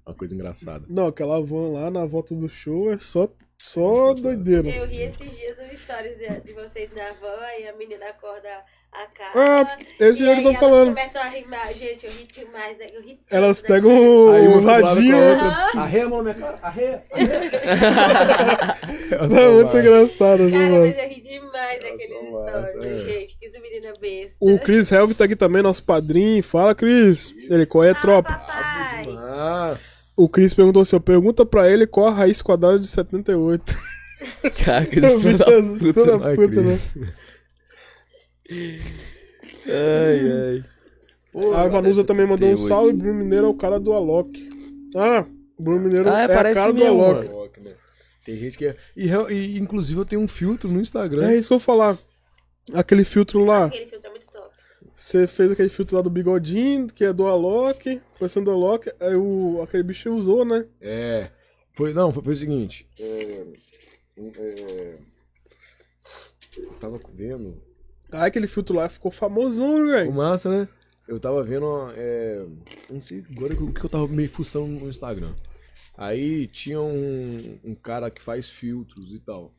uma coisa engraçada. Não, aquela van lá na volta do show é só, só doideira. Eu ri esses dias no stories de, de vocês na van e a menina acorda a cara. Ah, esse e é aí que eu tô elas falando. começam a rimar. Gente, eu ri demais. Eu ri tanto Elas daquilo. pegam Aí o radinho. outra. Arreia a mão na minha cara. Arreia. arreia. É muito engraçado, assim, Cara, mano. mas eu ri demais daqueles stories, é. gente. Que menina besta. O Chris Helv tá aqui também, nosso padrinho. Fala, Chris. Ele, qual é a Ah, tropa? papai. Mas... O Chris perguntou assim, ó, pergunta pra ele qual a raiz quadrada de 78. Cara, que O filho bicho da é puta. Ai, puta, né? Ai, ai. Pô, A Vanusa também mandou um 78. salve. Bruno Mineiro é o cara do Alok. Ah, Bruno Mineiro Ah, é, a parece cara do Alok. Né? Tem gente que é. E, e, inclusive eu tenho um filtro no Instagram. É isso que eu vou falar. Aquele filtro lá. Aquele filtro é muito. Você fez aquele filtro lá do bigodinho, que é do Alok, coleção do Alok. Aí o, aquele bicho usou, né? É. Foi, não, foi, foi o seguinte. É, é, eu tava vendo. Aí aquele filtro lá ficou famosão, O velho. massa, né? Eu tava vendo. É, não sei agora o que eu tava meio fuçando no Instagram. Aí tinha um, um cara que faz filtros e tal.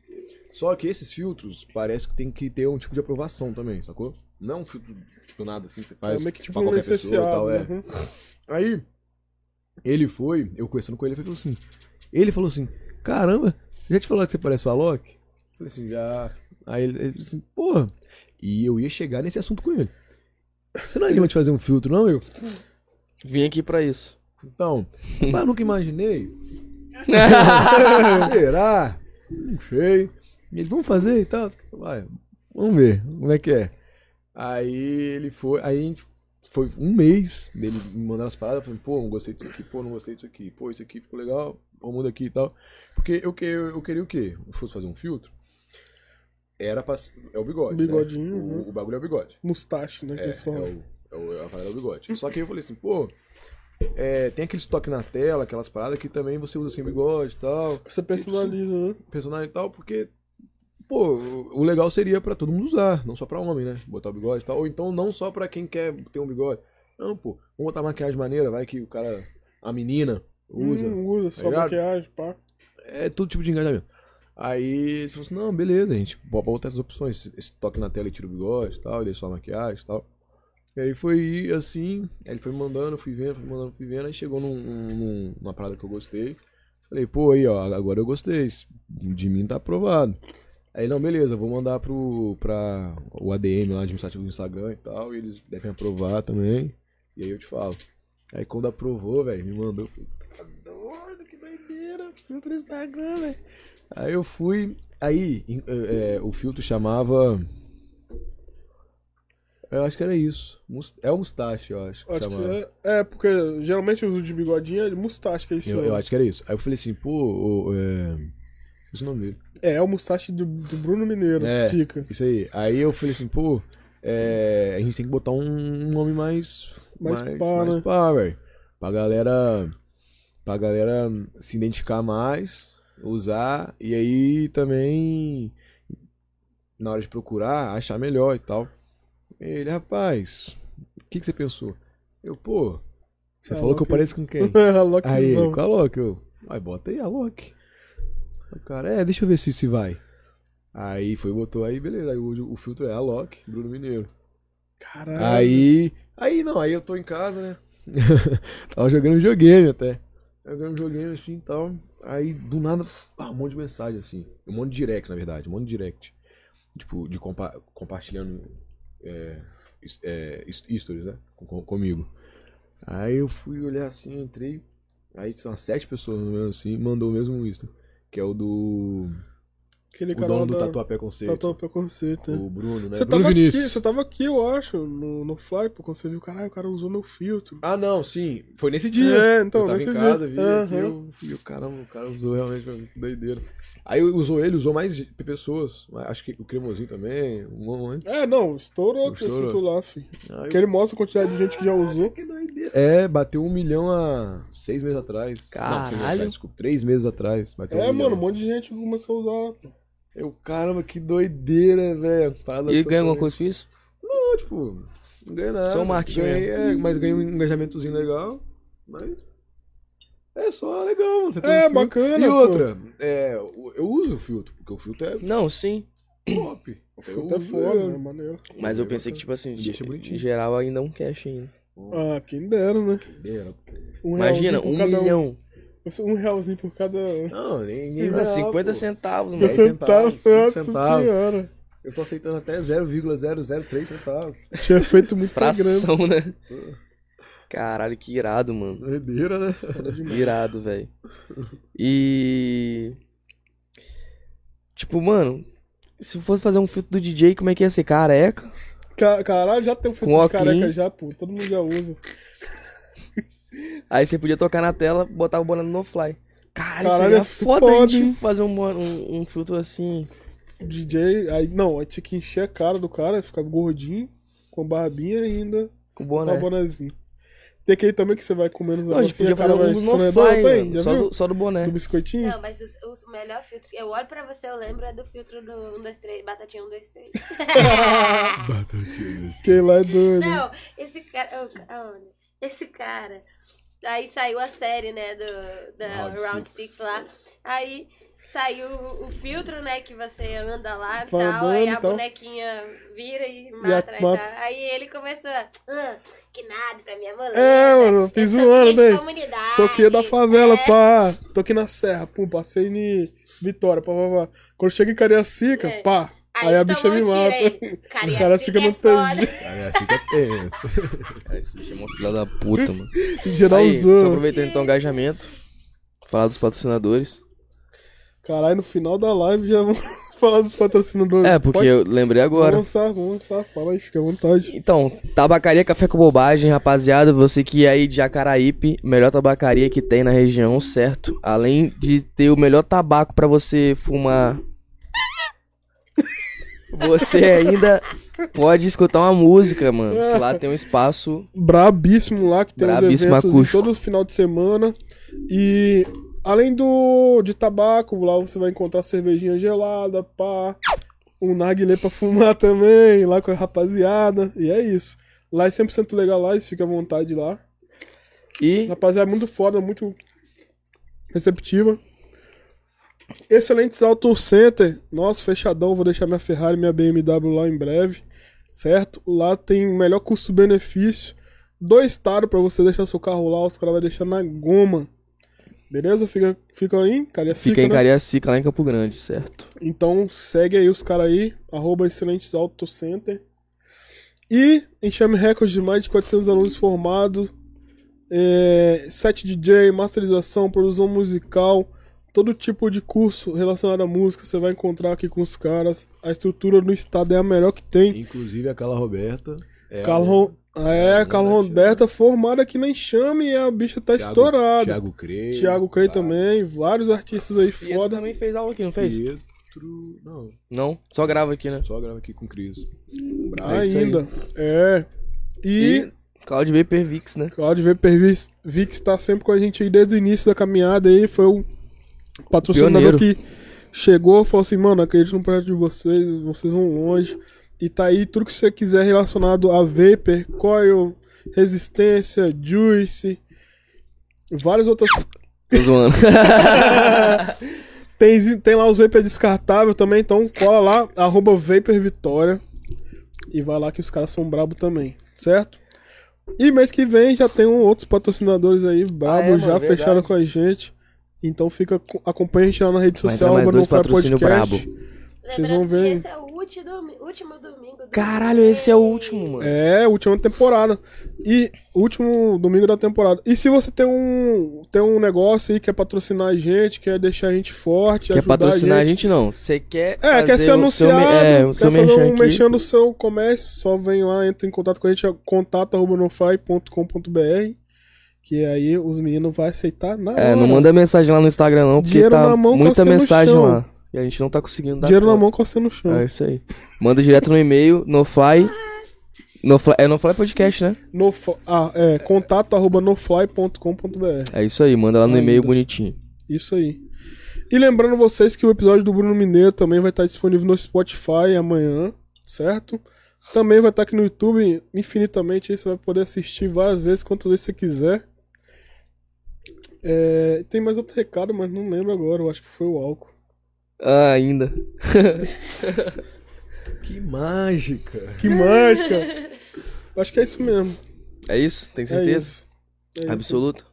Só que esses filtros parece que tem que ter um tipo de aprovação também, sacou? Não é um filtro do nada assim que você faz. É meio que tipo um qualquer pessoa licenciado. tal, é. né? Uhum. Aí, ele foi, eu conversando com ele, ele falou assim. Ele falou assim: Caramba, já te falou que você parece o Alok? Eu falei assim, já. Aí ele, ele assim, porra. E eu ia chegar nesse assunto com ele. Você não anima de fazer um filtro, não? Eu. Vim aqui pra isso. Então, mas nunca imaginei. Será? Não sei. Ele, vamos fazer e tal. Vai, vamos ver como é que é. Aí ele foi. Aí a gente foi um mês dele me mandando as paradas. Eu falei, pô, não gostei disso aqui, pô, não gostei disso aqui, pô, isso aqui ficou legal, pô, muda aqui e tal. Porque eu, que- eu queria o quê? Se fosse fazer um filtro, era pra. É o bigode. né? Bigodinho, O, uhum. o bagulho é o bigode. Mustache, né? É, eles é falam. o, É a parada do bigode. Só que aí eu falei assim, pô, é, tem aquele estoque na tela, aquelas paradas que também você usa sem bigode e tal. Você personaliza, né? personagem e tal, porque, pô, o legal seria pra todo mundo usar, não só pra homem, né? Botar o bigode e tal. Ou então não só pra quem quer ter um bigode. Não, pô, vamos botar maquiagem maneira, vai que o cara, a menina, usa. Hum, usa, só ligado? maquiagem, pá. É todo tipo de engajamento. Aí ele falou assim, não, beleza, a gente botar essas opções. Esse- toque na tela e tira o bigode e tal, e deixa só a maquiagem e tal. E aí foi assim, aí ele foi me mandando, fui vendo, fui mandando, fui vendo, aí chegou num, num- numa parada que eu gostei. Falei, pô, aí, ó, agora eu gostei. De mim tá aprovado. Aí, não, beleza, vou mandar pro, pra o ADM lá administrativo do Instagram e tal, e eles devem aprovar também. E aí eu te falo. Aí quando aprovou, velho, me mandou, eu falei, tá doido, que doideira, filtro Instagram, velho. Aí eu fui, aí é, o filtro chamava... Eu acho que era isso. É o Mustache, eu acho. que Acho que é, é, porque geralmente eu uso de bigodinho é mustache, que é isso. Eu, eu acho que era isso. Aí eu falei assim, pô, o- é... É o nome dele. É, é o mustache do, do Bruno Mineiro, É. fica. Isso aí. Aí eu falei assim, pô, é, a gente tem que botar um nome mais. Mais mais, pá, mais né? pá, velho. Pra galera. Pra galera se identificar mais, usar, e aí também. Na hora de procurar, achar melhor e tal. Ele, rapaz, o que, que você pensou? Eu, pô, você É, falou que eu Loki. pareço com quem? A Aí, Lockzão. qual a Loki? Eu, aí bota aí a Loki. O cara, é, deixa eu ver se se vai. Aí foi, botou aí, beleza. Aí o, o filtro é a Loki, Bruno Mineiro. Caralho. Aí, aí não, aí eu tô em casa, né? Tava jogando videogame até. Jogando videogame assim e tal. Aí do nada, ah, um monte de mensagem assim. Um monte de direct, na verdade. Um monte de direct. Tipo, de compa compartilhando é, é, stories, né? Com- com- comigo. Aí eu fui olhar assim, entrei. Aí são umas sete pessoas, no assim, mandou o mesmo Insta. Que é o do. Aquele O dono do da- Tatuapé Conceito. Tatuapé Preconceito. é. O Bruno, né? Você Bruno tava aqui, Vinícius. você tava aqui, eu acho, no, no Fly, pô, quando você viu, caralho, o cara usou meu filtro. Ah, não, sim. Foi nesse dia. É, então, eu tava nesse em casa, dia. vi Aham. aqui, eu vi, o caramba, o cara usou realmente, doideira. Aí usou ele, usou mais pessoas. Acho que o Cremosinho também, um monte. É, não, estourou aquele filtro lá, filho. Porque ele mostra a quantidade de gente que já usou. Que doideira. É, bateu um milhão há seis meses atrás. Não, seis meses Caralho. atrás, desculpa, três meses atrás. Bateu É, um mano, um monte de gente começou a usar. pô. Eu, caramba, que doideira, velho. E ele ganha alguma coisa com isso? Não, tipo, não ganha nada. Só o marketing Ganhei, é, mas ganhei um engajamentozinho legal. Mas. É só legal, mano. Você tem É, um bacana, E pô. outra, é, eu uso o filtro, porque o filtro é Não, sim. top. O filtro é Eu foda, ele. né, maneiro. Mas eu pensei que, tipo assim, Deixa bonitinho. em geral ainda um cash ainda. Ah, quem dera, né? Era. Um Imagina, um milhão. Um realzinho por cada. Não, nem, nem real, 50 pô. centavos, mano. Dez centavos, centavos, cinco nossa centavos. senhora. Eu tô aceitando até 0,003 centavos. Tinha feito muito. Fração, né? Caralho, que irado, mano. Doideira, né? Irado, velho. E. Tipo, mano, se fosse fazer um filtro do DJ, como é que ia ser? Careca? Ca- Caralho, já tem um filtro Com de careca já, pô. Todo mundo já usa. Aí você podia tocar na tela, botar o boné no fly. Caralho, Caralho, seria é foda, foda, de hein? fazer um, um, um filtro assim. DJ, aí não, aí tinha que encher a cara do cara, ficar gordinho, com barbinha ainda, Com com boné. o bonezinho. Tem aquele também que você vai comendo os Não, a gente negocinhos, podia fazer um do ficando no fly, tem? só, do, só do boné. Do biscoitinho? Não, mas o, o melhor filtro. Eu olho pra você, eu lembro é do filtro do 1, 2, 3, Batatinha 1, 2, 3. Batatinha. Quem lá é doido. Não, esse cara. oh? Esse cara. Aí saiu a série, né, do, da Round Round Six. 6 lá. Aí saiu o filtro, né, que você anda lá e tal. Aí e a tal. bonequinha vira e mata, e mata. tal. Aí ele começou a. "Ah, que nada pra minha mulher. É, mano, eu fiz um ano, né? comunidade. Sou aqui da favela, é. pá. Tô aqui na serra, pum, passei em Vitória, pá, pá, pá. Quando chega em Cariacica, É. pá. Aí, a bicha me mata. aí. Cariacica Cariacica é não tem. Aí que é tenso. Aí esse bicho é uma filha da puta, mano. Aí, só Geralzão. aproveitando então o engajamento, falar dos patrocinadores. Caralho, no final da live já vamos falar dos patrocinadores. É, porque Pode- eu lembrei agora. Vamos lançar, vamos lançar. Fala aí, fica à vontade. Então, tabacaria Café com Bobagem, rapaziada. Você que é aí de Jacaraípe, melhor tabacaria que tem na região, certo? Além de ter o melhor tabaco pra você fumar. Você ainda pode escutar uma música, mano. que Lá tem um espaço. brabíssimo lá, que tem Brabíssimo eventos acústico. todo final de semana. E além do de tabaco, lá você vai encontrar cervejinha gelada, pá. Um narguilé pra fumar também, lá com a rapaziada. E é isso. Lá é 100% legalize, fica à vontade lá. E Rapaziada, muito foda, muito receptiva. Excelentes Auto Center. Nossa, fechadão. Vou deixar minha Ferrari e minha BMW lá em breve. Certo? Lá tem o melhor custo-benefício. Dois taros pra você deixar seu carro lá. Os caras vão deixar na goma. Beleza? Fica, fica aí, Cariacica, fica em né? Cariacica, lá em Campo Grande, certo? Então segue aí os caras aí, arroba Excelentes Auto Center. E Enxame Records de mais de 400 alunos formados. É, set DJ, masterização, produção musical, todo tipo de curso relacionado à música você vai encontrar aqui com os caras. A estrutura no estado é a melhor que tem. Inclusive a Carla Roberta. É a- é, a Carlo Mona Roberta formada aqui na Enxame e a bicha tá Thiago- estourada. Thiago Crei. Thiago Crey tá. também, vários artistas aí Pietro foda. também fez aula aqui, não fez? Pietro. Não, Não? Só grava aqui, né? só grava aqui com o Cris. É. Ainda. É. E, E Cloud Vapor Vix, né? Claudio Vapor Vix tá sempre com a gente aí desde o início da caminhada aí. Foi o patrocinador Pioneiro. que chegou falou assim, mano, acredito no projeto de vocês, vocês vão longe. E tá aí tudo que você quiser relacionado a Vapor, Coil, Resistência, Juice, várias outras. Tô zoando. Tem, tem lá os Vapor descartável também, então cola lá, arroba Vapor Vitória. E vai lá que os caras são brabo também, certo? E mês que vem já tem um- outros patrocinadores aí, brabo, Ah, é, mano, já verdade. com a gente. Então fica, acompanha a gente lá na rede Vai social, Nofly patrocínio Podcast. Vocês vão Lembrando ver. que esse é o último, domi- último domingo do Caralho, esse é o último, mano. É, última temporada. E último domingo da temporada. E se você tem um, tem um negócio aí, quer patrocinar a gente, quer deixar a gente forte, Quer ajudar patrocinar a a gente. gente não. Você quer. É, quer ser anunciado, Seu, é, o quer seu fazer um aqui. mexendo no seu comércio, só vem lá, entra em contato com a gente, é contato.nofly.com.br que aí os meninos vão aceitar na É, hora. não manda mensagem lá no Instagram não, porque Dinheiro tá mão, muita mensagem lá. E a gente não tá conseguindo dar Dinheiro na conta. mão, coçando no chão. É isso aí. Manda direto no e-mail, no fly. No fly é no fly podcast, né? No, ah, é, contato.nofly.com.br É isso aí, manda lá no e-mail bonitinho. Isso aí. E lembrando vocês que o episódio do Bruno Mineiro também vai estar disponível no Spotify amanhã, certo? Também vai estar aqui no YouTube infinitamente, aí você vai poder assistir várias vezes, quantas vezes você quiser. É, tem mais outro recado, mas não lembro agora, eu acho que foi o álcool. Ah, ainda. Que mágica. Que mágica! acho que é isso mesmo. É isso? Tem É certeza? isso. É isso. Absoluto.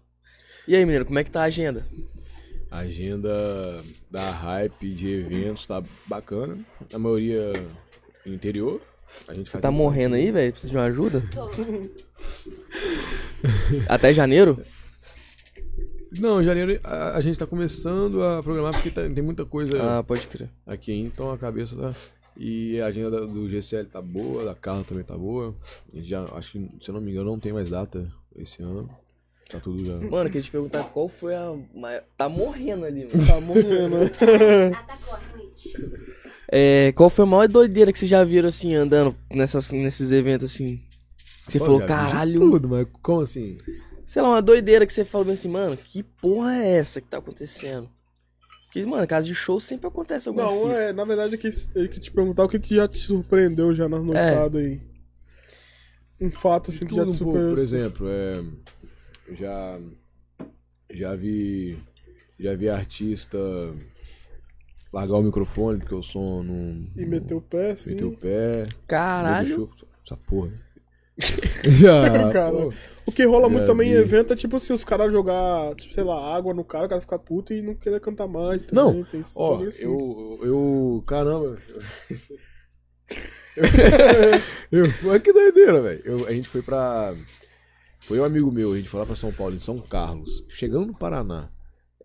E aí, menino, como é que tá a agenda? A agenda da hype de eventos tá bacana. A maioria no interior. A gente Você faz tá um- morrendo aí, velho? Precisa de uma ajuda? Tô. Até janeiro? Não, em janeiro a, a gente tá começando a programar porque tá- tem muita coisa Ah, pode crer. aqui, então a cabeça tá. E a agenda da- do GCL tá boa, da Carla também tá boa. A gente já, acho que, se eu não me engano, não tem mais data esse ano. Tá tudo já. Mano, queria te perguntar qual foi a maior... Tá morrendo ali, mano. Tá morrendo. Atacou a Twitch. É, qual foi a maior doideira que vocês já viram, assim, andando nessas, nesses eventos, assim? Que Você Pô, falou, de caralho... Tudo, mas como assim? Sei lá, uma doideira que você falou bem assim, mano, que porra é essa que tá acontecendo? Porque, mano, casa de show sempre acontece alguma Não, fita. é, na verdade, eu quis, eu quis te perguntar o que, que já te surpreendeu já nas notadas aí. Um fato assim que já te um surpreendeu. por exemplo, é, eu já já vi já vi artista largar o microfone porque o som não E meteu o pé, assim. meteu o pé, Caralho. deixou essa porra. já, Cara, O que rola muito também em evento é tipo assim, os caras jogar, tipo, sei lá, água no cara, o cara ficar puto e não querer cantar mais. Não, Também, tem esse ó, assim. eu eu caramba. eu, mas que doideira, velho. A gente foi pra foi um amigo meu, a gente foi lá pra São Paulo, em São Carlos. Chegando no Paraná,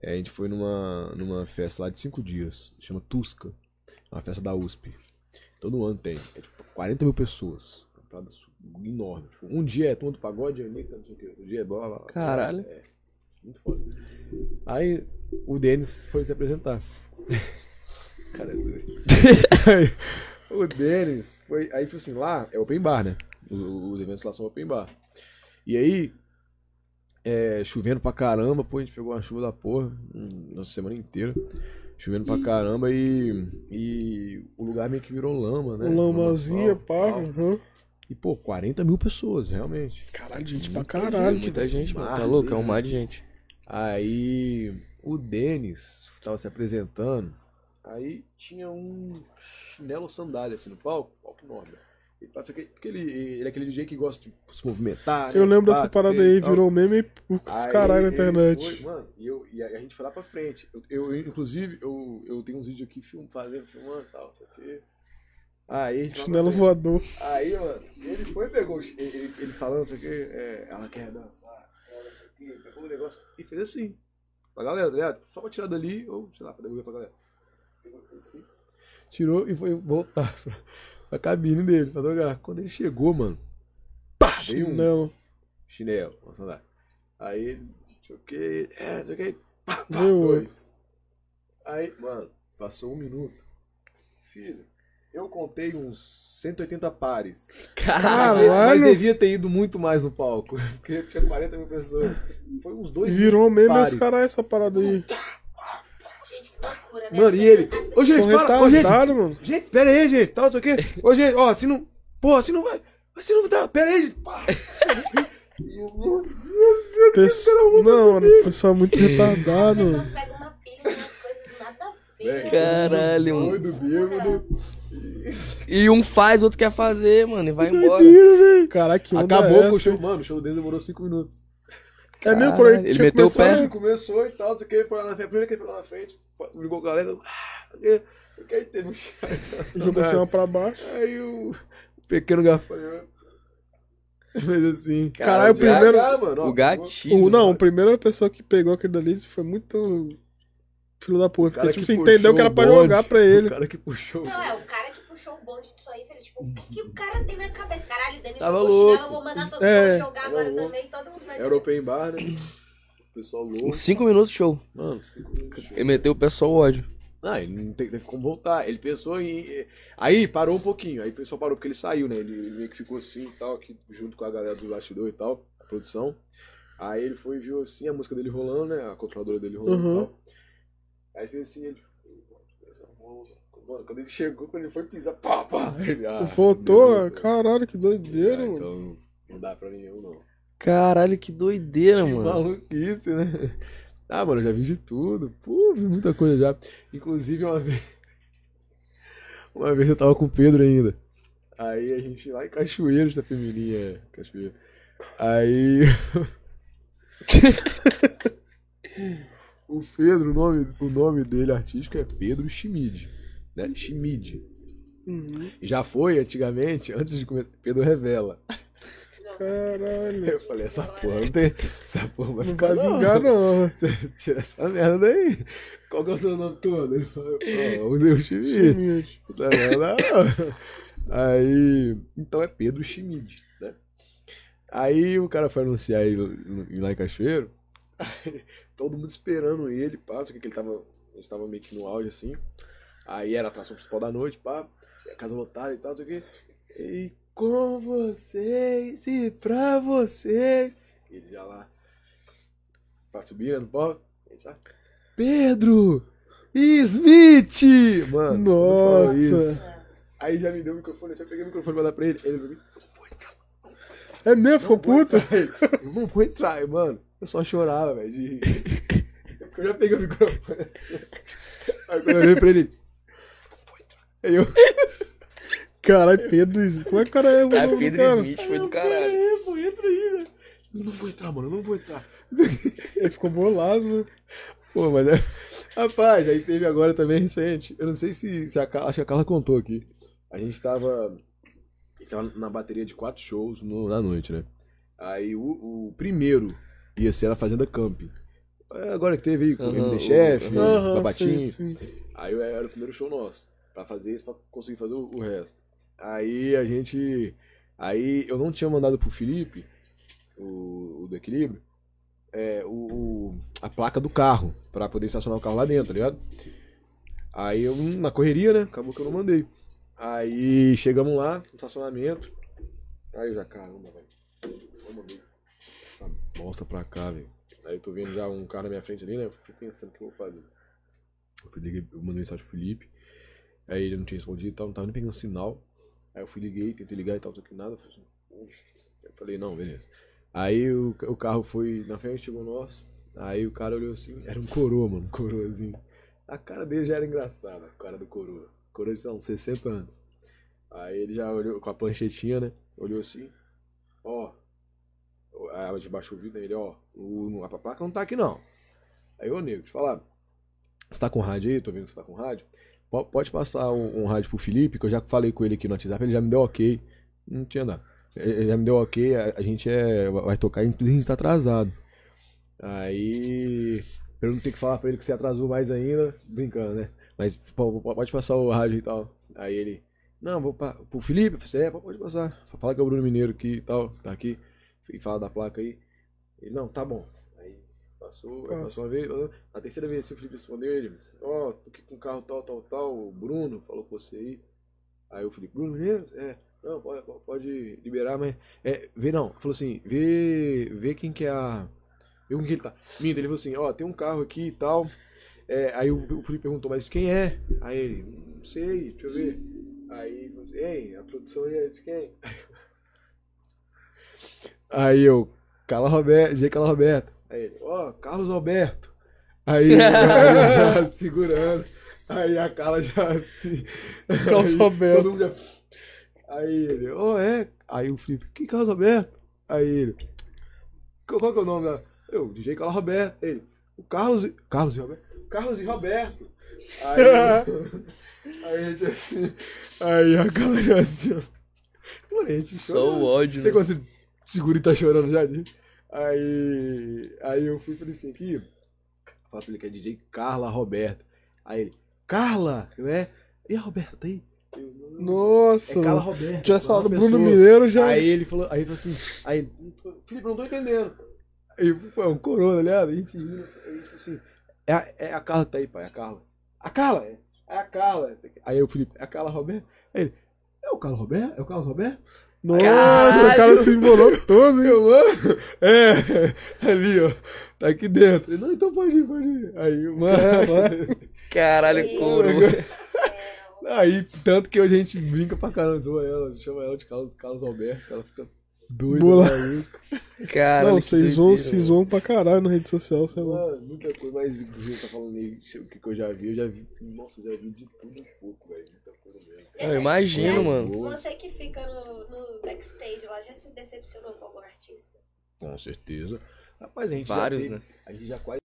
é, a gente foi numa, numa festa lá de cinco dias, chama Tusca, uma festa da USP. Todo ano tem, é tipo 40 mil pessoas. Uma parada enorme. Tipo, um dia é turma do pagode, Anitta, não sei o que. Outro dia é blá, blá, blá. Caralho. É, muito foda. Aí o Denis foi se apresentar. Cara, é o Denis foi. Aí, tipo assim, lá é open bar, né? O- Os eventos lá são open bar. E aí, é, chovendo pra caramba, pô, a gente pegou uma chuva da porra, nossa semana inteira. Chovendo pra caramba e, e o lugar meio que virou lama, né? Lamazinha, pá. tal. E, pô, 40 mil pessoas, realmente. Caralho, gente pra Muita caralho. gente, Muita gente, mano. Tá louco? É um mar de gente. Aí o Denis tava se apresentando. Aí tinha um chinelo sandália assim no palco, palco enorme. Ele passa aquele- Porque ele, ele é aquele DJ que gosta de se movimentar. Eu né, lembro de dessa parada aí, tal. virou meme os caralho na internet. foi, mano, e, eu, e a, a gente foi lá pra frente. Eu, eu, inclusive, eu, eu tenho uns vídeos aqui film, fazendo, filmando e tal, não sei o quê. Aí, Chinelo voador. Aí, mano, ele foi e pegou, ele, ele, falando, não sei o que, é, ela quer dançar, ela não sei o que, pegou o negócio e fez assim. Pra galera, tá ligado? Só pra tirar dali, ou sei lá, pra devolver pra galera. Assim, tirou e foi voltar pra, pra cabine dele, pra tocar. Quando ele chegou, mano, pá, veio um Chinelo. chinelo, uma sandália. Aí que, é, que, pá, pá, dois. Aí, mano, passou um minuto. Filho, eu contei uns 180 pares. Mas, Caralho. de- mas devia ter ido muito mais no palco. Porque tinha 40 mil pessoas. Foi uns dois. Virou meme pares. os caras essa parada aí. Gente, que loucura, né? Mano, e ele? Ô, gente, São para! Ô, gente! mano. Gente, pera aí, gente! Tal, não sei o quê. Ô, gente, ó, se não. Pô, se não vai. Se não dá. Pera aí, gente! E eu, meu Deus, eu Pesso- Não, mano, o pessoal é muito retardado. As pessoas pegam uma pilha de umas coisas nada a ver. Caralho, mano. Doido, bêbado. E um faz, outro quer fazer, mano, e vai embora. Caraca, que onda Acabou é com o show. Mano, o show dele demorou 5 minutos. É mesmo, Caralho, quando ele meteu o começado- pé. Ele começou e tal, não sei o que, foi lá na frente. A primeira que ele foi lá na frente, foi- ligou a galera. Ah, porque aí teve um chat. Jogou o chão pra baixo. Aí o pequeno gafanhoto fez assim. Caralho, o primeiro- já, mano, ó, O gatilho. O, não, a mano. primeira pessoa que pegou aquele dali foi muito. Filho da puta. Porque, tipo, que você entendeu que era pra bonde, jogar pra ele. O cara que puxou. Não, é o cara que puxou o bonde disso aí, falei, tipo, o que, que o cara tem na cabeça? Caralho, Denis Tava louco. chinelo, eu vou mandar todo É. mundo jogar agora Tava louco. também, todo mundo vai Era open bar, né? O pessoal louco. 5 minutos show. Mano, cinco minutos. Ele meteu o pé só o ódio. Ah, ele não teve, teve como voltar. Ele pensou em. Aí parou um pouquinho. Aí o pessoal parou porque ele saiu, né? Ele, ele meio que ficou assim e tal, aqui, junto com a galera do bastidor e tal, a produção. Aí ele foi e viu assim a música dele rolando, né? A controladora dele rolando Uhum. e tal. Aí fez assim, ele. Mano, quando ele chegou, quando ele foi pisar, pá, pá! Ele, ah, Voltou, Deus, caralho, que doideira, Ah, mano. então não dá pra nenhum, não. Caralho, que doideira, Que mano. maluquice, né? Ah, mano, eu já vi de tudo. Pô, vi muita coisa já. Inclusive, uma vez. Uma vez eu tava com o Pedro ainda. Aí a gente lá em Cachoeiros, da Pemirinha, Cachoeiro. Aí. o Pedro, o nome, o nome dele artístico é Pedro Schmid. Né? Schmid. Uhum. Já foi antigamente, antes de começar. Pedro Revela. Caralho. Eu falei, essa porra não tem. Essa porra vai Não ficar. vai vingar, não. Você tira essa merda aí. Qual que é o seu nome todo? Ele falou, ó, usei o Schmidt. Essa merda não. Aí, então é Pedro Schmidt, né? Aí o cara foi anunciar ele lá em Cachoeiro. Aí, todo mundo esperando ele, pá, só que ele tava, ele tava meio que no auge assim. Aí era a atração principal da noite, pá, a casa lotada e tal, não sei o quê. E com vocês e pra vocês. Ele já lá, tá subindo, pô. Pedro Smith! Mano, Nossa. Aí já me deu o microfone, assim, eu peguei o microfone pra dar pra ele. Ele pra mim, É mesmo, ficou puto? eu não vou entrar, mano. Eu só chorava, velho, de rir. Eu já peguei o microfone assim. Aí quando eu olhei pra ele. Aí eu. Caralho, Pedro Smith. Como é que o cara é? o Ah, nome do Pedro cara? Smith foi do caralho. aí, pô, entra aí, velho. Não vou entrar, mano, eu não vou entrar. Ele ficou bolado, né? Pô, mas é. Rapaz, aí teve agora também recente. Eu não sei se, se a Carla. Acho que a Carla contou aqui. A gente tava. A gente tava na bateria de quatro shows no- na noite, né? Aí o, o primeiro ia ser na Fazenda Camping. É, Agora que teve aí com o Aham, MD Chef, o- Aham, Babatinho. sim, sim. Aí era o primeiro show nosso. Pra fazer isso, pra conseguir fazer o, o resto. Aí a gente. Aí eu não tinha mandado pro Felipe, o, o do equilíbrio, é, o, o- a placa do carro, pra poder estacionar o carro lá dentro, tá ligado? Aí eu, na correria, né? Acabou que eu não mandei. Aí chegamos lá, no estacionamento. Aí eu já, caramba, velho. Vamos ver bosta pra cá, velho. Aí eu tô vendo já um cara na minha frente ali, né? Eu fui pensando o que eu vou fazer. Eu, fui, liguei, eu mandei mensagem pro Felipe. Aí ele não tinha respondido e tal, não tava nem pegando sinal. Aí eu fui liguei, tentei ligar e tal, só que nada. Assim. Eu falei, não, beleza. Aí o, o carro foi na frente, chegou nosso. Aí o cara olhou assim, era um coroa, mano, coroazinho. A cara dele já era engraçada, a cara do coroa. Coroa de, uns 60 anos. Aí ele já olhou com a planchetinha, né? Olhou assim, ó. A gente baixou o né? ele, ó, o, a placa não tá aqui não. Aí, ô nego, eu falar. Você tá com rádio aí? Tô vendo que você tá com rádio. Po- Pode passar um, um rádio pro Felipe, que eu já falei com ele aqui no WhatsApp, ele já me deu ok. Não tinha nada. Ele já me deu ok, a, a gente é, vai tocar, inclusive a gente tá atrasado. Aí. Eu não tenho que falar pra ele que você atrasou mais ainda, brincando, né? Mas po- po- pode passar o rádio e tal. Aí ele. Não, vou pa, pro Felipe. Falei, é, pode passar. Fala que é o Bruno Mineiro aqui e tal, tá aqui. E fala da placa aí. Ele, não, tá bom. Aí passou, aí passou uma vez. Na terceira vez assim, o Felipe respondeu ele, ó, tô aqui com o carro tal, tal, tal, o Bruno falou com você aí. Aí o Felipe, Bruno Mineiro? É, não, pode, pode liberar, mas. É, vê não. Falou assim, vê. Vê quem que é a. Vê com quem ele tá. Minta, ele falou assim, ó, tem um carro aqui e tal. É, aí o, o Felipe perguntou, mas quem é? Aí ele, não sei, deixa eu ver. Aí falou assim, ei, a produção aí é de quem? Aí eu, Carla Roberto, G. Carla Roberto. Aí ele, ó, Carlos Alberto. Aí, já segurando. Aí a Carla já assim. Carlos aí mundo já- Aí ele, ó, é. Aí o Felipe, que Carlos Alberto? Aí ele, qual, que é o nome da. Eu, DJ Carlos Roberto. Ele, o Carlos. e- Carlos e Roberto? Carlos e Roberto. Aí, aí a gente assim. Aí a Carla já assim, ó. Mano, a gente Só chorando, o ódio, Tem né? segura e tá chorando já? de- Aí. Aí eu fui e falei assim aqui. Fala pra ele que é DJ Carla Roberto. Aí ele, Carla! Eu é. E a Roberta tá aí? Eu, não, Nossa, É Carla mano. Roberta. Tivesse falado Bruno. Mineiro já. Aí ele falou, aí ele falou assim, aí ele, Felipe, eu não tô entendendo. Aí, pô, é um coroa, tá ligado? A gente falou assim, é a, é a Carla que tá aí, pai, é a Carla. A Carla, é, é a Carla. Aí o Felipe, é a Carla Roberto? Aí ele, é o Carlos Roberto? É o Carlos Roberto? Nossa, Caralho. o cara se embolou todo, hein? Eu, mano, é, ali, ó, tá aqui dentro. Ele, não, então pode ir, pode ir. Aí, mano, Caralho, Meu. Deus do céu. aí, tanto que a gente brinca pra caramba, zoa ela, chama ela de Carlos, Carlos Alberto, ela fica doida, Bola. Caralho, Não, vocês zoam, se zoam pra caralho na rede social, sei lá. Mano, muita coisa, mas inclusive tá falando aí o que, que eu já vi, eu já vi, nossa, eu já vi de tudo um pouco, velho, muita coisa mesmo. Eu imagino, Já- mano. Você que fica no, no backstage lá já se decepcionou com algum artista? Com certeza. Rapaz, a gente Vários, já teve, né? A gente já quase